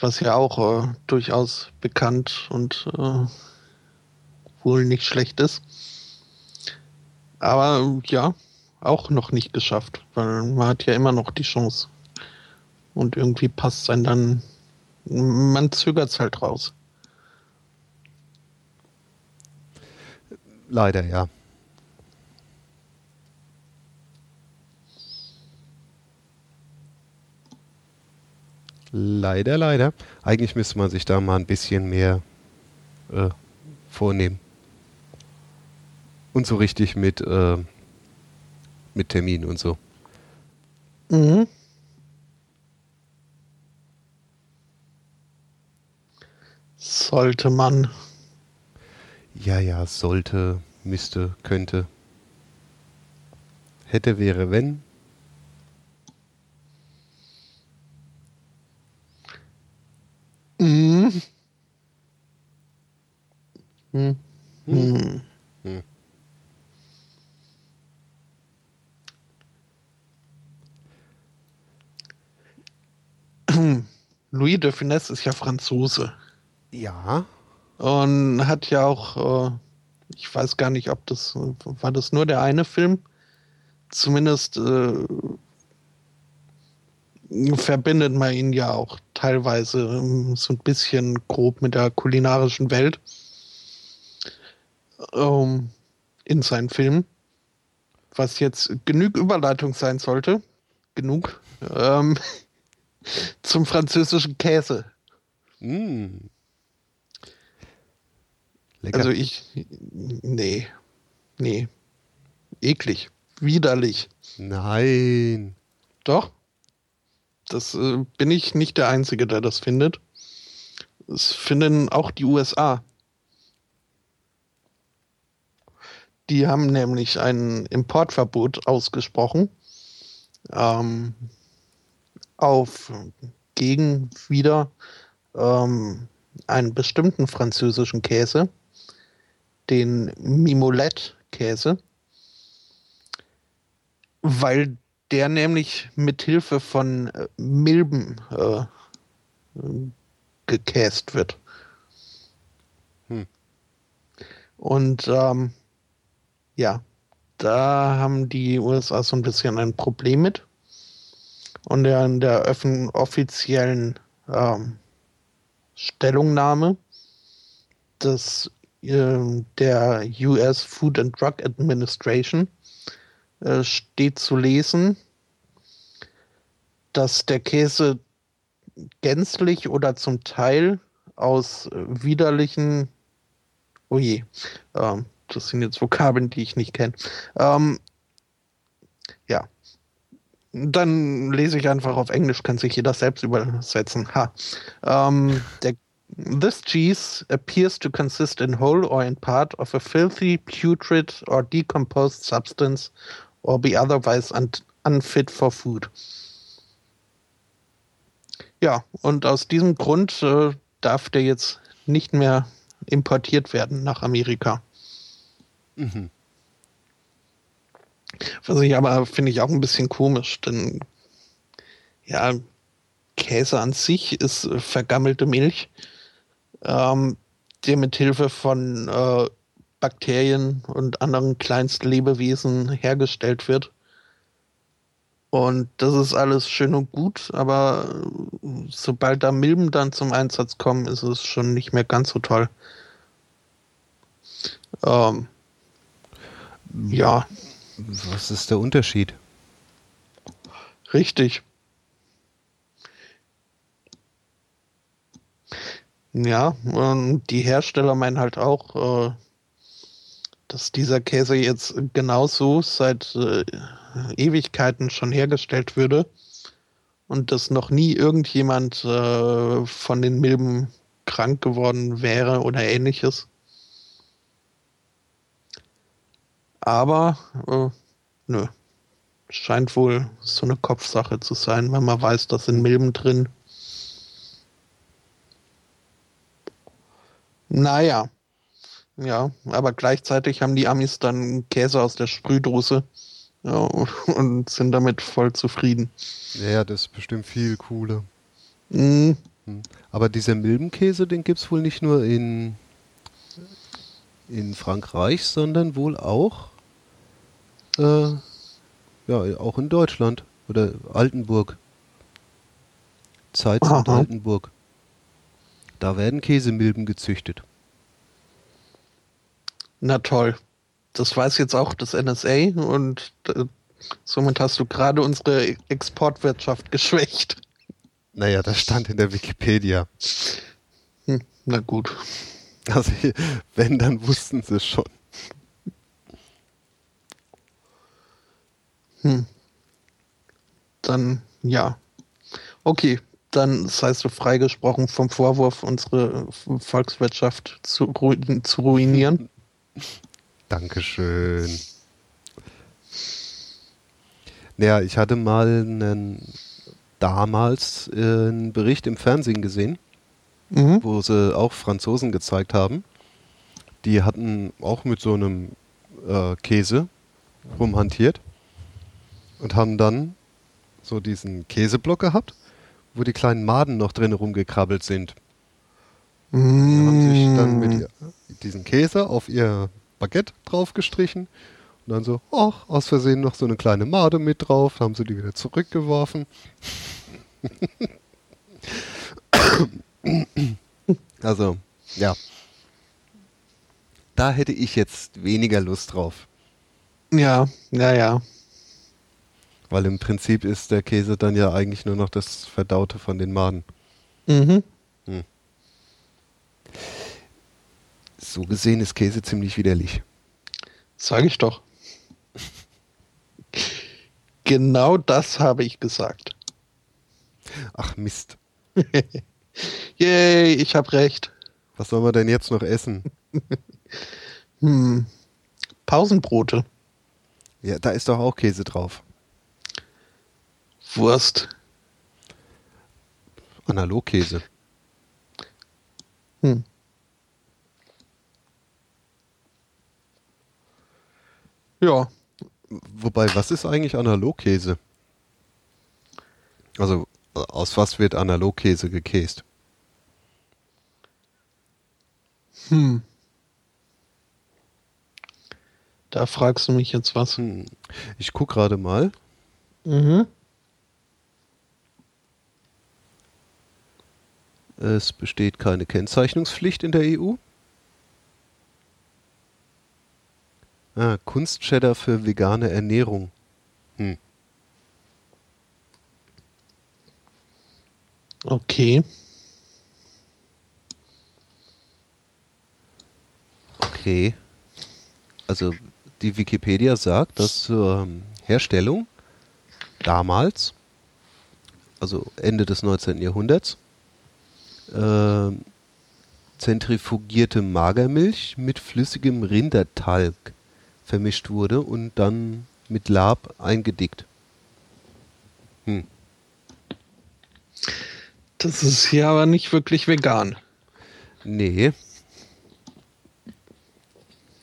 Was ja auch äh, durchaus bekannt und äh, wohl nicht schlecht ist. Aber ja, auch noch nicht geschafft, weil man hat ja immer noch die Chance. Und irgendwie passt es dann, man zögert es halt raus. Leider, ja. Leider, leider. Eigentlich müsste man sich da mal ein bisschen mehr äh, vornehmen. Und so richtig mit, äh, mit Termin und so. Mhm. Sollte man. Ja, ja, sollte, müsste, könnte. Hätte, wäre, wenn. Mhm. Hm. Hm. Hm. Louis de Finesse ist ja Franzose Ja. Und hat ja auch, äh, ich weiß gar nicht, ob das, war das nur der eine Film? Zumindest äh, verbindet man ihn ja auch teilweise ähm, so ein bisschen grob mit der kulinarischen Welt ähm, in seinen Filmen. Was jetzt genug Überleitung sein sollte, genug, ähm, zum französischen Käse. Mm. Lecker. Also ich, nee, nee, eklig, widerlich. Nein. Doch, das äh, bin ich nicht der Einzige, der das findet. Es finden auch die USA. Die haben nämlich ein Importverbot ausgesprochen ähm, auf gegen wieder ähm, einen bestimmten französischen Käse, den Mimolette-Käse, weil der nämlich mit Hilfe von äh, Milben äh, gekäst wird. Hm. Und ähm, ja, da haben die USA so ein bisschen ein Problem mit. Und in der öffn offiziellen ähm, Stellungnahme des, der US Food and Drug Administration äh, steht zu lesen, dass der Käse gänzlich oder zum Teil aus äh, widerlichen, oh je, ähm, das sind jetzt Vokabeln, die ich nicht kenne. Ähm, ja, dann lese ich einfach auf Englisch, kann sich jeder selbst übersetzen. Ha. Ähm, der, this cheese appears to consist in whole or in part of a filthy, putrid or decomposed substance or be otherwise un unfit for food. Ja, und aus diesem Grund äh, darf der jetzt nicht mehr importiert werden nach Amerika. Mhm. Was ich aber finde ich auch ein bisschen komisch, denn ja, Käse an sich ist äh, vergammelte Milch, ähm, die mit Hilfe von äh, Bakterien und anderen Kleinstlebewesen hergestellt wird. Und das ist alles schön und gut, aber äh, sobald da Milben dann zum Einsatz kommen, ist es schon nicht mehr ganz so toll. Ähm, ja, Was ist der Unterschied? richtig. Ja, und die Hersteller meinen halt auch, äh, dass dieser Käse jetzt genauso seit äh, Ewigkeiten schon hergestellt würde und dass noch nie irgendjemand äh, von den Milben krank geworden wäre oder ähnliches. Aber, äh, nö. Scheint wohl so eine Kopfsache zu sein, wenn man weiß, da sind Milben drin. Naja. Ja, aber gleichzeitig haben die Amis dann Käse aus der Sprühdose ja, und sind damit voll zufrieden. Ja, das ist bestimmt viel cooler. Mm. Aber dieser Milbenkäse, den gibt es wohl nicht nur in, in Frankreich, sondern wohl auch, äh, ja, auch in Deutschland oder Altenburg. Zeitz und Aha. Altenburg. Da werden Käsemilben gezüchtet. na toll. Das weiß jetzt auch das NSA und äh, somit hast du gerade unsere Exportwirtschaft geschwächt. Naja, das stand in der Wikipedia. Hm, na gut. Also, wenn, dann wussten sie es schon. Hm. Dann, ja. Okay, dann seist du freigesprochen vom Vorwurf, unsere Volkswirtschaft zu, ru zu ruinieren. Dankeschön. Naja, ich hatte mal einen, damals äh, einen Bericht im Fernsehen gesehen, Mhm. wo sie auch Franzosen gezeigt haben. Die hatten auch mit so einem äh, Käse rumhantiert und haben dann so diesen Käseblock gehabt, wo die kleinen Maden noch drin rumgekrabbelt sind. Die haben sich dann mit ihr, diesen Käse auf ihr Baguette draufgestrichen und dann so, ach, aus Versehen noch so eine kleine Made mit drauf, haben sie die wieder zurückgeworfen. also, ja. Da hätte ich jetzt weniger Lust drauf, Ja, ja, ja. Weil im Prinzip ist der Käse dann ja eigentlich nur noch das Verdaute von den Maden. Mhm. So gesehen ist Käse ziemlich widerlich. Sag ich doch. Genau das habe ich gesagt. Ach Mist. Yay, ich habe recht. Was soll man denn jetzt noch essen? Hm. Pausenbrote, Ja, da ist doch auch Käse drauf. Wurst. Analogkäse. Hm. Ja, Wobei, was ist eigentlich Analogkäse? Also, aus was wird Analogkäse gekäst? hm. Da fragst du mich jetzt was. Hm. Ich gucke gerade mal. Mhm. Es besteht keine Kennzeichnungspflicht in der EU. Ah, Kunstcheddar für vegane Ernährung. Hm. Okay. Okay. Also die Wikipedia sagt, dass zur ähm, Herstellung damals, also Ende des 19. Jahrhunderts, ähm, zentrifugierte Magermilch mit flüssigem Rindertalg vermischt wurde und dann mit Lab eingedickt. Hm. Das ist hier aber nicht wirklich vegan. Nee.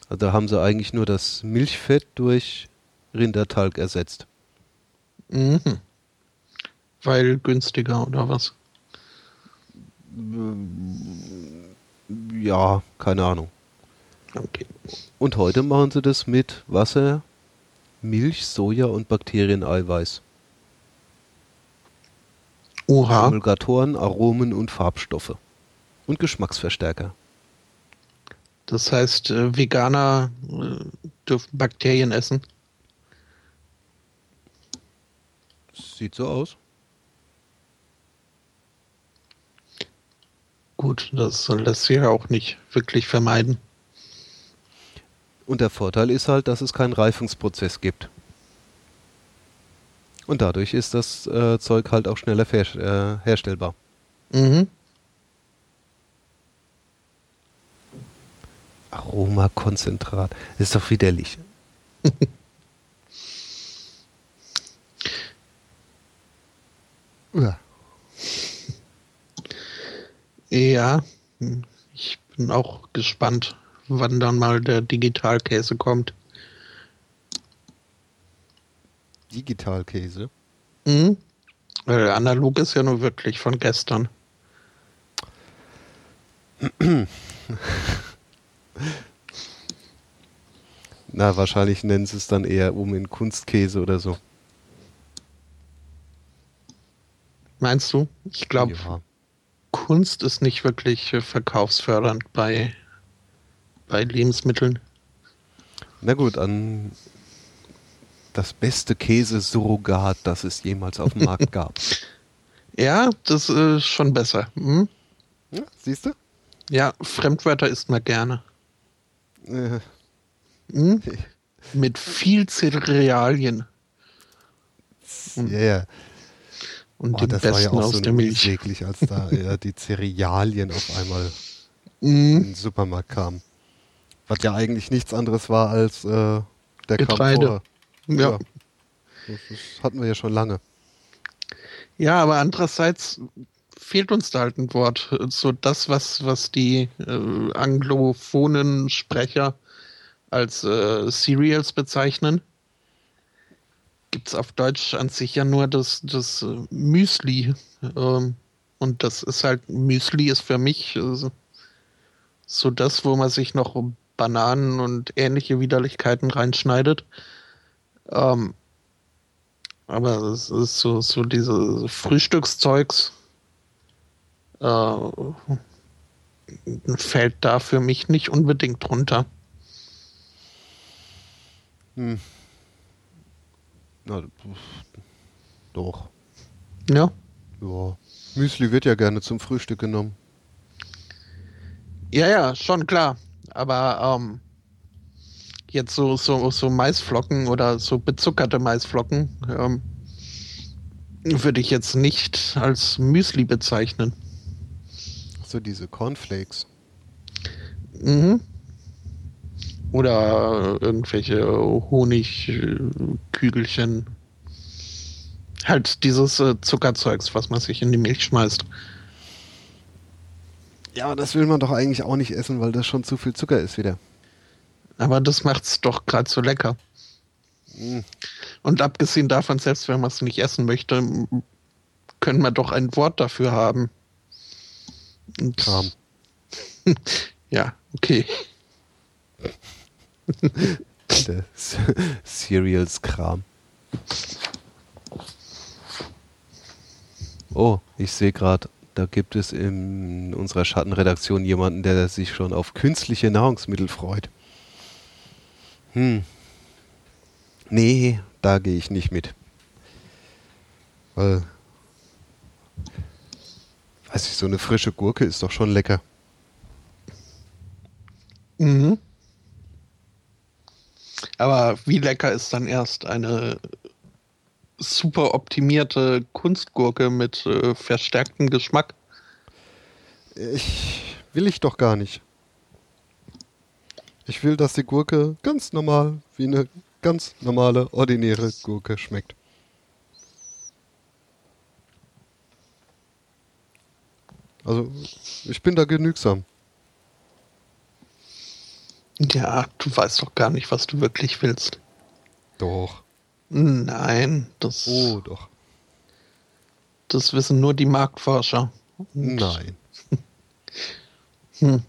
Also da haben sie eigentlich nur das Milchfett durch Rindertalg ersetzt. Mhm. Weil günstiger oder was? Ja, keine Ahnung. Okay. Und heute machen sie das mit Wasser, Milch, Soja und Bakterieneiweiß. Oha. Emulgatoren, Aromen und Farbstoffe. Und Geschmacksverstärker. Das heißt, äh, Veganer äh, dürfen Bakterien essen. Sieht so aus. Gut, das lässt sich ja auch nicht wirklich vermeiden. Und der Vorteil ist halt, dass es keinen Reifungsprozess gibt. Und dadurch ist das äh, Zeug halt auch schneller äh, herstellbar. Mhm. Aromakonzentrat. Ist doch widerlich. ja. Ja, hm, ich bin auch gespannt, wann dann mal der Digitalkäse kommt. Digitalkäse. Mhm. Weil analog ist ja nur wirklich von gestern. Na, wahrscheinlich nennen sie es dann eher um in Kunstkäse oder so. Meinst du? Ich glaube, Ja. Kunst ist nicht wirklich äh, verkaufsfördernd bei, bei Lebensmitteln. Na gut, an das beste Käse-Surrogat, das es jemals auf dem Markt gab. Ja, das ist schon besser. Hm? Ja, siehst du? Ja, Fremdwörter isst man gerne. Äh, Hm? Mit viel Cerealien ja, ja. Und Boah, dem das war ja Besten auch aus so der Milch. unsäglich, als da ja, die Cerealien auf einmal Mhm. in den Supermarkt kamen. Was ja eigentlich nichts anderes war als äh, der Getreide. vorher. Ja. Ja. Das, das hatten wir ja schon lange. ja, aber andererseits fehlt uns da halt ein Wort. So das, was, was die äh, anglophonen Sprecher als äh, Cereals bezeichnen, gibt es auf Deutsch an sich ja nur das, das äh, Müsli. Ähm, und das ist halt, Müsli ist für mich äh, so das, wo man sich noch Bananen und ähnliche Widerlichkeiten reinschneidet. Ähm, aber es ist so, so diese Frühstückszeugs äh, fällt da für mich nicht unbedingt drunter. Hm. Na, doch. Ja. Ja. Müsli wird ja gerne zum Frühstück genommen. Ja, ja, schon klar. Aber ähm, jetzt so, so, so Maisflocken oder so bezuckerte Maisflocken ähm, würde ich jetzt nicht als Müsli bezeichnen. So diese Cornflakes. Mhm. Oder irgendwelche Honigkügelchen. Halt dieses äh, Zuckerzeugs, was man sich in die Milch schmeißt. Ja, aber das will man doch eigentlich auch nicht essen, weil das schon zu viel Zucker ist wieder. Aber das macht's doch gerade so lecker. Hm. Und abgesehen davon, selbst wenn man es nicht essen möchte, können wir doch ein Wort dafür haben. Kram. Ja, okay. Der Cereals-Kram. Oh, ich sehe gerade, da gibt es in unserer Schattenredaktion jemanden, der sich schon auf künstliche Nahrungsmittel freut. Hm. Nee, da gehe ich nicht mit. Weil, weiß ich, so eine frische Gurke ist doch schon lecker. Mhm. Aber wie lecker ist dann erst eine super optimierte Kunstgurke mit äh, verstärktem Geschmack? Ich will ich doch gar nicht. Ich will, dass die Gurke ganz normal, wie eine ganz normale, ordinäre Gurke schmeckt. Also, ich bin da genügsam. Ja, du weißt doch gar nicht, was du wirklich willst. Doch. Nein, das, Oh, doch. das wissen nur die Marktforscher. Und- Nein. Hm.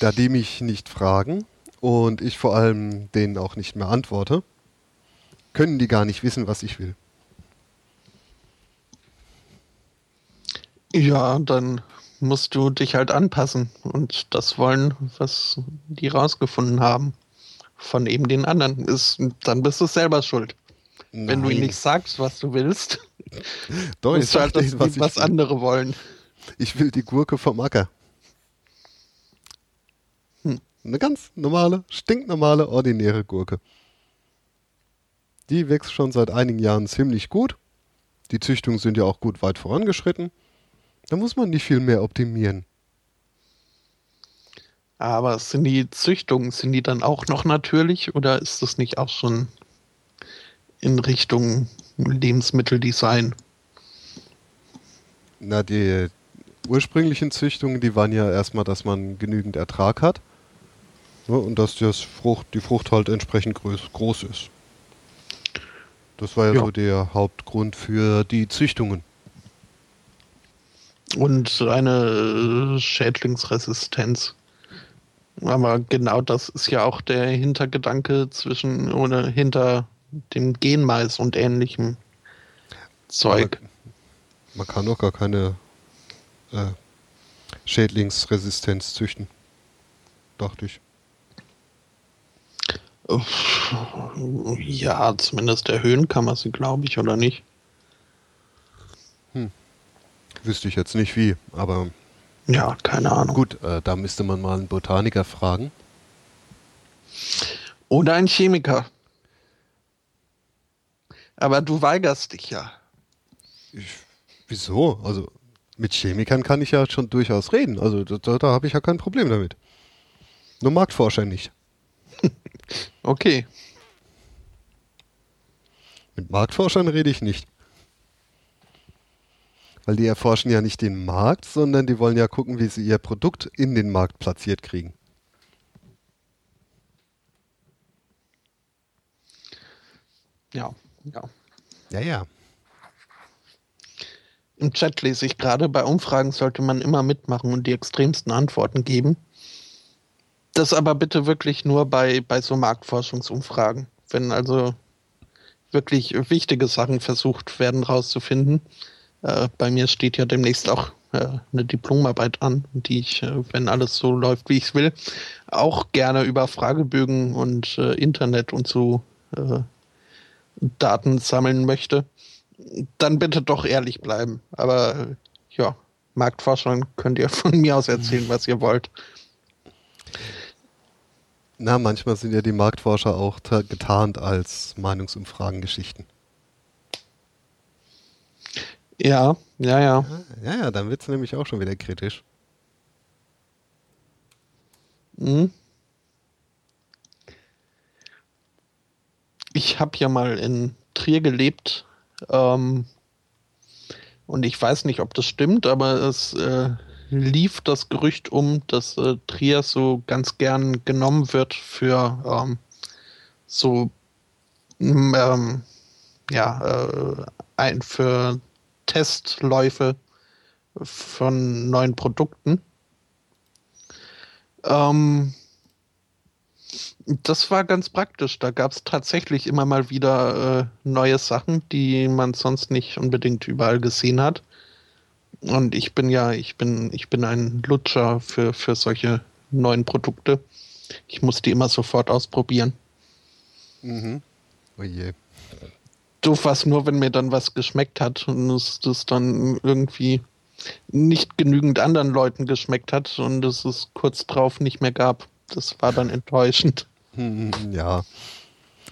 Da die mich nicht fragen und ich vor allem denen auch nicht mehr antworte, können die gar nicht wissen, was ich will. Ja, dann musst du dich halt anpassen und das wollen, was die rausgefunden haben. Von eben den anderen. Ist, dann bist du selber schuld. Wenn du ihnen Nein. nicht sagst, was du willst, Doch, sag halt das, was was, andere wollen. Ich will die Gurke vom Acker. Hm. Eine ganz normale, stinknormale, ordinäre Gurke. Die wächst schon seit einigen Jahren ziemlich gut. Die Züchtungen sind ja auch gut weit vorangeschritten. Da muss man nicht viel mehr optimieren. Aber sind die Züchtungen, sind die dann auch noch natürlich oder ist das nicht auch schon in Richtung Lebensmitteldesign? Na, die ursprünglichen Züchtungen, die waren ja erstmal, dass man genügend Ertrag hat. Ne, und dass das Frucht, die Frucht halt entsprechend groß, groß ist. Das war ja, Ja. so der Hauptgrund für die Züchtungen. Und eine äh, Schädlingsresistenz. Aber genau das ist ja auch der Hintergedanke zwischen oder hinter dem Genmais und ähnlichem Zeug. Man kann doch gar keine äh, Schädlingsresistenz züchten. Dachte ich. Ja, zumindest erhöhen kann man sie, glaube ich, oder nicht? Wüsste ich jetzt nicht wie, aber Ja, keine Ahnung. gut, äh, da müsste man mal einen Botaniker fragen. Oder ein Chemiker. Aber du weigerst dich ja. Wieso? Also mit Chemikern kann ich ja schon durchaus reden. Also da, da habe ich ja kein Problem damit. Nur Marktforscher nicht. Okay. Mit Marktforschern rede ich nicht. Weil die erforschen ja nicht den Markt, sondern die wollen ja gucken, wie sie ihr Produkt in den Markt platziert kriegen. Ja, ja. Ja, ja. Im Chat lese ich gerade, bei Umfragen sollte man immer mitmachen und die extremsten Antworten geben. Das aber bitte wirklich nur bei, bei so Marktforschungsumfragen. Wenn also wirklich wichtige Sachen versucht werden rauszufinden. Äh, bei mir steht ja demnächst auch äh, eine Diplomarbeit an, die ich, äh, wenn alles so läuft, wie ich es will, auch gerne über Fragebögen und äh, Internet und so Daten sammeln möchte dann bitte doch ehrlich bleiben. Aber ja, Marktforschern könnt ihr von mir aus erzählen, was ihr wollt. Na, manchmal sind ja die Marktforscher auch ta- getarnt als Meinungsumfragengeschichten. Ja, ja, ja. Ja, ja, dann wird es nämlich auch schon wieder kritisch. Mhm. Ich habe ja mal in Trier gelebt. Ähm, und ich weiß nicht, ob das stimmt, aber es äh, lief das Gerücht um, dass äh, Trier so ganz gern genommen wird für ähm, so mm, ähm, ja äh, ein für Testläufe von neuen Produkten. Ähm, das war ganz praktisch. Da gab es tatsächlich immer mal wieder äh, neue Sachen, die man sonst nicht unbedingt überall gesehen hat. Und ich bin ja, ich bin, ich bin ein Lutscher für, für solche neuen Produkte. Ich muss die immer sofort ausprobieren. Mhm. Oh je. Doof war es nur, wenn mir dann was geschmeckt hat und es das dann irgendwie nicht genügend anderen Leuten geschmeckt hat und es es kurz drauf nicht mehr gab. Das war dann enttäuschend. Hm, Ja.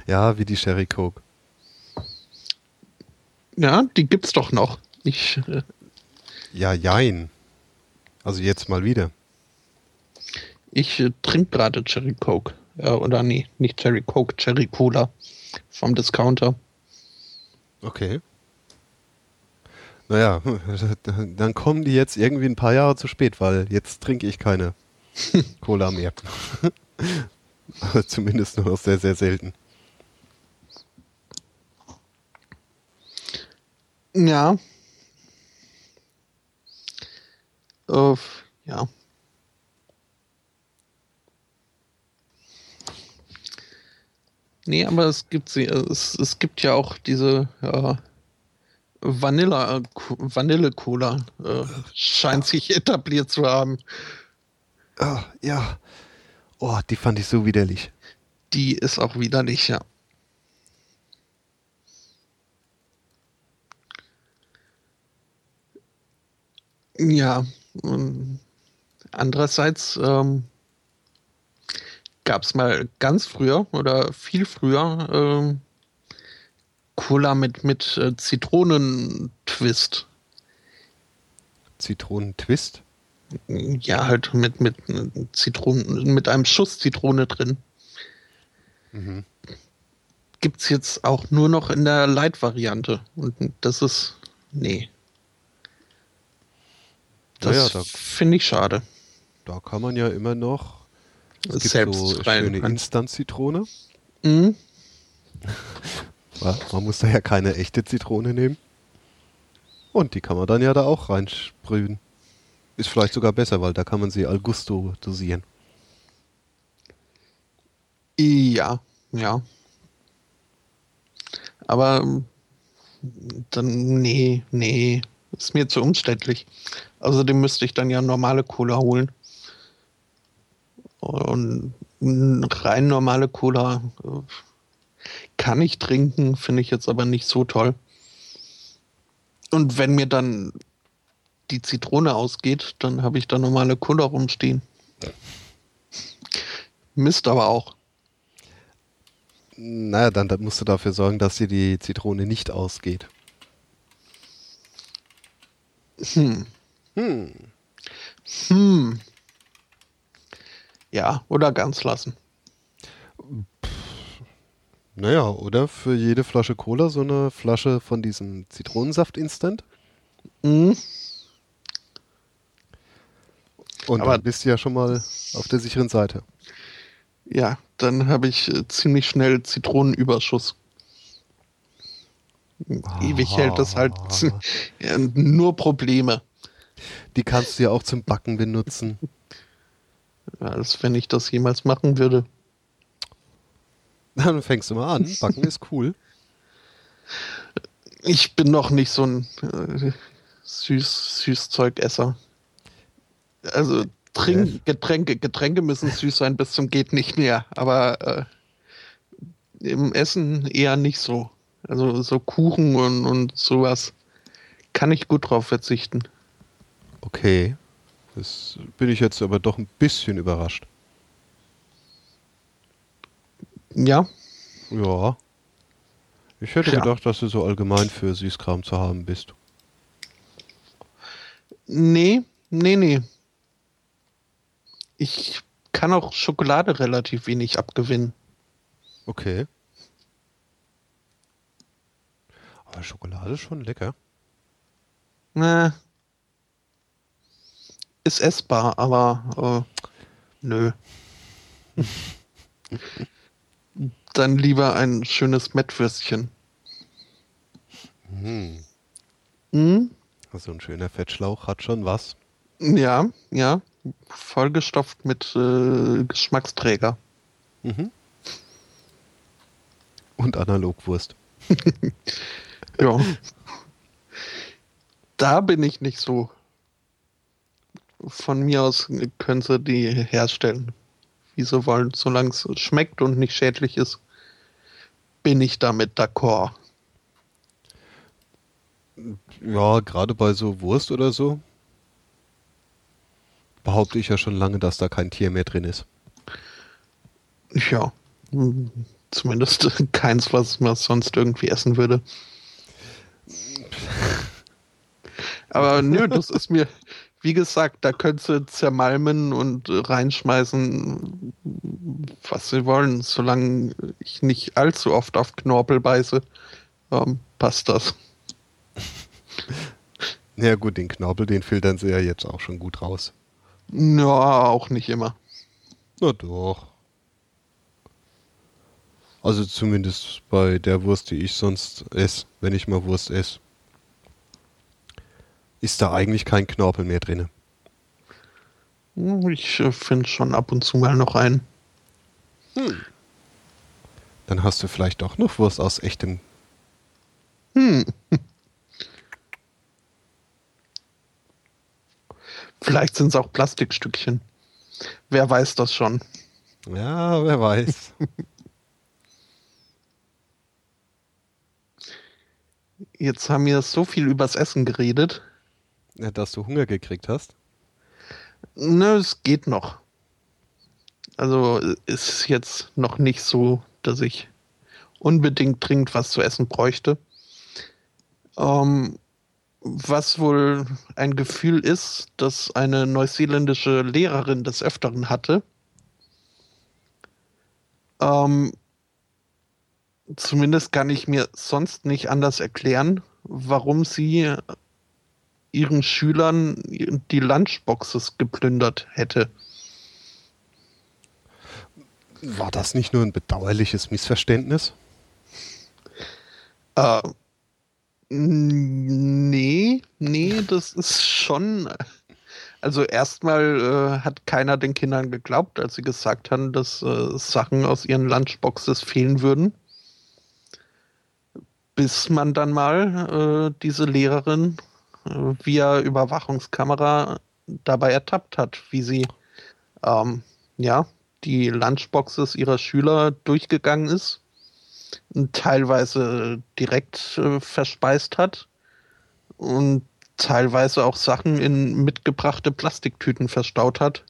Ja, wie die Sherry Coke. Ja, die gibt's doch noch. Ich, äh, Ja, jein. Also jetzt mal wieder. ich äh, trinke gerade Cherry Coke. Äh, oder nee, nicht Cherry Coke, Cherry Cola vom Discounter. Okay. Naja, dann kommen die jetzt irgendwie ein paar Jahre zu spät, weil jetzt trinke ich keine Cola mehr. Also Zumindest nur noch sehr, sehr selten. Ja. Äh, ja. Nee, aber es gibt sie, es, es gibt ja auch diese ja, Vanilla, Vanille Cola, äh, scheint sich etabliert zu haben. Ah, ja. Oh, die fand ich so widerlich. Die ist auch widerlich, ja. Ja, andererseits ähm, gab es mal ganz früher oder viel früher ähm, Cola mit, mit äh, Zitronentwist. Zitronentwist. Ja, halt mit, mit äh, Zitronen, mit einem Schuss Zitrone drin. Mhm. Gibt es jetzt auch nur noch in der Light-Variante. Und das ist. Nee. Das Naja, da- finde ich schade. Da kann man ja immer noch. Es gibt Selbst so rein- schöne Instant-Zitrone. Mhm. Man muss da ja keine echte Zitrone nehmen. Und die kann man dann ja da auch reinsprühen. Ist vielleicht sogar besser, weil da kann man sie al gusto dosieren. Ja, ja. Aber ähm, dann, nee, nee. Ist mir zu umständlich. Außerdem müsste ich dann ja normale Cola holen. Und rein normale Cola äh, kann ich trinken, finde ich jetzt aber nicht so toll. Und wenn mir dann die Zitrone ausgeht, dann habe ich da normale Cola rumstehen. Mist aber auch. Naja, dann, dann musst du dafür sorgen, dass dir die Zitrone nicht ausgeht. Hm. Hm. Hm. Ja, oder ganz lassen. Naja, oder für jede Flasche Cola so eine Flasche von diesem Zitronensaft-Instant. Mhm. Und Aber- dann bist du ja schon mal auf der sicheren Seite. Ja, dann habe ich äh, ziemlich schnell Zitronenüberschuss. Ewig hält das halt ja, nur Probleme. Die kannst du ja auch zum Backen benutzen. Als wenn ich das jemals machen würde. Dann fängst du mal an. Backen ist cool. Ich bin noch nicht so ein äh, süß, Süßzeugesser. Also Trink, Getränke, Getränke müssen süß sein bis zum geht nicht mehr, aber äh, im Essen eher nicht so. Also so Kuchen und, und sowas kann ich gut drauf verzichten. Okay. Das bin ich jetzt aber doch ein bisschen überrascht. Ja, Ja. Ich hätte Ja. gedacht, dass du so allgemein für Süßkram zu haben bist. nee, nee, nee. Ich kann auch Schokolade relativ wenig abgewinnen. Okay. Aber Schokolade ist schon lecker. Ne. Ist essbar, aber äh, nö. Dann lieber ein schönes Mettwürstchen. Hm. Hm? Also ein schöner Fettschlauch hat schon was. Ja, ja. Vollgestopft mit äh, Geschmacksträger. Mhm. Und Analogwurst. Ja. da bin ich nicht so. Von mir aus können sie die herstellen, wie sie wollen. Solange es schmeckt und nicht schädlich ist, bin ich damit d'accord. Ja, gerade bei so Wurst oder so behaupte ich ja schon lange, dass da kein Tier mehr drin ist. Ja. Hm, Zumindest keins, was man sonst irgendwie essen würde. Aber nö, das ist mir, wie gesagt, da könntest du zermalmen und reinschmeißen, was sie wollen. Solange ich nicht allzu oft auf Knorpel beiße, ähm, passt das. Ja gut, den Knorpel, den filtern sie ja jetzt auch schon gut raus. Ja, auch nicht immer. Na doch. Also zumindest bei der Wurst, die ich sonst esse, wenn ich mal Wurst esse, ist da eigentlich kein Knorpel mehr drin. Hm, Ich äh, finde schon ab und zu mal noch einen. Dann hast du vielleicht doch noch Wurst aus echtem. Hm. Vielleicht sind es auch Plastikstückchen. Wer weiß das schon? Ja, wer weiß. Jetzt haben wir so viel übers Essen geredet. Ja, Dass du Hunger gekriegt hast. Ne, es geht noch. Also ist jetzt noch nicht so, dass ich unbedingt dringend was zu essen bräuchte. Ähm, was wohl ein Gefühl ist, das eine neuseeländische Lehrerin des Öfteren hatte. Ähm, zumindest kann ich mir sonst nicht anders erklären, warum sie ihren Schülern die Lunchboxes geplündert hätte. War das nicht nur ein bedauerliches Missverständnis? Äh, nee, nee, das ist schon. Also erstmal äh, hat keiner den Kindern geglaubt, als sie gesagt haben, dass äh, Sachen aus ihren Lunchboxes fehlen würden. Bis man dann mal äh, diese Lehrerin via Überwachungskamera dabei ertappt hat, wie sie ähm, ja die Lunchboxes ihrer Schüler durchgegangen ist teilweise direkt äh, verspeist hat und teilweise auch Sachen in mitgebrachte Plastiktüten verstaut hat,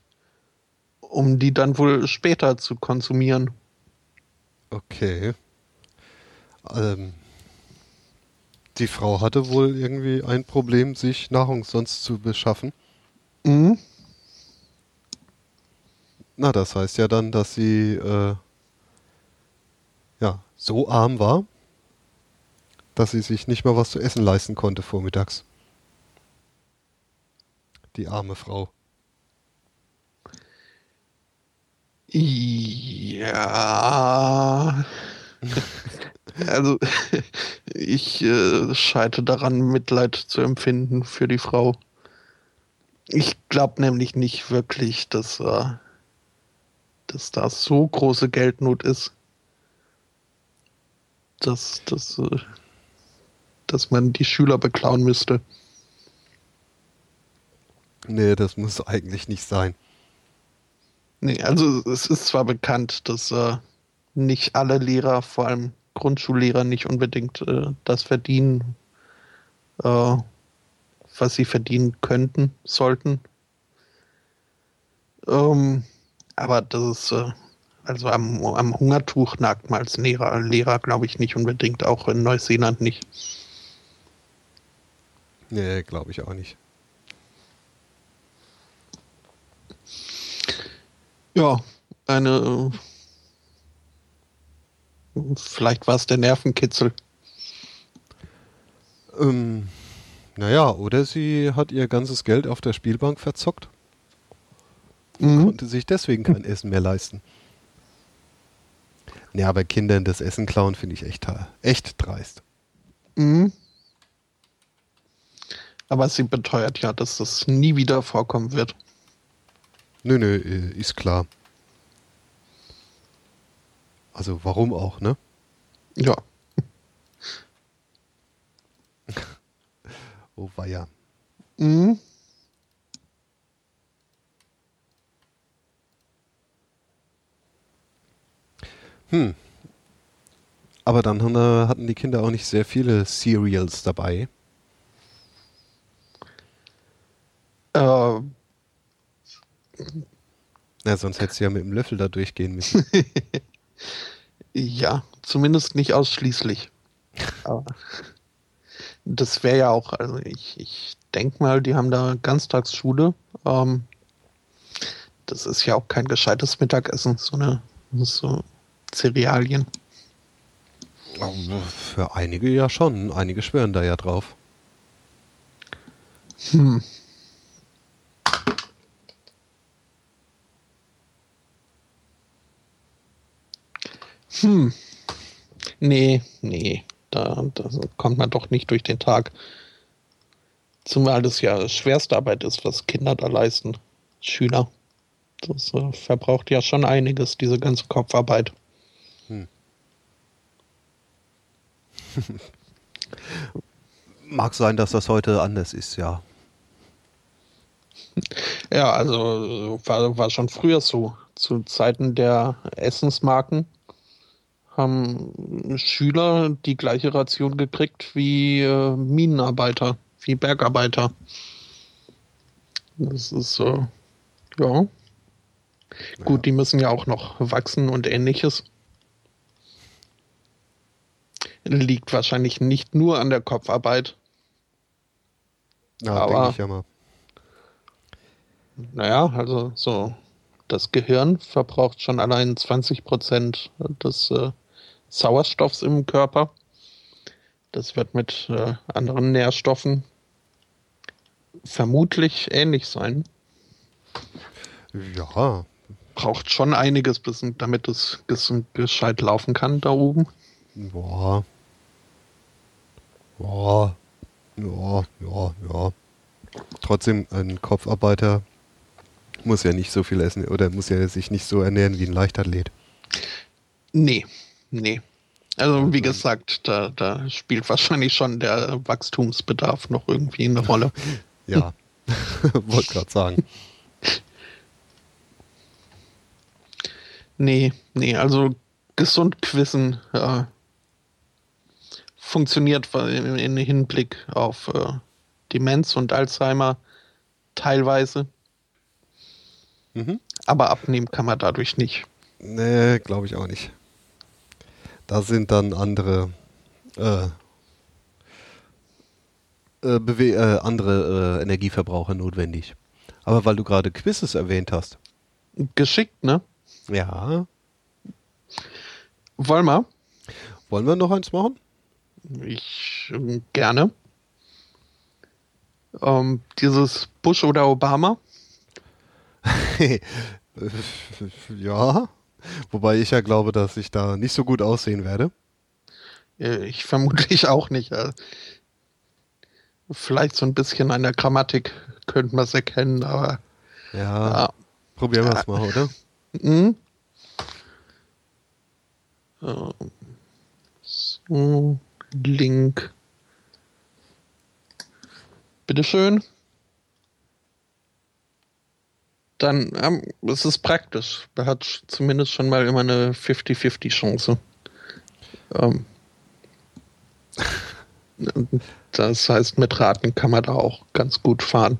um die dann wohl später zu konsumieren. Okay. Ähm, die Frau hatte wohl irgendwie ein Problem, sich Nahrung sonst zu beschaffen. Mhm. Na, das heißt ja dann, dass sie äh, ja so arm war, dass sie sich nicht mal was zu essen leisten konnte vormittags. Die arme Frau. Ja. also, ich äh, scheite daran, Mitleid zu empfinden für die Frau. Ich glaube nämlich nicht wirklich, dass, äh, dass da so große Geldnot ist, dass, dass, äh, dass man die Schüler beklauen müsste. Nee, das muss eigentlich nicht sein. Nee, also es ist zwar bekannt, dass äh, nicht alle Lehrer, vor allem Grundschullehrer, nicht unbedingt äh, das verdienen, äh, was sie verdienen könnten, sollten. Ähm, aber das ist, äh, also am, am, Hungertuch nagt man als Lehrer, Lehrer glaube ich nicht unbedingt, auch in Neuseeland nicht. Nee, glaube ich auch nicht. Ja, eine. Vielleicht war es der Nervenkitzel. Ähm, naja, oder sie hat ihr ganzes Geld auf der Spielbank verzockt. Mhm. Konnte sich deswegen kein Essen mehr leisten. Ja, bei Kindern das Essen klauen finde ich echt, echt dreist. Mhm. Aber sie beteuert ja, dass das nie wieder vorkommen wird. Nö, nö, äh, ist klar. Also warum auch, ne? Ja. oh weia. Mhm. Hm. Aber dann haben, hatten die Kinder auch nicht sehr viele Cereals dabei. Äh, ja, sonst hättest du ja mit dem Löffel da durchgehen müssen. ja, zumindest nicht ausschließlich. Aber das wäre ja auch, also ich, ich denke mal, die haben da Ganztagsschule. Ähm, das ist ja auch kein gescheites Mittagessen, so eine so Cerealien. Für einige ja schon. Einige schwören da ja drauf. Hm. Hm. Nee, nee. Da, da kommt man doch nicht durch den Tag. Zumal das ja schwerste Arbeit ist, was Kinder da leisten. Schüler. Das äh, verbraucht ja schon einiges, diese ganze Kopfarbeit. Hm. Mag sein, dass das heute anders ist, ja. Ja, also war, war schon früher so. Zu Zeiten der Essensmarken haben Schüler die gleiche Ration gekriegt wie äh, Minenarbeiter, wie Bergarbeiter. Das ist so, äh, ja. ja. Gut, die müssen ja auch noch wachsen und ähnliches. Liegt wahrscheinlich nicht nur an der Kopfarbeit. Ja, aber ich ja mal. Naja, also so das Gehirn verbraucht schon allein 20 Prozent des äh, Sauerstoffs im Körper. Das wird mit äh, anderen Nährstoffen vermutlich ähnlich sein. Ja. Braucht schon einiges, damit es gescheit laufen kann da oben. Boah. Boah. Ja, ja, ja. Trotzdem, ein Kopfarbeiter muss ja nicht so viel essen oder muss ja sich nicht so ernähren wie ein Leichtathlet. Nee, Nee. Also wie gesagt, da, da spielt wahrscheinlich schon der Wachstumsbedarf noch irgendwie eine Rolle. ja, wollte gerade sagen. Nee, nee, also gesund quissen ja, funktioniert in, in Hinblick auf äh, Demenz und Alzheimer teilweise. Mhm. Aber abnehmen kann man dadurch nicht. Nee, glaube ich auch nicht. Da sind dann andere, äh, äh, äh, andere äh, Energieverbraucher notwendig. Aber weil du gerade Quizzes erwähnt hast. Geschickt, ne? Ja. Wollen wir? Wollen wir noch eins machen? Ich ähm, gerne. Ähm, dieses Bush oder Obama? ja. Wobei ich ja glaube, dass ich da nicht so gut aussehen werde. Äh, Ich vermutlich auch nicht. Vielleicht so ein bisschen an der Grammatik könnte man es erkennen, aber Ja, ja. probieren wir es mal, oder? Mhm. So, Link. Bitteschön. Dann, ähm, es ist praktisch. Man hat zumindest schon mal immer eine 50-50 Chance. Ähm, das heißt, mit Raten kann man da auch ganz gut fahren.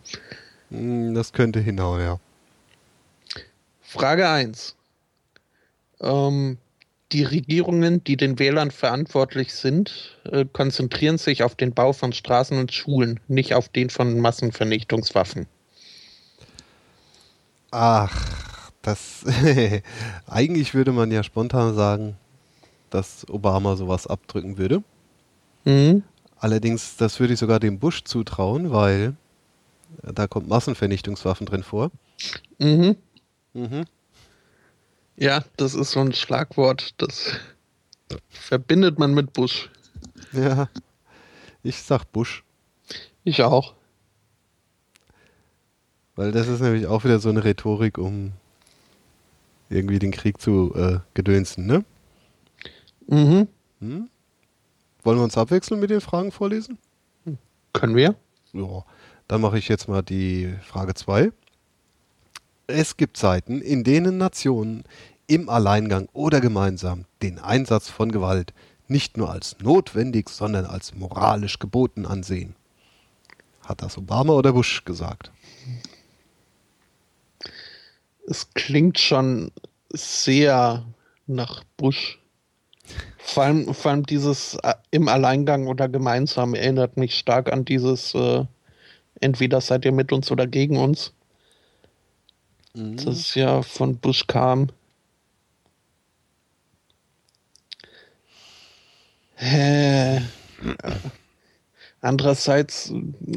Hm, Das könnte hinhauen, ja. Frage 1. Ähm, die Regierungen, die den Wählern verantwortlich sind, äh, konzentrieren sich auf den Bau von Straßen und Schulen, nicht auf den von Massenvernichtungswaffen. Ach, das. Eigentlich würde man ja spontan sagen, dass Obama sowas abdrücken würde. Mhm. Allerdings, das würde ich sogar dem Bush zutrauen, weil äh, da kommt Massenvernichtungswaffen drin vor. Mhm. Mhm. Ja, das ist so ein Schlagwort, das verbindet man mit Bush. Ja, ich sag Bush, Ich auch. Weil das ist nämlich auch wieder so eine Rhetorik, um irgendwie den Krieg zu äh, gedönsen, ne? Mhm. Hm? Wollen wir uns abwechseln mit den Fragen vorlesen? Können wir? Ja, dann mache ich jetzt mal die Frage 2. Es gibt Zeiten, in denen Nationen im Alleingang oder gemeinsam den Einsatz von Gewalt nicht nur als notwendig, sondern als moralisch geboten ansehen. Hat das Obama oder Bush gesagt? Es klingt schon sehr nach Bush. Vor allem, vor allem dieses äh, im Alleingang oder gemeinsam erinnert mich stark an dieses äh, entweder seid ihr mit uns oder gegen uns. Das ja von Bush kam. Äh, andererseits,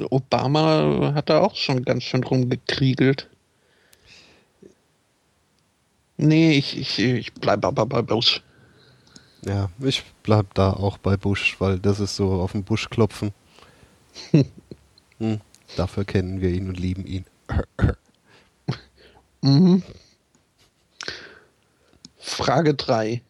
Obama hat da auch schon ganz schön rumgekriegelt. Nee, ich, ich, ich bleibe aber bei Bush. Ja, ich bleib da auch bei Bush, weil das ist so auf den Bush klopfen. hm, dafür kennen wir ihn und lieben ihn. Mhm. Frage 3.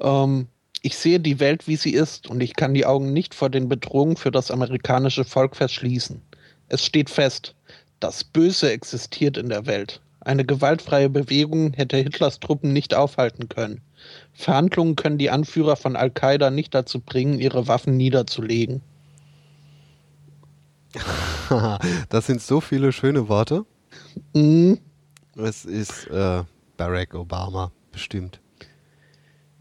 Ähm, ich sehe die Welt, wie sie ist, und ich kann die Augen nicht vor den Bedrohungen für das amerikanische Volk verschließen. Es steht fest, das Böse existiert in der Welt. Eine gewaltfreie Bewegung hätte Hitlers Truppen nicht aufhalten können. Verhandlungen können die Anführer von Al-Qaida nicht dazu bringen, ihre Waffen niederzulegen. das sind so viele schöne Worte. Mhm. Es ist äh, Barack Obama, bestimmt.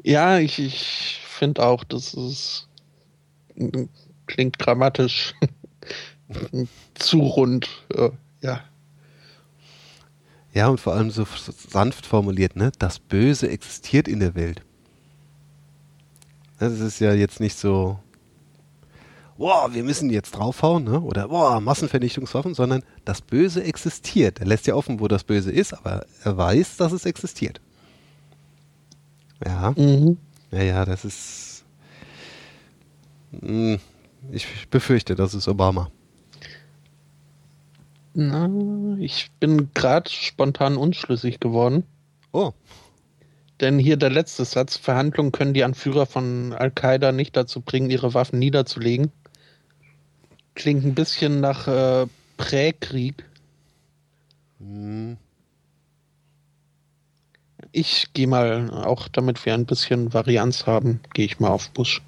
Ja, ich, ich finde auch, das ist klingt grammatisch zu rund. Äh, ja. Ja, und vor allem so sanft formuliert, ne? Das Böse existiert in der Welt. Das ist ja jetzt nicht so, boah, wir müssen jetzt draufhauen, ne? Oder boah, Massenvernichtungswaffen, sondern das Böse existiert. Er lässt ja offen, wo das Böse ist, aber er weiß, dass es existiert. Ja, Mhm. ja, ja, das ist. Hm, Ich befürchte, das ist Obama. Na, ich bin gerade spontan unschlüssig geworden. Oh, Denn hier der letzte Satz: Verhandlungen können die Anführer von Al-Qaida nicht dazu bringen, ihre Waffen niederzulegen. Klingt ein bisschen nach äh, Präkrieg. hm, Ich gehe mal, auch damit wir ein bisschen Varianz haben, gehe ich mal auf Bush.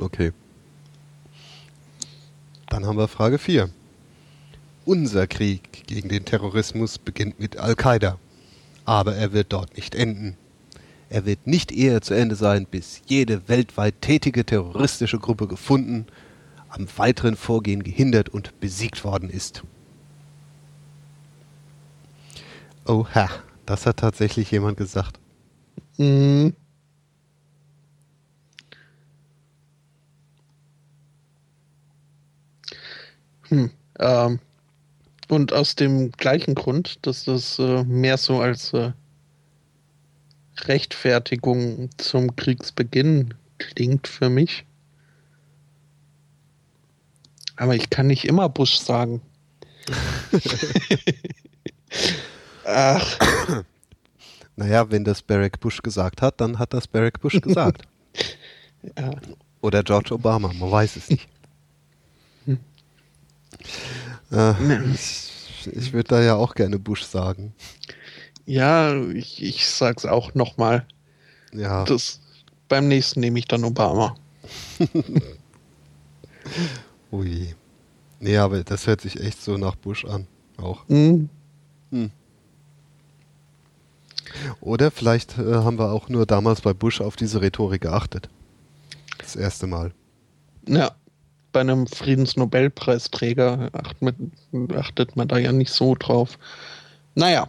okay. Dann haben wir Frage 4. Unser Krieg gegen den Terrorismus beginnt mit Al-Qaida. Aber er wird dort nicht enden. Er wird nicht eher zu Ende sein, bis jede weltweit tätige terroristische Gruppe gefunden, am weiteren Vorgehen gehindert und besiegt worden ist. Oha, das hat tatsächlich jemand gesagt. Mhm. Hm, ähm, und aus dem gleichen Grund, dass das äh, mehr so als äh, Rechtfertigung zum Kriegsbeginn klingt für mich. Aber ich kann nicht immer Bush sagen. Ach. Naja, wenn das Barack Bush gesagt hat, dann hat das Barack Bush gesagt. ja. Oder George Obama, man weiß es nicht. Hm. Äh, ich, ich würde da ja auch gerne Bush sagen. Ja, ich, ich sag's auch nochmal. Ja. Das, beim nächsten nehme ich dann Obama. Ui. Nee, aber das hört sich echt so nach Bush an. Auch. Mhm. Hm. Oder vielleicht äh, haben wir auch nur damals bei Bush auf diese Rhetorik geachtet. Das erste Mal. Ja, bei einem Friedensnobelpreisträger achtet, achtet man da ja nicht so drauf. Naja,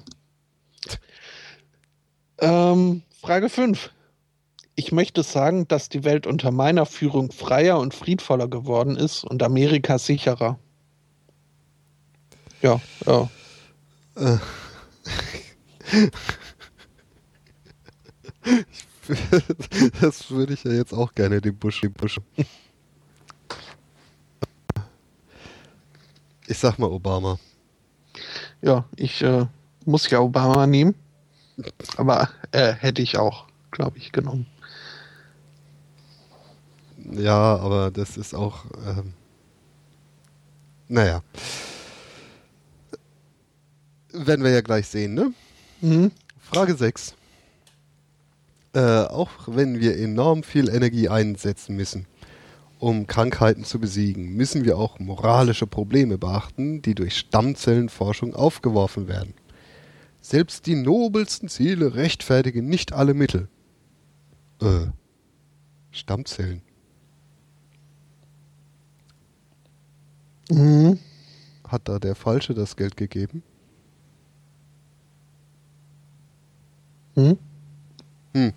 ähm, Frage 5. Ich möchte sagen, dass die Welt unter meiner Führung freier und friedvoller geworden ist und Amerika sicherer. Ja, ja. Äh. das würde ich ja jetzt auch gerne, den Busch, den Busch. Ich sag mal Obama. Ja, ich äh, muss ja Obama nehmen. Aber äh, hätte ich auch, glaube ich, genommen. Ja, aber das ist auch. Ähm, naja. Werden wir ja gleich sehen, ne? Mhm. Frage 6. Äh, auch wenn wir enorm viel Energie einsetzen müssen, um Krankheiten zu besiegen, müssen wir auch moralische Probleme beachten, die durch Stammzellenforschung aufgeworfen werden. Selbst die nobelsten Ziele rechtfertigen nicht alle Mittel. Äh, Stammzellen. Mhm. Hat da der Falsche das Geld gegeben? Hm? Hm.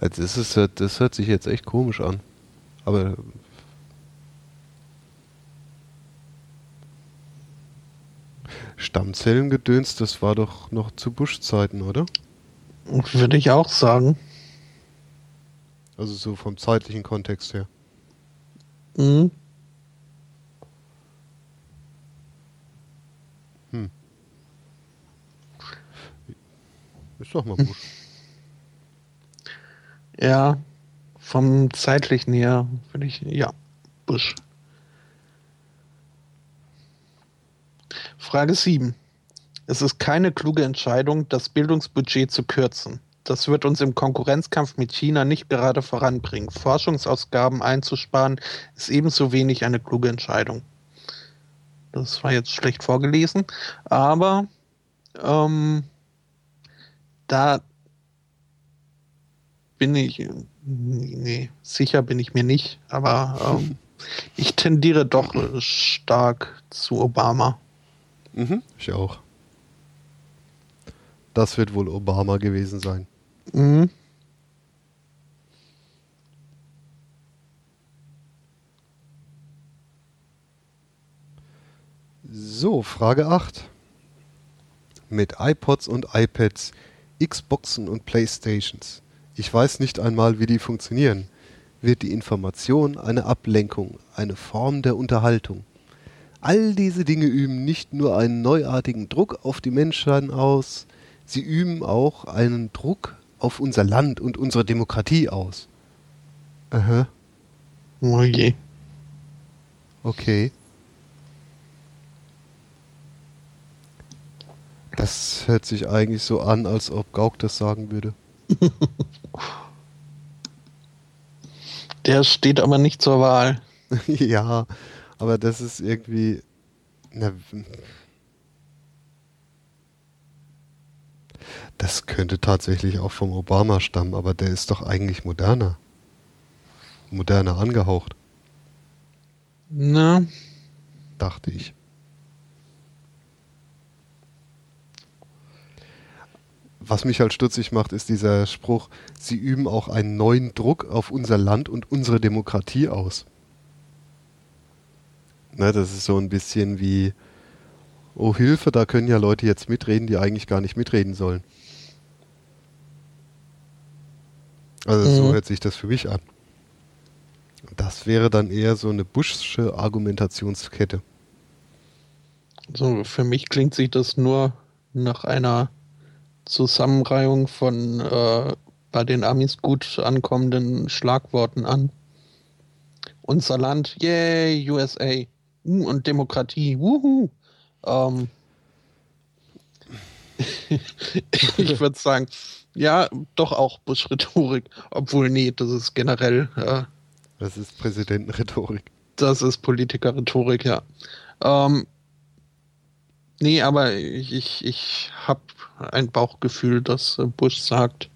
Also das, ist, das hört sich jetzt echt komisch an. Aber Stammzellengedöns, das war doch noch zu Bush-Zeiten, oder? Würde ich auch sagen. Also so vom zeitlichen Kontext her. Mhm. Hm. Ist doch mal Bush. Ja, vom zeitlichen her würde ich, ja, Bush. Frage 7. Es ist keine kluge Entscheidung, das Bildungsbudget zu kürzen. Das wird uns im Konkurrenzkampf mit China nicht gerade voranbringen. Forschungsausgaben einzusparen ist ebenso wenig eine kluge Entscheidung. Das war jetzt schlecht vorgelesen, aber ähm, da bin ich, nee, sicher bin ich mir nicht, aber ähm, ich tendiere doch stark zu Obama. Mhm, ich auch. Das wird wohl Obama gewesen sein. Mhm. So, Frage 8. Mit iPods und iPads, Xboxen und Playstations. Ich weiß nicht einmal, wie die funktionieren. Wird die Information eine Ablenkung, eine Form der Unterhaltung? All diese Dinge üben nicht nur einen neuartigen Druck auf die Menschheit aus, sie üben auch einen Druck auf unser Land und unsere Demokratie aus. Aha. Oh je. Okay. Das hört sich eigentlich so an, als ob Gauk das sagen würde. Der steht aber nicht zur Wahl. ja, Aber das ist irgendwie. Na, das könnte tatsächlich auch vom Obama stammen, aber der ist doch eigentlich moderner. Moderner angehaucht, Na, dachte ich. Was mich halt stutzig macht, ist dieser Spruch, sie üben auch einen neuen Druck auf unser Land und unsere Demokratie aus. Ne, das ist so ein bisschen wie, oh Hilfe, da können ja Leute jetzt mitreden, die eigentlich gar nicht mitreden sollen. Also so Mhm. hört sich das für mich an. Das wäre dann eher so eine Bushsche Argumentationskette. so für mich klingt sich das nur nach einer Zusammenreihung von äh, bei den Amis gut ankommenden Schlagworten an. Unser Land, yay, USA. Und Demokratie, wuhu. Ähm, ich würde sagen, ja, doch auch Bush-Rhetorik. Obwohl, nee, das ist generell, äh, Das ist Präsidentenrhetorik. das ist Politiker-Rhetorik, ja. Ähm, nee, aber ich, ich, ich habe ein Bauchgefühl, dass äh, Bush sagt,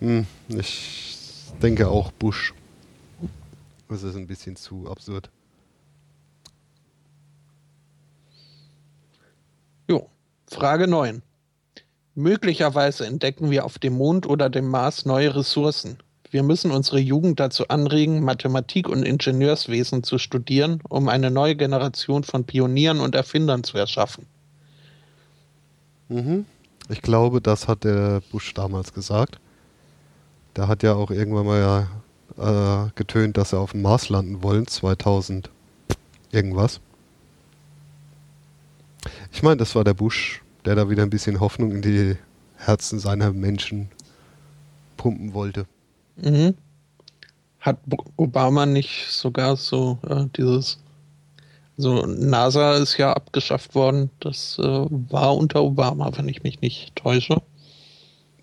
Hm, ich denke auch Bush. Das ist ein bisschen zu absurd. jo, Frage 9. Möglicherweise entdecken wir auf dem Mond oder dem Mars neue Ressourcen. Wir müssen unsere Jugend dazu anregen, Mathematik und Ingenieurswesen zu studieren, um eine neue Generation von Pionieren und Erfindern zu erschaffen. Mhm. Ich glaube, das hat der Bush damals gesagt. Der hat ja auch irgendwann mal ja, äh, getönt, dass er auf dem Mars landen wollen, 2000 irgendwas. Ich meine, das war der Bush, der da wieder ein bisschen Hoffnung in die Herzen seiner Menschen pumpen wollte. Mhm. Hat Obama nicht sogar so äh, dieses, so NASA ist ja abgeschafft worden. Das äh, war unter Obama, wenn ich mich nicht täusche.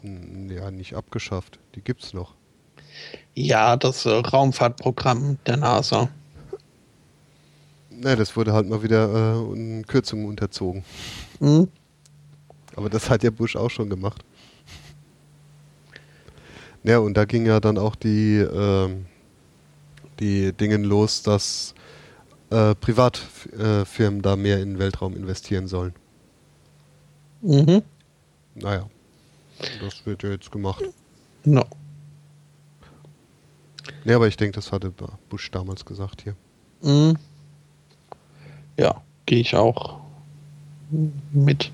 Hm, Ja, nicht abgeschafft. Die gibt's noch. Ja, das äh, Raumfahrtprogramm der NASA. Ne, das wurde halt mal wieder äh, in Kürzungen unterzogen. Mhm. Aber das hat ja Bush auch schon gemacht. Ja, und da ging ja dann auch die, ähm, die Dingen los, dass äh, Privatfirmen da mehr in den Weltraum investieren sollen. Mhm. Naja, das wird ja jetzt gemacht. No. Ne, aber ich denke, das hatte Bush damals gesagt hier. Mhm. Ja, gehe ich auch mit.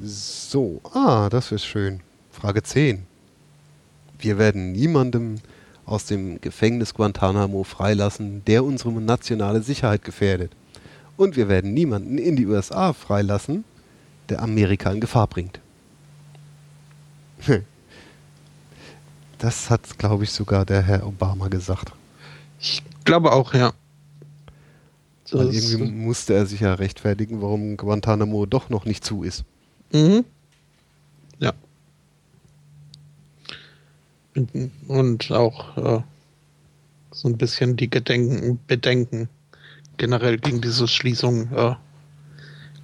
So, ah, das ist schön. Frage 10. Wir werden niemandem aus dem Gefängnis Guantanamo freilassen, der unsere nationale Sicherheit gefährdet. Und wir werden niemanden in die USA freilassen, der Amerika in Gefahr bringt. Das hat, glaube ich, sogar der Herr Obama gesagt. Ich glaube auch, ja. Weil irgendwie musste er sich ja rechtfertigen, warum Guantanamo doch noch nicht zu ist. Mhm. Und, auch äh, so ein bisschen die Gedenken, Bedenken generell gegen diese Schließung äh,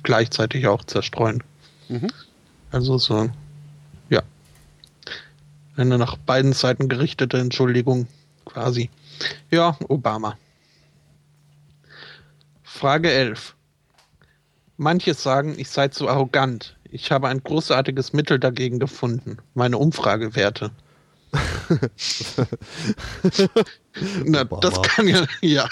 gleichzeitig auch zerstreuen. Mhm. Also so, ja. Eine nach beiden Seiten gerichtete Entschuldigung quasi. Ja, Obama. Frage 11. Manche sagen, ich sei zu arrogant. Ich habe ein großartiges Mittel dagegen gefunden. Meine Umfragewerte. Na, das Obama. kann ja, ja.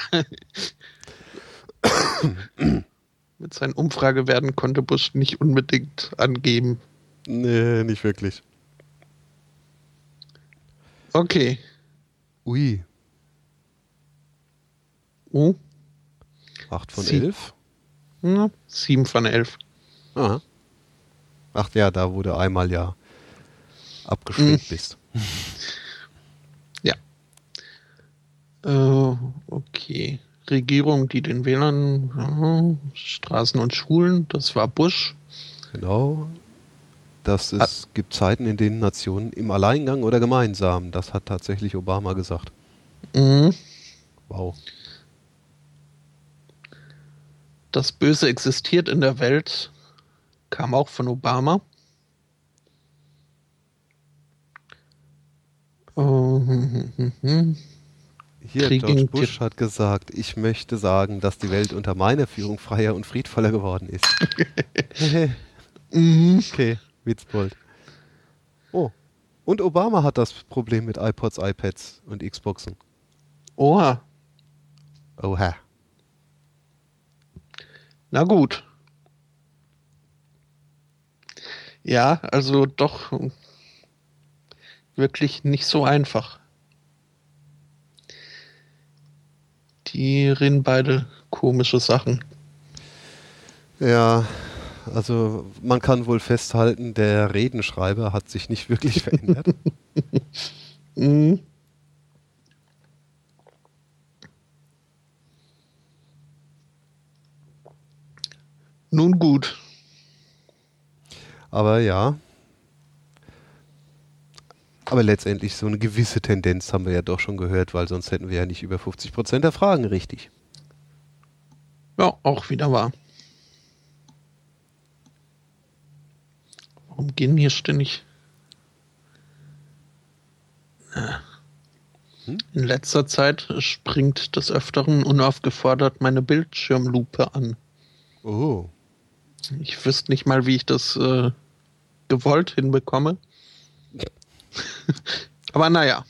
Mit seinen Umfragewerten konnte Bush nicht unbedingt angeben. Nee, nicht wirklich. Okay. Ui, Oh, 8 von Sie- 11? na, 7 von 11. Aha. Ach ja, da wurde einmal ja abgeschminkt bist. Ja. Äh, okay. Regierung, die den Wählern äh, Straßen und Schulen, das war Bush. Genau. Das es gibt Zeiten, in denen Nationen im Alleingang oder gemeinsam, das hat tatsächlich Obama gesagt. Mhm. Wow. Das Böse existiert in der Welt kam auch von Obama. Hier, George Bush hat gesagt, ich möchte sagen, dass die Welt unter meiner Führung freier und friedvoller geworden ist. Mhm. okay, Witzbold. Oh, und Obama hat das Problem mit iPods, iPads und Xboxen. Oha. Oha. Na gut. Ja, also doch wirklich nicht so einfach. Die reden beide komische Sachen. Ja, also man kann wohl festhalten, der Redenschreiber hat sich nicht wirklich verändert. mhm. Nun gut. Aber ja. Aber letztendlich so eine gewisse Tendenz haben wir ja doch schon gehört, weil sonst hätten wir ja nicht über 50 Prozent der Fragen richtig. Ja, auch wieder wahr. Warum gehen hier ständig? Hm? In letzter Zeit springt des Öfteren unaufgefordert meine Bildschirmlupe an. Oh. Ich wüsste nicht mal, wie ich das äh, gewollt hinbekomme. Aber naja.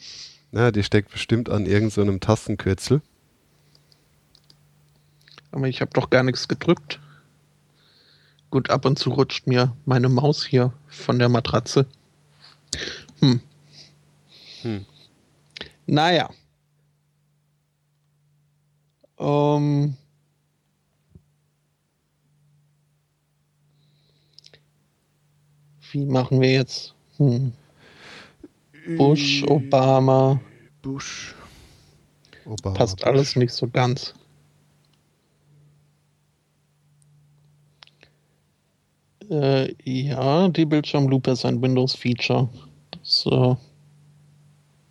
Na, die steckt bestimmt an irgendeinem so Tastenkürzel. Aber ich habe doch gar nichts gedrückt. Gut, ab und zu rutscht mir meine Maus hier von der Matratze. Hm. Hm. Naja. Ähm. Wie machen wir jetzt? Hm. Bush, Obama. Bush. Obama, Passt Bush. alles nicht so ganz. Äh, ja, die Bildschirmlupe ist ein Windows-Feature. So.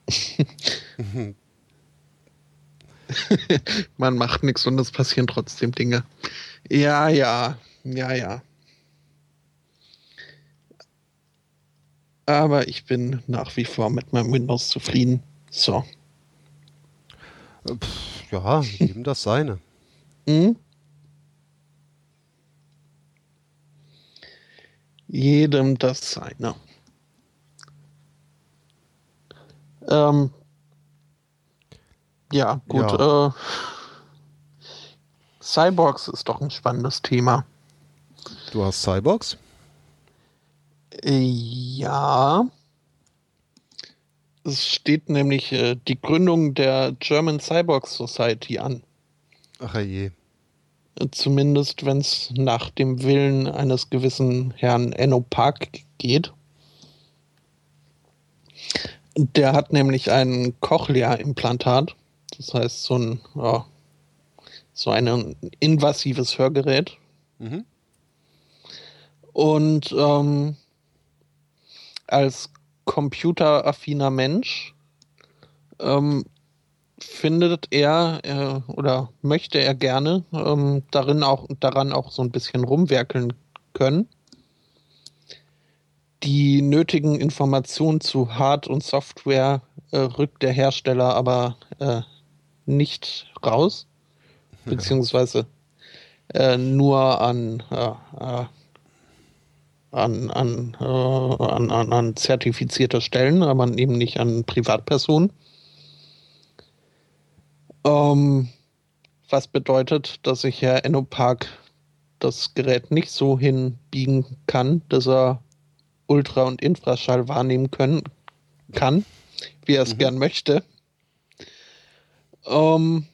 Man macht nichts und es passieren trotzdem Dinge. Ja, ja, ja, ja. Aber ich bin nach wie vor mit meinem Windows zufrieden. So. Pff, ja, jedem das seine. Hm? Jedem das seine. Ähm, ja, gut. Ja. Äh, Cyborgs ist doch ein spannendes Thema. Du hast Cyborgs? Ja. Es steht nämlich äh, die Gründung der German Cyborg Society an. Ach je. Zumindest wenn es nach dem Willen eines gewissen Herrn Enno Park geht. Der hat nämlich ein Cochlea-Implantat. Das heißt, so ein, ja, so ein invasives Hörgerät. Mhm. Und ähm, als computeraffiner Mensch ähm, findet er äh, oder möchte er gerne ähm, darin auch daran auch so ein bisschen rumwerkeln können. Die nötigen Informationen zu Hard- und Software äh, rückt der Hersteller aber äh, nicht raus, beziehungsweise äh, nur an äh, äh, an, an, äh, an, an, an zertifizierte Stellen, aber eben nicht an Privatpersonen. Ähm, was bedeutet, dass ich Herr Ennopark das Gerät nicht so hinbiegen kann, dass er Ultra- und Infraschall wahrnehmen können, kann, wie er es mhm. gern möchte. Ähm,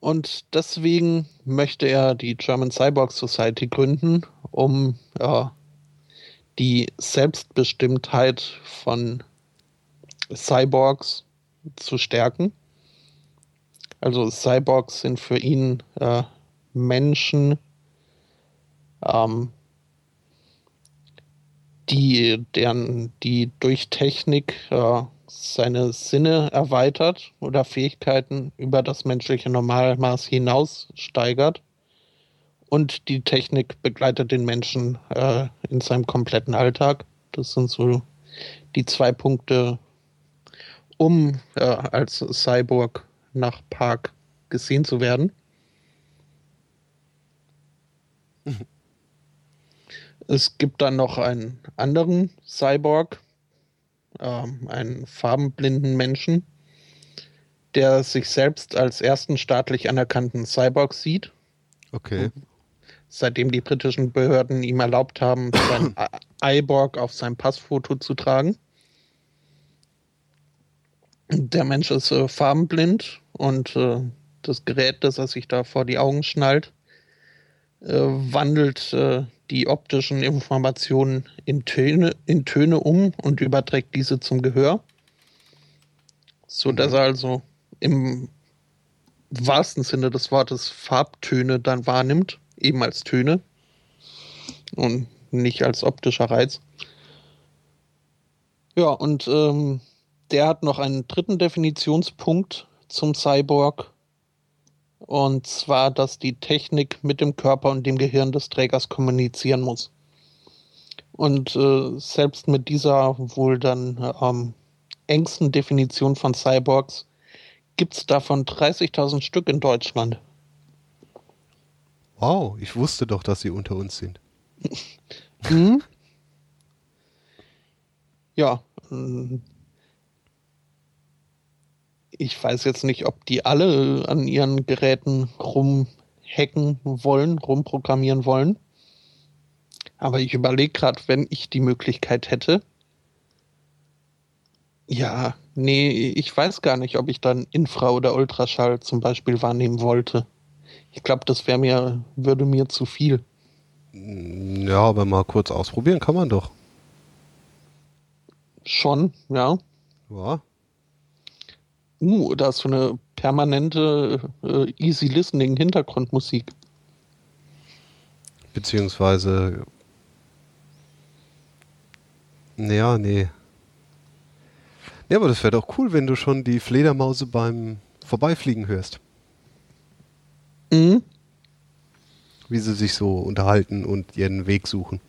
und deswegen möchte er die German Cyborg Society gründen, um ja, die Selbstbestimmtheit von Cyborgs zu stärken. Also Cyborgs sind für ihn äh, Menschen, ähm, die, deren, die durch Technik äh, seine Sinne erweitert oder Fähigkeiten über das menschliche Normalmaß hinaus steigert Und die Technik begleitet den Menschen äh, in seinem kompletten Alltag. Das sind so die zwei Punkte, um äh, als Cyborg nach Park gesehen zu werden. Es gibt dann noch einen anderen Cyborg, ähm, einen farbenblinden Menschen, der sich selbst als ersten staatlich anerkannten Cyborg sieht. Okay. Seitdem die britischen Behörden ihm erlaubt haben, sein Cyborg auf seinem Passfoto zu tragen. Der Mensch ist äh, farbenblind und äh, das Gerät, das er sich da vor die Augen schnallt, äh, wandelt äh, die optischen Informationen in Töne, in Töne um und überträgt diese zum Gehör, so dass er also im wahrsten Sinne des Wortes Farbtöne dann wahrnimmt, eben als Töne und nicht als optischer Reiz. Ja, und ähm, der hat noch einen dritten Definitionspunkt zum Cyborg. Und zwar, dass die Technik mit dem Körper und dem Gehirn des Trägers kommunizieren muss. Und äh, selbst mit dieser wohl dann ähm, engsten Definition von Cyborgs gibt es davon 30.000 Stück in Deutschland. Wow, ich wusste doch, dass sie unter uns sind. hm? Ja, ich weiß jetzt nicht, ob die alle an ihren Geräten rumhacken wollen, rumprogrammieren wollen. Aber ich überlege gerade, wenn ich die Möglichkeit hätte. Ja, nee, ich weiß gar nicht, ob ich dann Infra- oder Ultraschall zum Beispiel wahrnehmen wollte. Ich glaube, das wäre mir, würde mir zu viel. Ja, aber mal kurz ausprobieren kann man doch. Schon, ja. Ja. Uh, da ist so eine permanente äh, Easy Listening Hintergrundmusik. Beziehungsweise. Ja, nee. Ja, aber das wäre doch cool, wenn du schon die Fledermause beim Vorbeifliegen hörst. Mhm. Wie sie sich so unterhalten und ihren Weg suchen.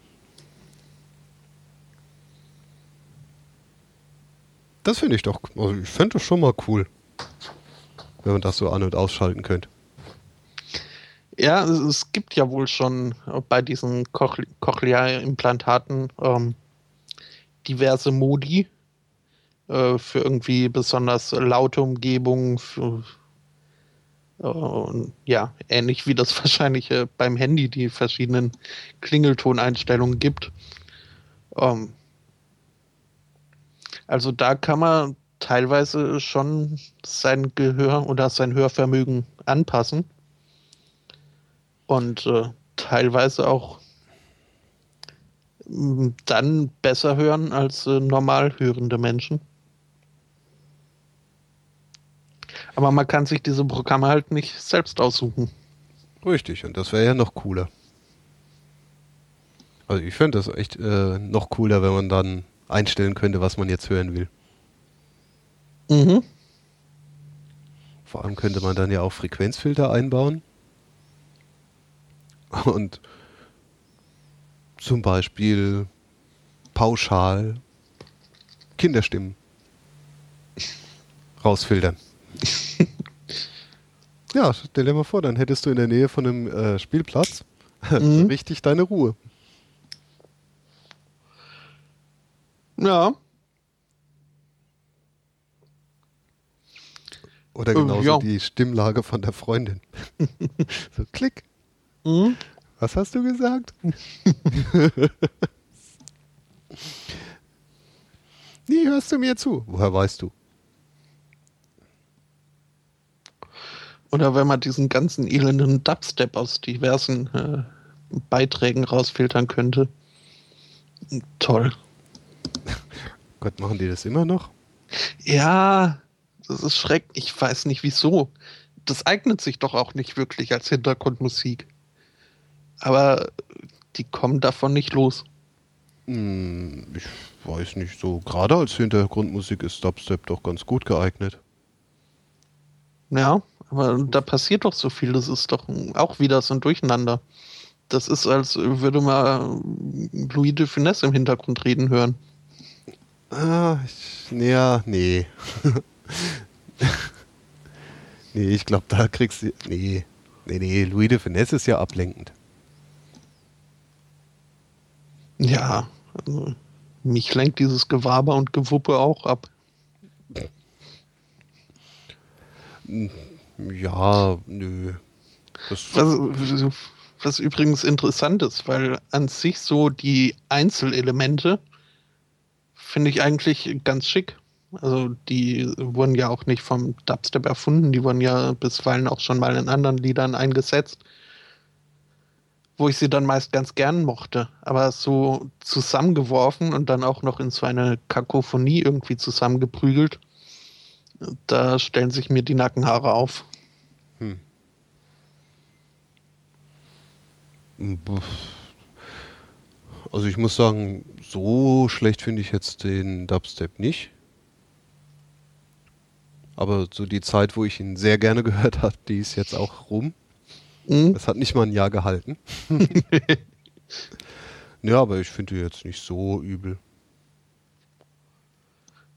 Das finde ich doch, also ich fände das schon mal cool, wenn man das so an- und ausschalten könnte. Ja, es, gibt ja wohl schon bei diesen Cochlea-Implantaten ähm, diverse Modi äh, für irgendwie besonders laute Umgebungen. Äh, ja, ähnlich wie das wahrscheinlich äh, beim Handy die verschiedenen Klingeltoneinstellungen gibt. Ähm, also da kann man teilweise schon sein Gehör oder sein Hörvermögen anpassen und äh, teilweise auch mh, dann besser hören als äh, normal hörende Menschen. Aber man kann sich diese Programme halt nicht selbst aussuchen. Richtig, und das wäre ja noch cooler. Also ich fände das echt äh, noch cooler, wenn man dann einstellen könnte, was man jetzt hören will. Mhm. Vor allem könnte man dann ja auch Frequenzfilter einbauen. Und zum Beispiel pauschal Kinderstimmen rausfiltern. ja, stell dir mal vor, dann hättest du in der Nähe von einem äh, Spielplatz Mhm. richtig deine Ruhe. Ja. Oder Äh, genauso ja. die Stimmlage von der Freundin. so, klick. Mhm. Was hast du gesagt? Nie hörst du mir zu. Woher weißt du? Oder wenn man diesen ganzen elenden Dubstep aus diversen äh, Beiträgen rausfiltern könnte. Toll. Gott, machen die das immer noch? Ja, das ist schrecklich. Ich weiß nicht wieso. Das eignet sich doch auch nicht wirklich als Hintergrundmusik. Aber die kommen davon nicht los. Hm, ich weiß nicht so. Gerade als Hintergrundmusik ist Dubstep doch ganz gut geeignet. Ja, aber da passiert doch so viel. Das ist doch auch wieder so ein Durcheinander. Das ist, als würde man Louis de Finesse im Hintergrund reden hören. Ah, ich, ja, nee. nee, ich glaube, da kriegst du. Nee. Nee, nee, Louis de Finesse ist ja ablenkend. Ja, also mich lenkt dieses Gewaber und Gewuppe auch ab. Ja, nö. Das was, was übrigens interessant ist, weil an sich so die Einzelelemente finde ich eigentlich ganz schick. Also die wurden ja auch nicht vom Dubstep erfunden, die wurden ja bisweilen auch schon mal in anderen Liedern eingesetzt, wo ich sie dann meist ganz gern mochte. Aber so zusammengeworfen und dann auch noch in so eine Kakophonie irgendwie zusammengeprügelt, da stellen sich mir die Nackenhaare auf. Hm. Also ich muss sagen, so schlecht finde ich jetzt den Dubstep nicht. Aber so die Zeit, wo ich ihn sehr gerne gehört habe, die ist jetzt auch rum. Mhm. Das hat nicht mal ein Jahr gehalten. ja, aber ich finde jetzt nicht so übel.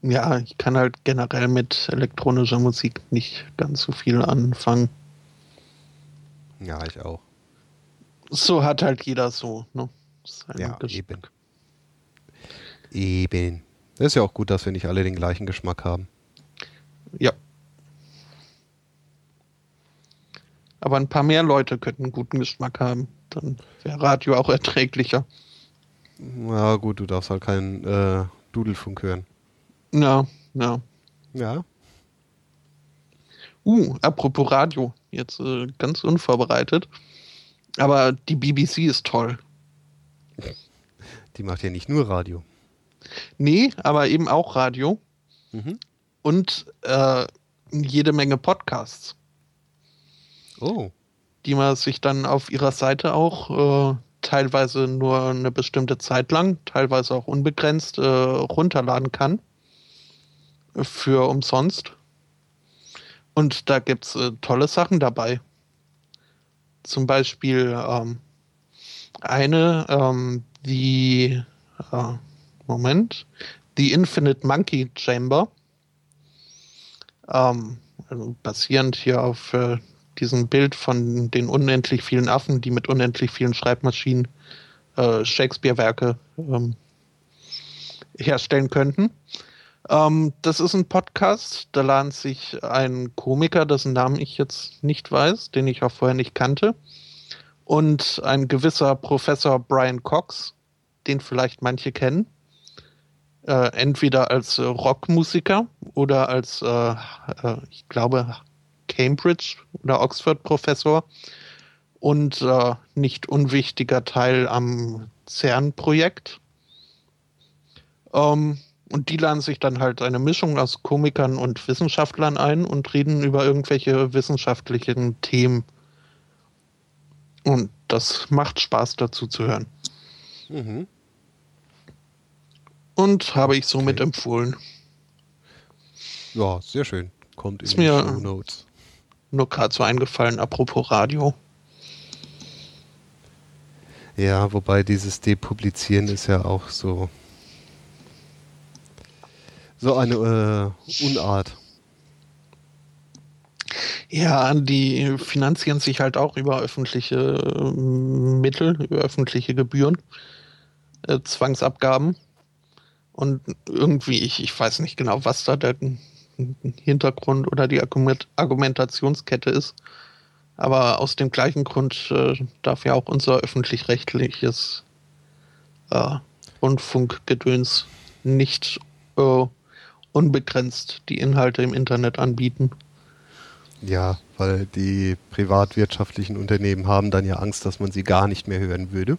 Ja, ich kann halt generell mit elektronischer Musik nicht ganz so viel anfangen. Ja, ich auch. So hat halt jeder so, ne? Ja, eben. Eben. Das ist ja auch gut, dass wir nicht alle den gleichen Geschmack haben. Ja. Aber ein paar mehr Leute könnten einen guten Geschmack haben. Dann wäre Radio auch erträglicher. Ja, gut, du darfst halt keinen äh, Dudelfunk hören. Ja, ja. Ja. Uh, apropos Radio, jetzt äh, ganz unvorbereitet. Aber die BBC ist toll. Die macht ja nicht nur Radio. Nee, aber eben auch Radio. Mhm. Und äh, jede Menge Podcasts. Oh. Die man sich dann auf ihrer Seite auch äh, teilweise nur eine bestimmte Zeit lang, teilweise auch unbegrenzt äh, runterladen kann für umsonst. Und da gibt es äh, tolle Sachen dabei. Zum Beispiel ähm, eine, ähm, die, äh, Moment, die Infinite Monkey Chamber. Ähm, also basierend hier auf äh, diesem Bild von den unendlich vielen Affen, die mit unendlich vielen Schreibmaschinen äh, Shakespeare-Werke ähm, herstellen könnten. Ähm, das ist ein Podcast, da laden sich ein Komiker, dessen Namen ich jetzt nicht weiß, den ich auch vorher nicht kannte, und ein gewisser Professor Brian Cox, den vielleicht manche kennen, äh, entweder als äh, Rockmusiker oder als, äh, äh ich glaube, Cambridge oder Oxford-Professor und äh, nicht unwichtiger Teil am CERN-Projekt. Ähm, und die laden sich dann halt eine Mischung aus Komikern und Wissenschaftlern ein und reden über irgendwelche wissenschaftlichen Themen. Und das macht Spaß dazu zu hören. Mhm. Und habe ich somit okay. empfohlen. Ja, sehr schön. Kommt in Ist die mir Show Notes. Nur gerade so eingefallen, apropos Radio. Ja, wobei dieses Depublizieren ist ja auch so so eine äh, Unart. Ja, die finanzieren sich halt auch über öffentliche äh, Mittel, über öffentliche Gebühren, äh, Zwangsabgaben. Und irgendwie, ich, ich weiß nicht genau, was da der Hintergrund oder die Argumentationskette ist. Aber aus dem gleichen Grund äh, darf ja auch unser öffentlich-rechtliches äh, Rundfunkgedöns nicht äh, unbegrenzt die Inhalte im Internet anbieten. Ja, weil die privatwirtschaftlichen Unternehmen haben dann ja Angst, dass man sie gar nicht mehr hören würde.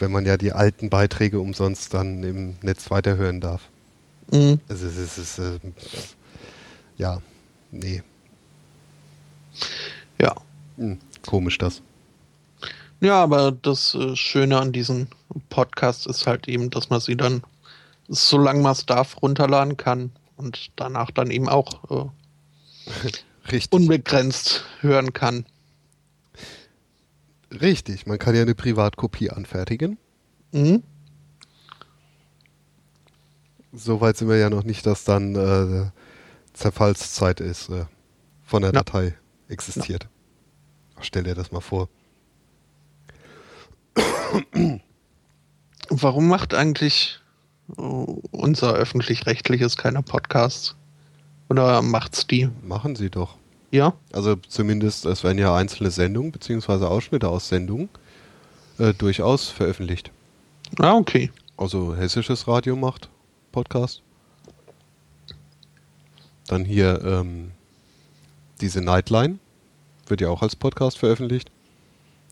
Wenn man ja die alten Beiträge umsonst dann im Netz weiterhören darf. Mhm. Also es ist, es ist äh, ja, nee. Ja. Hm, komisch das. Ja, aber das äh, Schöne an diesen Podcasts ist halt eben, dass man sie dann solange man es darf, runterladen kann und danach dann eben auch äh, unbegrenzt hören kann. Richtig, man kann ja eine Privatkopie anfertigen. Mhm. Soweit sind wir ja noch nicht, dass dann äh, Zerfallszeit ist, äh, von der Ja. Datei existiert. Stell dir das mal vor. Warum macht eigentlich unser öffentlich-rechtliches keine Podcasts? Oder macht's die? Machen sie doch. Ja? Also zumindest, es werden ja einzelne Sendungen beziehungsweise Ausschnitte aus Sendungen äh, durchaus veröffentlicht. Ah, okay. Also hessisches Radio macht Podcast. Dann hier ähm, diese Nightline wird ja auch als Podcast veröffentlicht.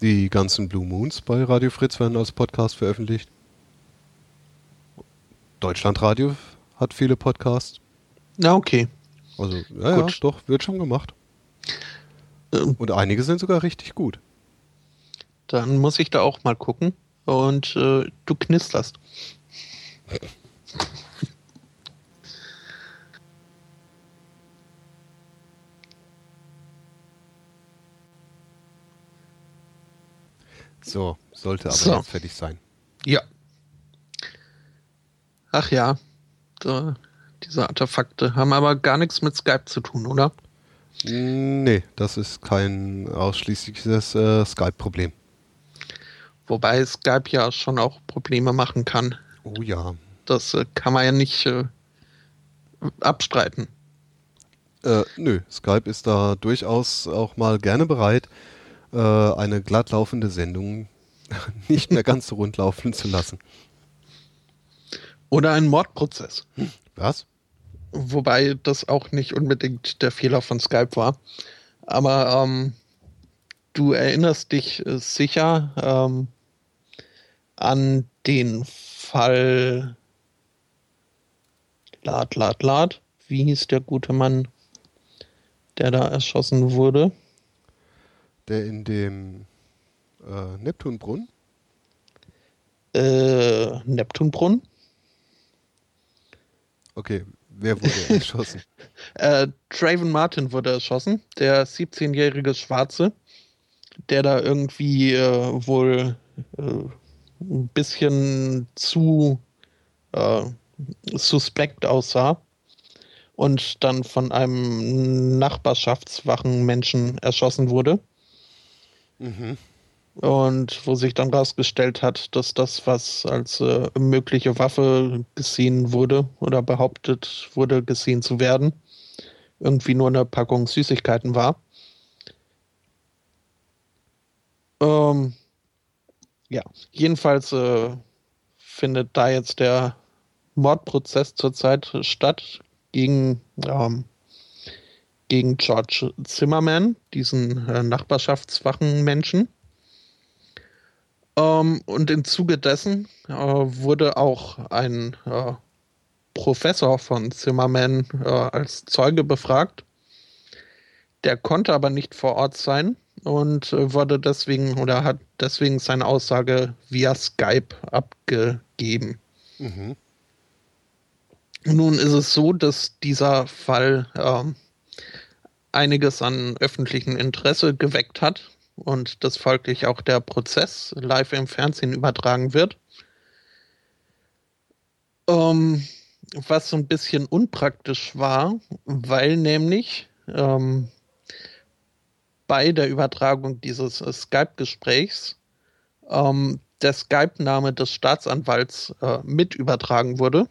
Die ganzen Blue Moons bei Radio Fritz werden als Podcast veröffentlicht. Deutschlandradio hat viele Podcasts. Na, okay. Also, ja, ja, doch, wird schon gemacht. Ähm, Und einige sind sogar richtig gut. Dann muss ich da auch mal gucken. Und äh, du knisterst. So, sollte aber So. jetzt fertig sein. Ja. Ach ja. Da, diese Artefakte haben aber gar nichts mit Skype zu tun, oder? Nee, das ist kein ausschließliches äh, Skype-Problem. Wobei Skype ja schon auch Probleme machen kann. Oh ja. Das äh, kann man ja nicht äh, abstreiten. Äh, nö, Skype ist da durchaus auch mal gerne bereit, äh, eine glatt laufende Sendung nicht mehr ganz so rund laufen zu lassen. Oder ein Mordprozess. Was? Wobei das auch nicht unbedingt der Fehler von Skype war. Aber ähm, du erinnerst dich äh, sicher ähm, an den Fall Lad, Lad, Lad. Wie hieß der gute Mann, der da erschossen wurde? Der in dem äh, Neptunbrunnen? Äh, Neptunbrunn? Okay, wer wurde erschossen? Äh, Traven Martin wurde erschossen, der 17-jährige Schwarze, der da irgendwie äh, wohl äh, ein bisschen zu äh, suspekt aussah und dann von einem nachbarschaftswachen Menschen erschossen wurde. Mhm. Und wo sich dann rausgestellt hat, dass das, was als äh, mögliche Waffe gesehen wurde oder behauptet wurde, gesehen zu werden, irgendwie nur eine Packung Süßigkeiten war. Ähm, ja, jedenfalls äh, findet da jetzt der Mordprozess zurzeit statt gegen, ähm, gegen George Zimmerman, diesen äh, nachbarschaftswachen Menschen. Ähm, und im Zuge dessen äh, wurde auch ein äh, Professor von Zimmerman äh, als Zeuge befragt. Der konnte aber nicht vor Ort sein und äh, wurde deswegen oder hat deswegen seine Aussage via Skype abgegeben. Mhm. Nun ist es so, dass dieser Fall ähm, einiges an öffentlichem Interesse geweckt hat und dass folglich auch der Prozess live im Fernsehen übertragen wird. Ähm, was so ein bisschen unpraktisch war, weil nämlich ähm, bei der Übertragung dieses äh, Skype-Gesprächs ähm, der Skype-Name des Staatsanwalts äh, mit übertragen wurde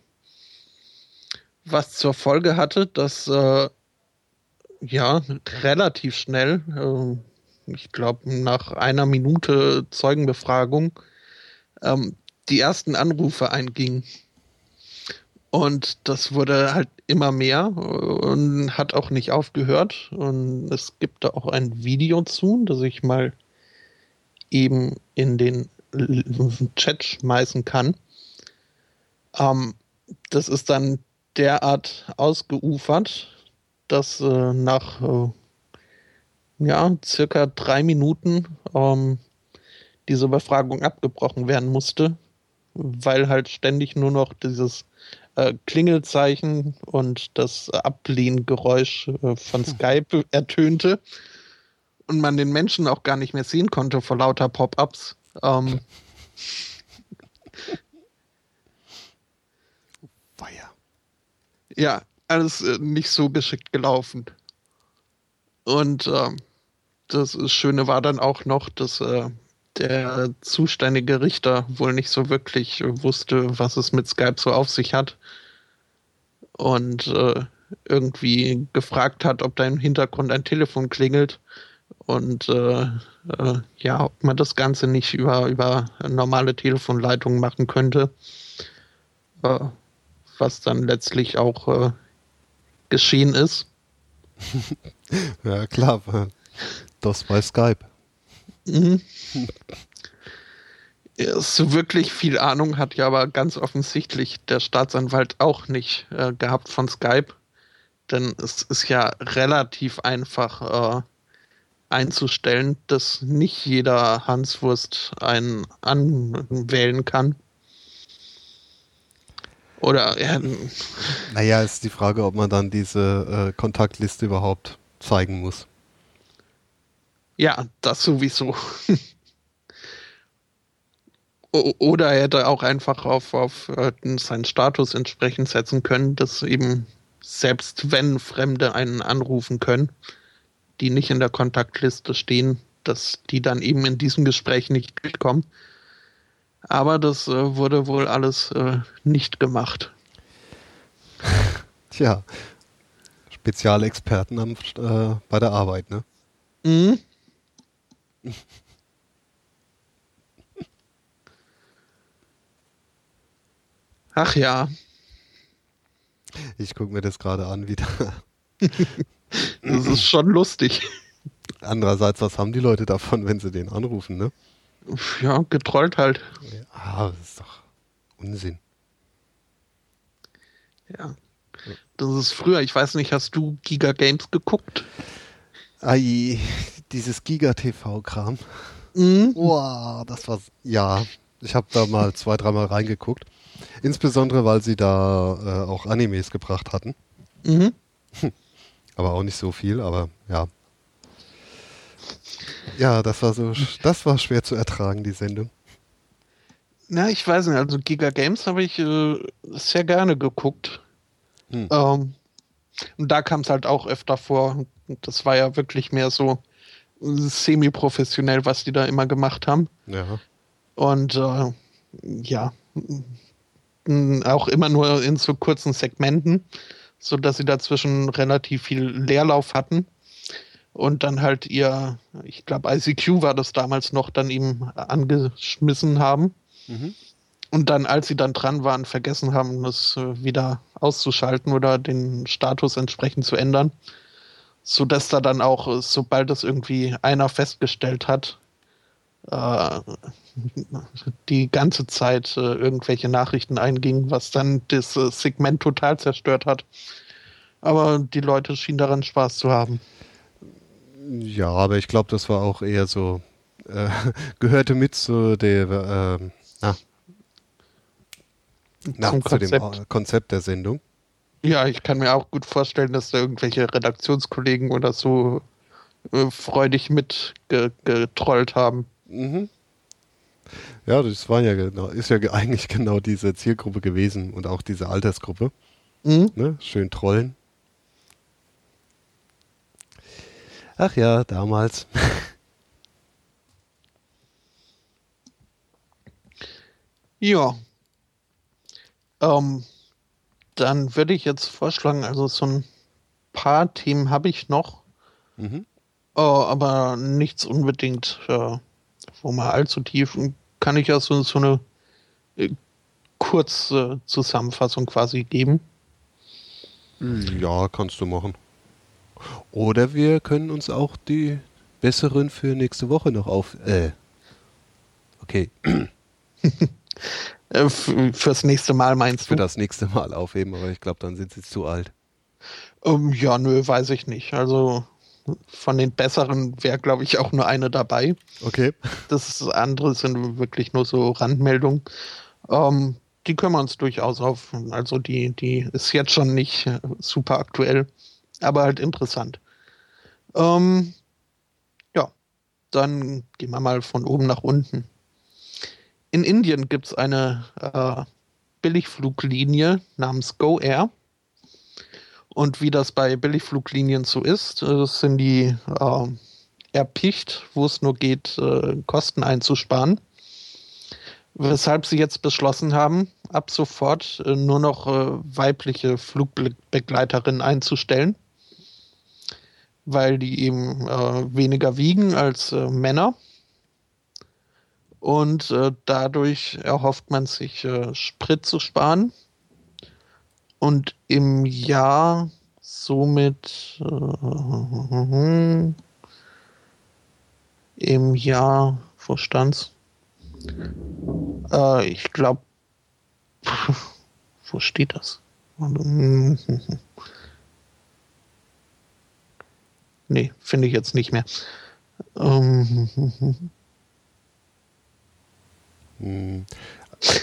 was zur Folge hatte, dass äh, ja relativ schnell, äh, ich glaube nach einer Minute Zeugenbefragung, ähm, die ersten Anrufe eingingen. Und das wurde halt immer mehr und hat auch nicht aufgehört. Und es gibt da auch ein Video zu, das ich mal eben in den Chat schmeißen kann. Ähm, das ist dann derart ausgeufert, dass äh, nach äh, ja, circa drei Minuten ähm, diese Befragung abgebrochen werden musste, weil halt ständig nur noch dieses äh, Klingelzeichen und das Ablehngeräusch äh, von Skype ertönte und man den Menschen auch gar nicht mehr sehen konnte vor lauter Pop-ups. Ähm, Weia. ja, alles äh, nicht so geschickt gelaufen. Und ähm, das Schöne war dann auch noch, dass äh, der zuständige Richter wohl nicht so wirklich wusste, was es mit Skype so auf sich hat. Und äh, irgendwie gefragt hat, ob da im Hintergrund ein Telefon klingelt. Und äh, äh, ja, ob man das Ganze nicht über, über normale Telefonleitungen machen könnte. Äh, was dann letztlich auch äh, geschehen ist. Ja, klar. Das bei Skype. Mhm. So wirklich viel Ahnung hat ja aber ganz offensichtlich der Staatsanwalt auch nicht äh, gehabt von Skype. Denn es ist ja relativ einfach äh, einzustellen, dass nicht jeder Hanswurst einen anwählen kann. Oder ja, Naja, ist die Frage, ob man dann diese äh, Kontaktliste überhaupt zeigen muss. ja, das sowieso. Oder er hätte auch einfach auf, auf äh, seinen Status entsprechend setzen können, dass eben selbst wenn Fremde einen anrufen können, die nicht in der Kontaktliste stehen, dass die dann eben in diesem Gespräch nicht durchkommen. Aber das äh, wurde wohl alles äh, nicht gemacht. Tja, Spezialexperten am, äh, bei der Arbeit, ne? Mhm. Ach ja, Ich gucke mir das gerade an wieder. das ist schon lustig. Andererseits, was haben die Leute davon, wenn sie den anrufen, ne? Ja, getrollt halt. Ah, das ist doch Unsinn. Ja. Das ist früher, ich weiß nicht, hast du Giga Games geguckt? Ai, dieses Giga-TV-Kram. Mhm. Wow, das war. Ja, ich habe da mal zwei, dreimal reingeguckt. Insbesondere, weil sie da äh, auch Animes gebracht hatten. Mhm. Aber auch nicht so viel, aber ja. Ja, das war so, das war schwer zu ertragen, die Sendung. Na, ich weiß nicht, also Giga Games habe ich äh, sehr gerne geguckt. Hm. Ähm, und da kam es halt auch öfter vor. Das war ja wirklich mehr so semi-professionell, was die da immer gemacht haben. Ja. Und äh, ja, auch immer nur in so kurzen Segmenten, so dass sie dazwischen relativ viel Leerlauf hatten. Und dann halt ihr, ich glaube, ICQ war das damals noch, dann ihm angeschmissen haben. Mhm. Und dann, als sie dann dran waren, vergessen haben, das äh, wieder auszuschalten oder den Status entsprechend zu ändern. Sodass da dann auch, äh, sobald das irgendwie einer festgestellt hat, äh, die ganze Zeit äh, irgendwelche Nachrichten eingingen, was dann das äh, Segment total zerstört hat. Aber die Leute schienen daran Spaß zu haben. Ja, aber ich glaube, das war auch eher so, äh, gehörte mit zu der, ähm, na, na, Zum zu dem Konzept. Konzept der Sendung. Ja, ich kann mir auch gut vorstellen, dass da irgendwelche Redaktionskollegen oder so äh, freudig mitgetrollt haben. Mhm. Ja, das war ja genau, ist ja ge- eigentlich genau diese Zielgruppe gewesen und auch diese Altersgruppe. Mhm. Ne? Schön trollen. Ach ja, damals. Ja. Ähm, dann würde ich jetzt vorschlagen, also so ein paar Themen habe ich noch, Mhm. äh, aber nichts unbedingt, äh, wo man allzu tief, kann ich ja so, so eine äh, kurze Zusammenfassung quasi geben. Ja, kannst du machen. Oder wir können uns auch die besseren für nächste Woche noch auf. Äh. Okay, Äh, fürs nächste Mal meinst für du? das nächste Mal aufheben, aber ich glaube, dann sind sie zu alt. Ähm, ja, nö, weiß ich nicht. Also von den besseren wäre, glaube ich, auch nur eine dabei. Okay. Das andere sind wirklich nur so Randmeldungen. Ähm, die können wir uns durchaus auf. Also die, die ist jetzt schon nicht äh, super aktuell, aber halt interessant. Ähm, ja, dann gehen wir mal von oben nach unten. In Indien gibt es eine äh, Billigfluglinie namens Go Air. Und wie das bei Billigfluglinien so ist, äh, sind die äh, erpicht, wo es nur geht, äh, Kosten einzusparen. Weshalb sie jetzt beschlossen haben, ab sofort äh, nur noch äh, weibliche Flugbegleiterinnen einzustellen, weil die eben äh, weniger wiegen als Männer. Und äh, dadurch erhofft man sich äh, Sprit zu sparen und im Jahr somit im Jahr, wo stand's? Äh, ich glaube, wo steht das? Nee, finde ich jetzt nicht mehr. Ähm, hm.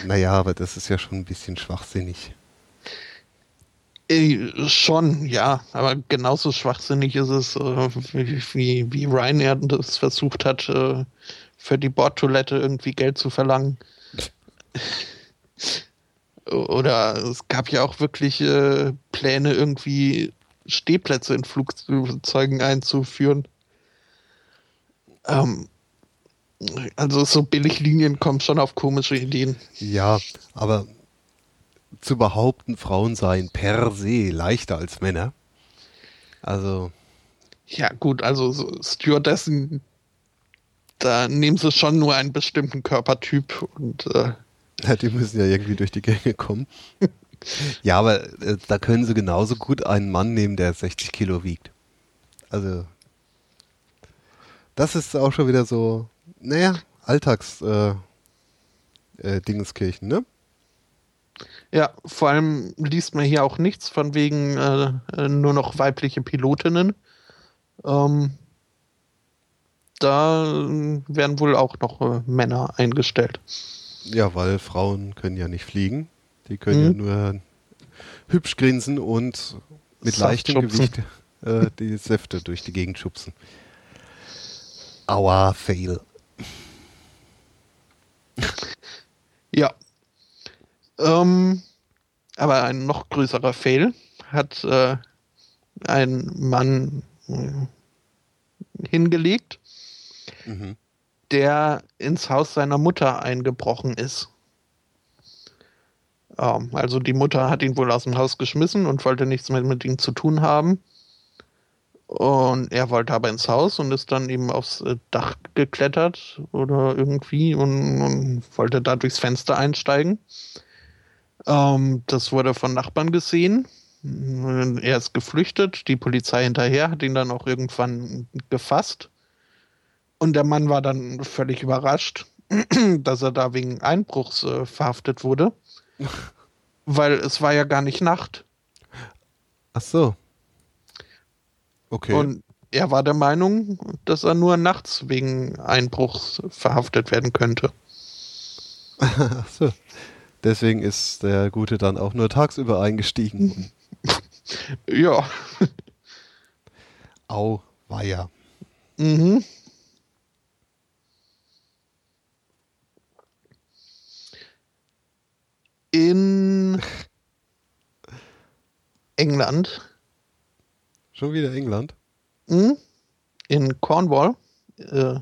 Naja, aber das ist ja schon ein bisschen schwachsinnig. Äh, schon, ja, aber genauso schwachsinnig ist es, äh, wie, wie Ryanair das versucht hat, äh, für die Bordtoilette irgendwie Geld zu verlangen. Oder es gab ja auch wirklich äh, Pläne, irgendwie Stehplätze in Flugzeugen einzuführen. Ähm, also so Billiglinien kommen schon auf komische Ideen. Ja, aber zu behaupten, Frauen seien per se leichter als Männer. Also. Ja, gut, also so Stewardessen da nehmen sie schon nur einen bestimmten Körpertyp und äh ja, die müssen ja irgendwie durch die Gänge kommen. ja, aber äh, da können sie genauso gut einen Mann nehmen, der 60 Kilo wiegt. Also das ist auch schon wieder so, naja, Alltags äh, äh, ne? Ja, vor allem liest man hier auch nichts von wegen äh, äh nur noch weibliche Pilotinnen. Ähm, da werden wohl auch noch äh, Männer eingestellt. Ja, weil Frauen können ja nicht fliegen. Die können mhm. ja nur hübsch grinsen und mit Saft leichtem schubsen. Gewicht äh, die Säfte durch die Gegend schubsen. Aua, fail. Ja. Ähm, aber ein noch größerer Fail hat äh, ein Mann äh, hingelegt mhm. der ins Haus seiner Mutter eingebrochen ist. Ähm, also die Mutter hat ihn wohl aus dem Haus geschmissen und wollte nichts mehr mit ihm zu tun haben. Und er wollte aber ins Haus und ist dann eben aufs äh, Dach geklettert oder irgendwie und, und wollte da durchs Fenster einsteigen. Ähm, das wurde von Nachbarn gesehen. Er ist geflüchtet, die Polizei hinterher hat ihn dann auch irgendwann gefasst. Und der Mann war dann völlig überrascht, dass er da wegen Einbruchs äh, verhaftet wurde. weil es war ja gar nicht Nacht. Ach so. Okay. Und er war der Meinung, dass er nur nachts wegen Einbruchs verhaftet werden könnte. Ach so. Deswegen ist der Gute dann auch nur tagsüber eingestiegen. ja. Au, war ja. Mhm. in England. Schon wieder England? Hm? In Cornwall. Äh,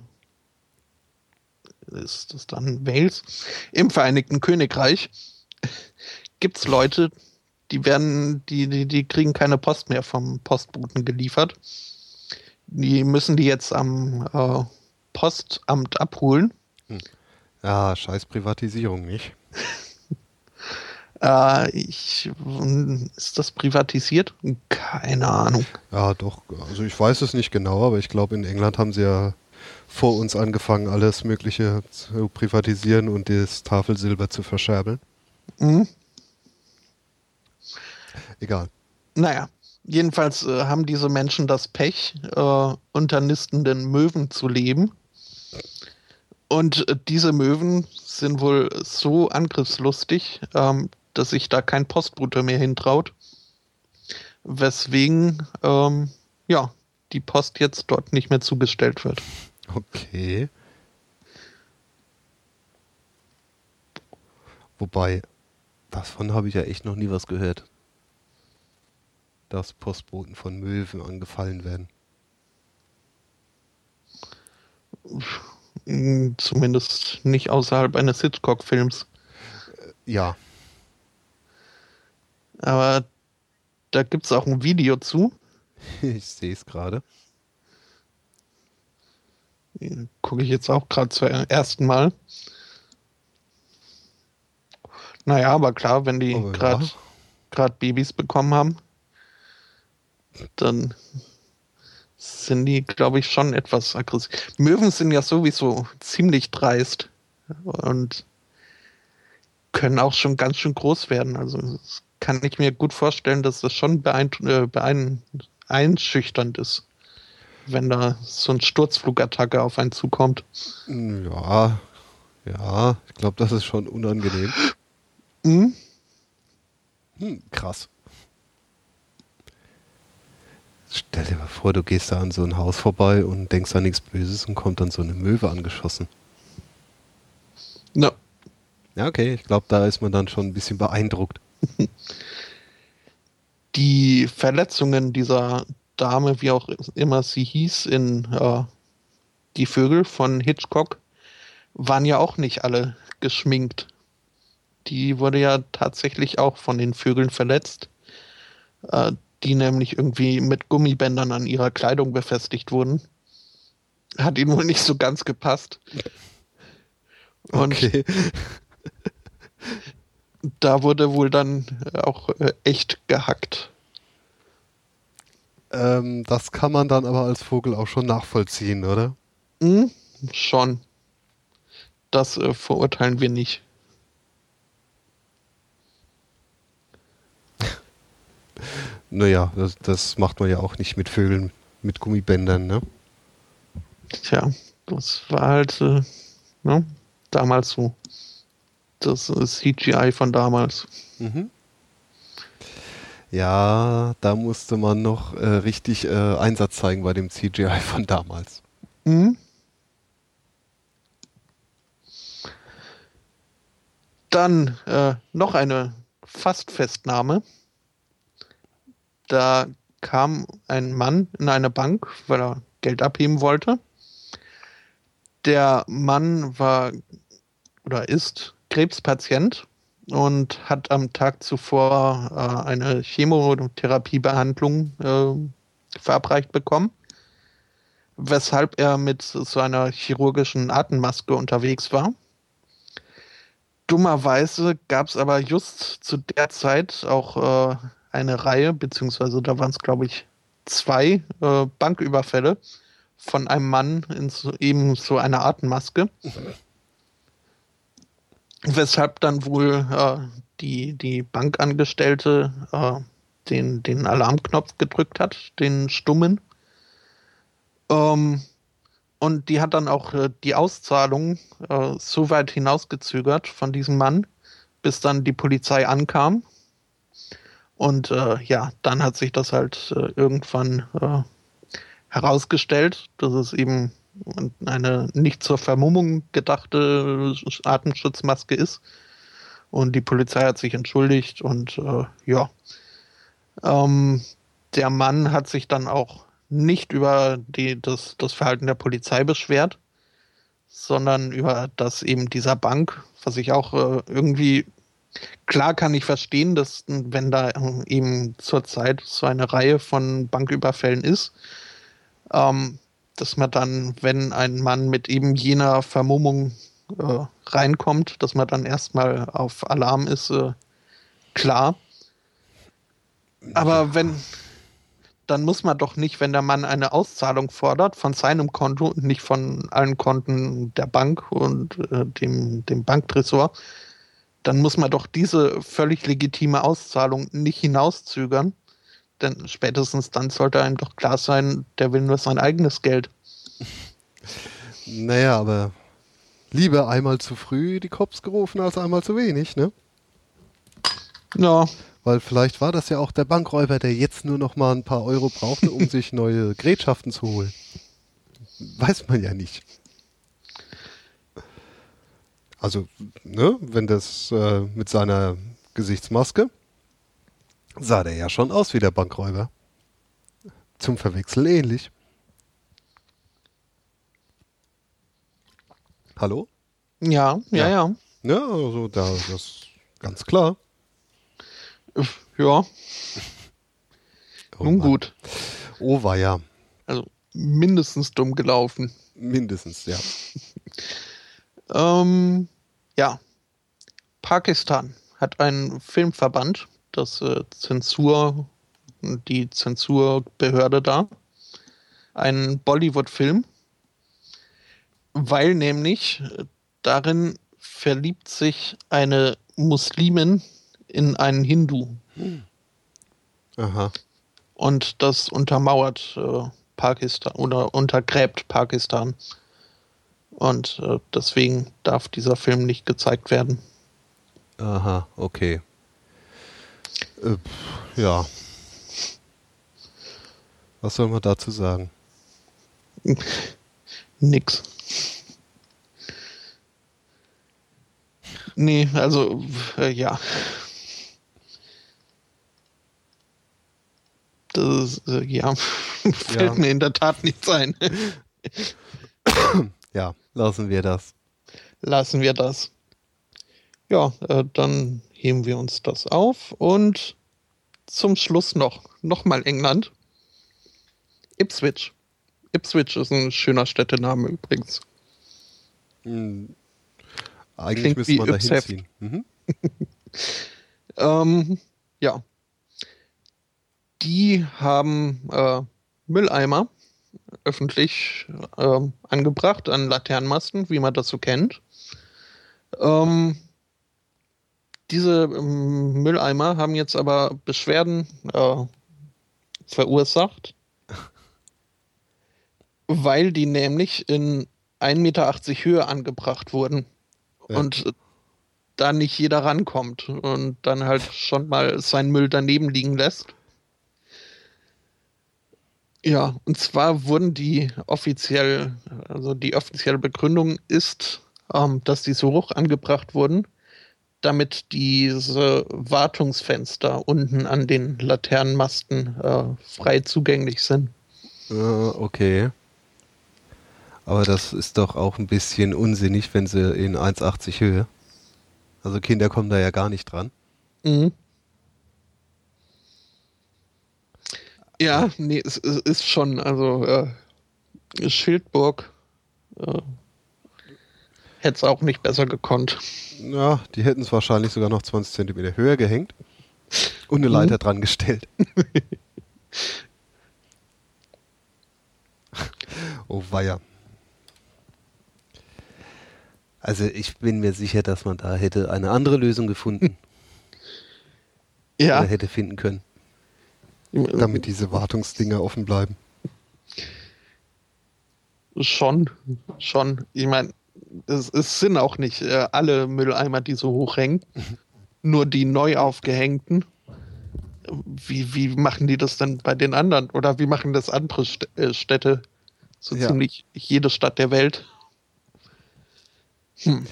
ist das dann Wales? Im Vereinigten Königreich gibt es Leute, die werden, die, die, die kriegen keine Post mehr vom Postboten geliefert. Die müssen die jetzt am äh, Postamt abholen. Hm. Ja, scheiß Privatisierung, nicht? Äh, ich, ist das privatisiert? Keine Ahnung. Ja, doch. Also ich weiß es nicht genau, aber ich glaube, in England haben sie ja vor uns angefangen, alles Mögliche zu privatisieren und das Tafelsilber zu verscherbeln. Mhm. Egal. Naja, jedenfalls äh, haben diese Menschen das Pech, äh, unter nistenden Möwen zu leben. Und äh, diese Möwen sind wohl so angriffslustig, ähm, dass sich da kein Postbote mehr hintraut. Weswegen, ähm, ja, die Post jetzt dort nicht mehr zugestellt wird. Okay. Wobei, davon habe ich ja echt noch nie was gehört. Dass Postboten von Möwen angefallen werden. Zumindest nicht außerhalb eines Hitchcock-Films. Ja. Aber da gibt es auch ein Video zu. Ich sehe es gerade. Gucke ich jetzt auch gerade zum ersten Mal. Naja, aber klar, wenn die gerade ja. Babys bekommen haben, dann sind die, glaube ich, schon etwas aggressiv. Möwen sind ja sowieso ziemlich dreist und können auch schon ganz schön groß werden. Also das kann ich mir gut vorstellen, dass das schon beein äh, beein einschüchternd ist, wenn da so ein Sturzflugattacke auf einen zukommt. Ja, ja, ich glaube, das ist schon unangenehm. Mhm. Hm, krass. Stell dir mal vor, du gehst da an so ein Haus vorbei und denkst an nichts Böses und kommt dann so eine Möwe angeschossen. Ja. Ja, okay, ich glaube, da ist man dann schon ein bisschen beeindruckt. Die Verletzungen dieser Dame, wie auch immer sie hieß, in äh, Die Vögel von Hitchcock, waren ja auch nicht alle geschminkt. Die wurde ja tatsächlich auch von den Vögeln verletzt. Äh, die nämlich irgendwie mit Gummibändern an ihrer Kleidung befestigt wurden. Hat ihnen wohl nicht so ganz gepasst. Und okay. da wurde wohl dann auch äh, echt gehackt. Ähm, das kann man dann aber als Vogel auch schon nachvollziehen, oder? Mhm, schon. Das äh, verurteilen wir nicht. Naja, das, das macht man ja auch nicht mit Vögeln mit Gummibändern, ne? Tja, das war halt äh, ne, damals so. Das ist CGI von damals. Mhm. Ja, da musste man noch äh, richtig äh, Einsatz zeigen bei dem CGI von damals. Mhm. Dann äh, noch eine Fastfestnahme. Da kam ein Mann in eine Bank, weil er Geld abheben wollte. Der Mann war oder ist Krebspatient und hat am Tag zuvor äh, eine Chemotherapiebehandlung äh, verabreicht bekommen, weshalb er mit so einer chirurgischen Atemmaske unterwegs war. Dummerweise gab es aber just zu der Zeit auch äh, eine Reihe, beziehungsweise da waren es, glaube ich, zwei äh, Banküberfälle von einem Mann in so, eben so einer Atemmaske. Weshalb dann wohl äh, die, die Bankangestellte äh, den, den Alarmknopf gedrückt hat, den stummen. Ähm, und die hat dann auch äh, die Auszahlung äh, so weit hinausgezögert von diesem Mann, bis dann die Polizei ankam und äh, ja, dann hat sich das halt äh, irgendwann äh, herausgestellt, dass es eben eine nicht zur Vermummung gedachte Atemschutzmaske ist. Und die Polizei hat sich entschuldigt und äh, ja. Ähm, der Mann hat sich dann auch nicht über die, das, das Verhalten der Polizei beschwert, sondern über das eben dieser Bank, was ich auch äh, irgendwie Klar kann ich verstehen, dass wenn da eben zurzeit so eine Reihe von Banküberfällen ist, ähm, dass man dann, wenn ein Mann mit eben jener Vermummung äh, reinkommt, dass man dann erstmal auf Alarm ist, äh, klar. Aber wenn, dann muss man doch nicht, wenn der Mann eine Auszahlung fordert von seinem Konto und nicht von allen Konten der Bank und äh, dem, dem Banktresor, dann muss man doch diese völlig legitime Auszahlung nicht hinauszögern. Denn spätestens dann sollte einem doch klar sein, der will nur sein eigenes Geld. Naja, aber Lieber einmal zu früh die Cops gerufen als einmal zu wenig, ne? Ja, Weil vielleicht war das ja auch der Bankräuber, der jetzt nur noch mal ein paar Euro brauchte, um sich neue Gerätschaften zu holen. Weiß man ja nicht. Also, ne, wenn das äh, mit seiner Gesichtsmaske sah der ja schon aus wie der Bankräuber. Zum Verwechseln ähnlich. Hallo? ja, ja, Ja. ja. Ja, also da das ist ganz klar. Ja, Oh nun Mann. gut. Oh war ja. Also mindestens dumm gelaufen. Mindestens, ja. Ähm, ja. Pakistan hat einen Filmverband, das äh, Zensur, die Zensurbehörde da, einen Bollywood-Film, weil nämlich darin verliebt sich eine Muslimin in einen Hindu Aha. und das untermauert äh, Pakistan oder untergräbt Pakistan. Und äh, deswegen darf dieser Film nicht gezeigt werden. Aha, okay. Äh, pff, ja. Was soll man dazu sagen? Nix. Nee, also, äh, ja. Das ist, äh, ja, fällt Ja. mir in der Tat nichts ein. Ja, lassen wir das. Lassen wir das. Ja, äh, dann heben wir uns das auf und zum Schluss noch, noch mal England. Ipswich. Ipswich ist ein schöner Städtename übrigens. Hm. Eigentlich Klingt müsste wie man da hinziehen. Mhm. Ähm, ja. Die haben äh, Mülleimer öffentlich ähm, angebracht an Laternenmasten, wie man das so kennt. Ähm, diese ähm, Mülleimer haben jetzt aber Beschwerden äh, verursacht, weil die nämlich in 1,80 Meter Höhe angebracht wurden. Ja. Und äh, da nicht jeder rankommt und dann halt schon mal seinen Müll daneben liegen lässt. Ja, und zwar wurden die offiziell, also die offizielle Begründung ist, ähm, dass die so hoch angebracht wurden, damit diese Wartungsfenster unten an den Laternenmasten äh, frei zugänglich sind. Äh, okay. Aber das ist doch auch ein bisschen unsinnig, wenn sie in 1,80 Höhe. Also Kinder kommen da ja gar nicht dran. Mhm. Ja, nee, es, es ist schon, also äh, Schildburg äh, hätte es auch nicht besser gekonnt. Ja, die hätten es wahrscheinlich sogar noch 20 Zentimeter höher gehängt und eine Mhm. Leiter dran gestellt. oh weia. Also ich bin mir sicher, dass man da hätte eine andere Lösung gefunden Ja, oder hätte finden können, damit diese Wartungsdinger offen bleiben. schon, schon. Ich meine, es, es sind auch nicht äh, alle Mülleimer, die so hoch hängen, nur die neu aufgehängten. Wie, wie machen die das denn bei den anderen? Oder wie machen das andere äh, Städte? So Ja. ziemlich jede Stadt der Welt. Hm.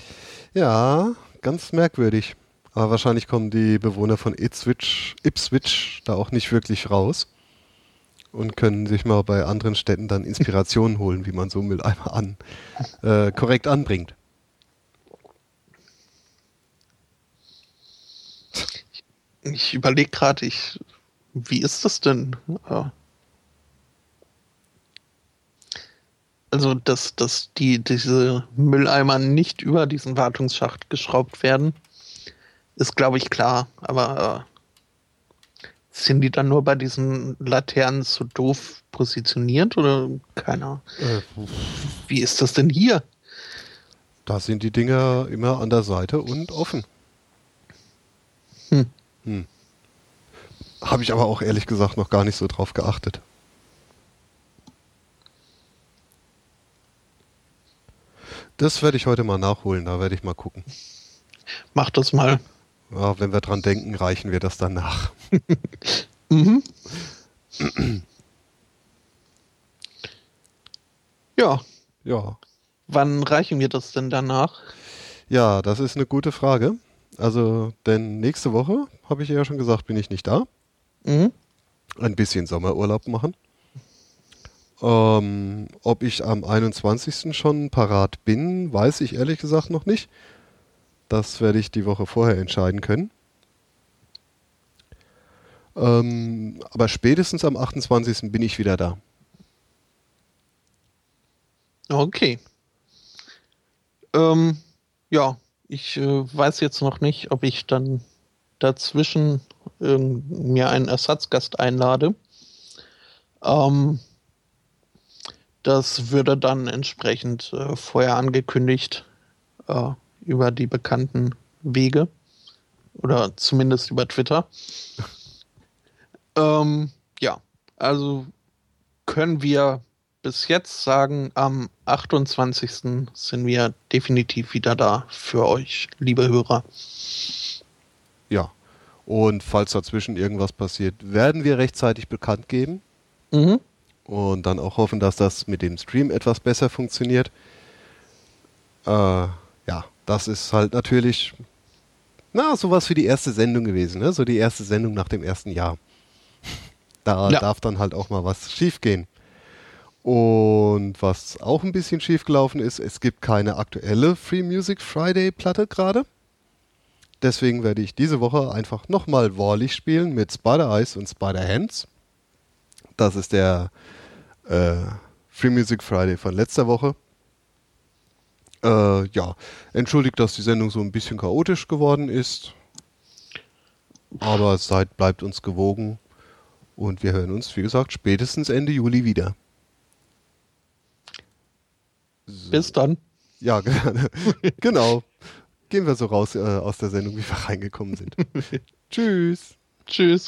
Ja, ganz merkwürdig. Aber wahrscheinlich kommen die Bewohner von Ipswich, Ipswich da auch nicht wirklich raus und können sich mal bei anderen Städten dann Inspirationen holen, wie man so Mülleimer an, äh, korrekt anbringt. Ich überlege gerade, ich, wie ist das denn? Äh, Also, dass, dass die, diese Mülleimer nicht über diesen Wartungsschacht geschraubt werden, ist, glaube ich, klar. Aber äh, sind die dann nur bei diesen Laternen so doof positioniert oder keiner? Äh, Wie ist das denn hier? da sind die Dinger immer an der Seite und offen. Hm. Hm. Habe ich aber auch ehrlich gesagt noch gar nicht so drauf geachtet. Das werde ich heute mal nachholen, da werde ich mal gucken. Mach das mal. Ja, wenn wir dran denken, reichen wir das dann nach. Mhm. ja, Ja. wann reichen wir das denn danach? Ja, das ist eine gute Frage. Also, denn nächste Woche, habe ich ja schon gesagt, bin ich nicht da. Mhm. Ein bisschen Sommerurlaub machen. Ähm, ob ich am 21. schon parat bin, weiß ich ehrlich gesagt noch nicht. Das werde ich die Woche vorher entscheiden können. Ähm, aber spätestens am 28. bin ich wieder da. Okay. Ähm, ja, ich äh, weiß jetzt noch nicht, ob ich dann dazwischen ähm, mir einen Ersatzgast einlade. Ähm, das würde dann entsprechend äh, vorher angekündigt äh, über die bekannten Wege oder zumindest über Twitter. ähm, ja, also können wir bis jetzt sagen, am 28. sind wir definitiv wieder da für euch, liebe Hörer. Ja. Und falls dazwischen irgendwas passiert, werden wir rechtzeitig bekannt geben. Mhm. und dann auch hoffen, dass das mit dem Stream etwas besser funktioniert. Äh, das ist halt natürlich, na, sowas wie die erste Sendung gewesen, ne? So die erste Sendung nach dem ersten Jahr. Da Ja. darf dann halt auch mal was schiefgehen. Und was auch ein bisschen schief gelaufen ist, es gibt keine aktuelle Free Music Friday Platte gerade. Deswegen werde ich diese Woche einfach nochmal Warlich spielen mit Spider Eyes und Spider Hands. Das ist der äh, Free Music Friday von letzter Woche. Äh, ja, entschuldigt, dass die Sendung so ein bisschen chaotisch geworden ist. Aber seid, bleibt uns gewogen. Und wir hören uns, wie gesagt, spätestens Ende Juli wieder. So. Bis dann. Ja, gerne. genau. Gehen wir so raus äh, aus der Sendung, wie wir reingekommen sind. Tschüss. Tschüss.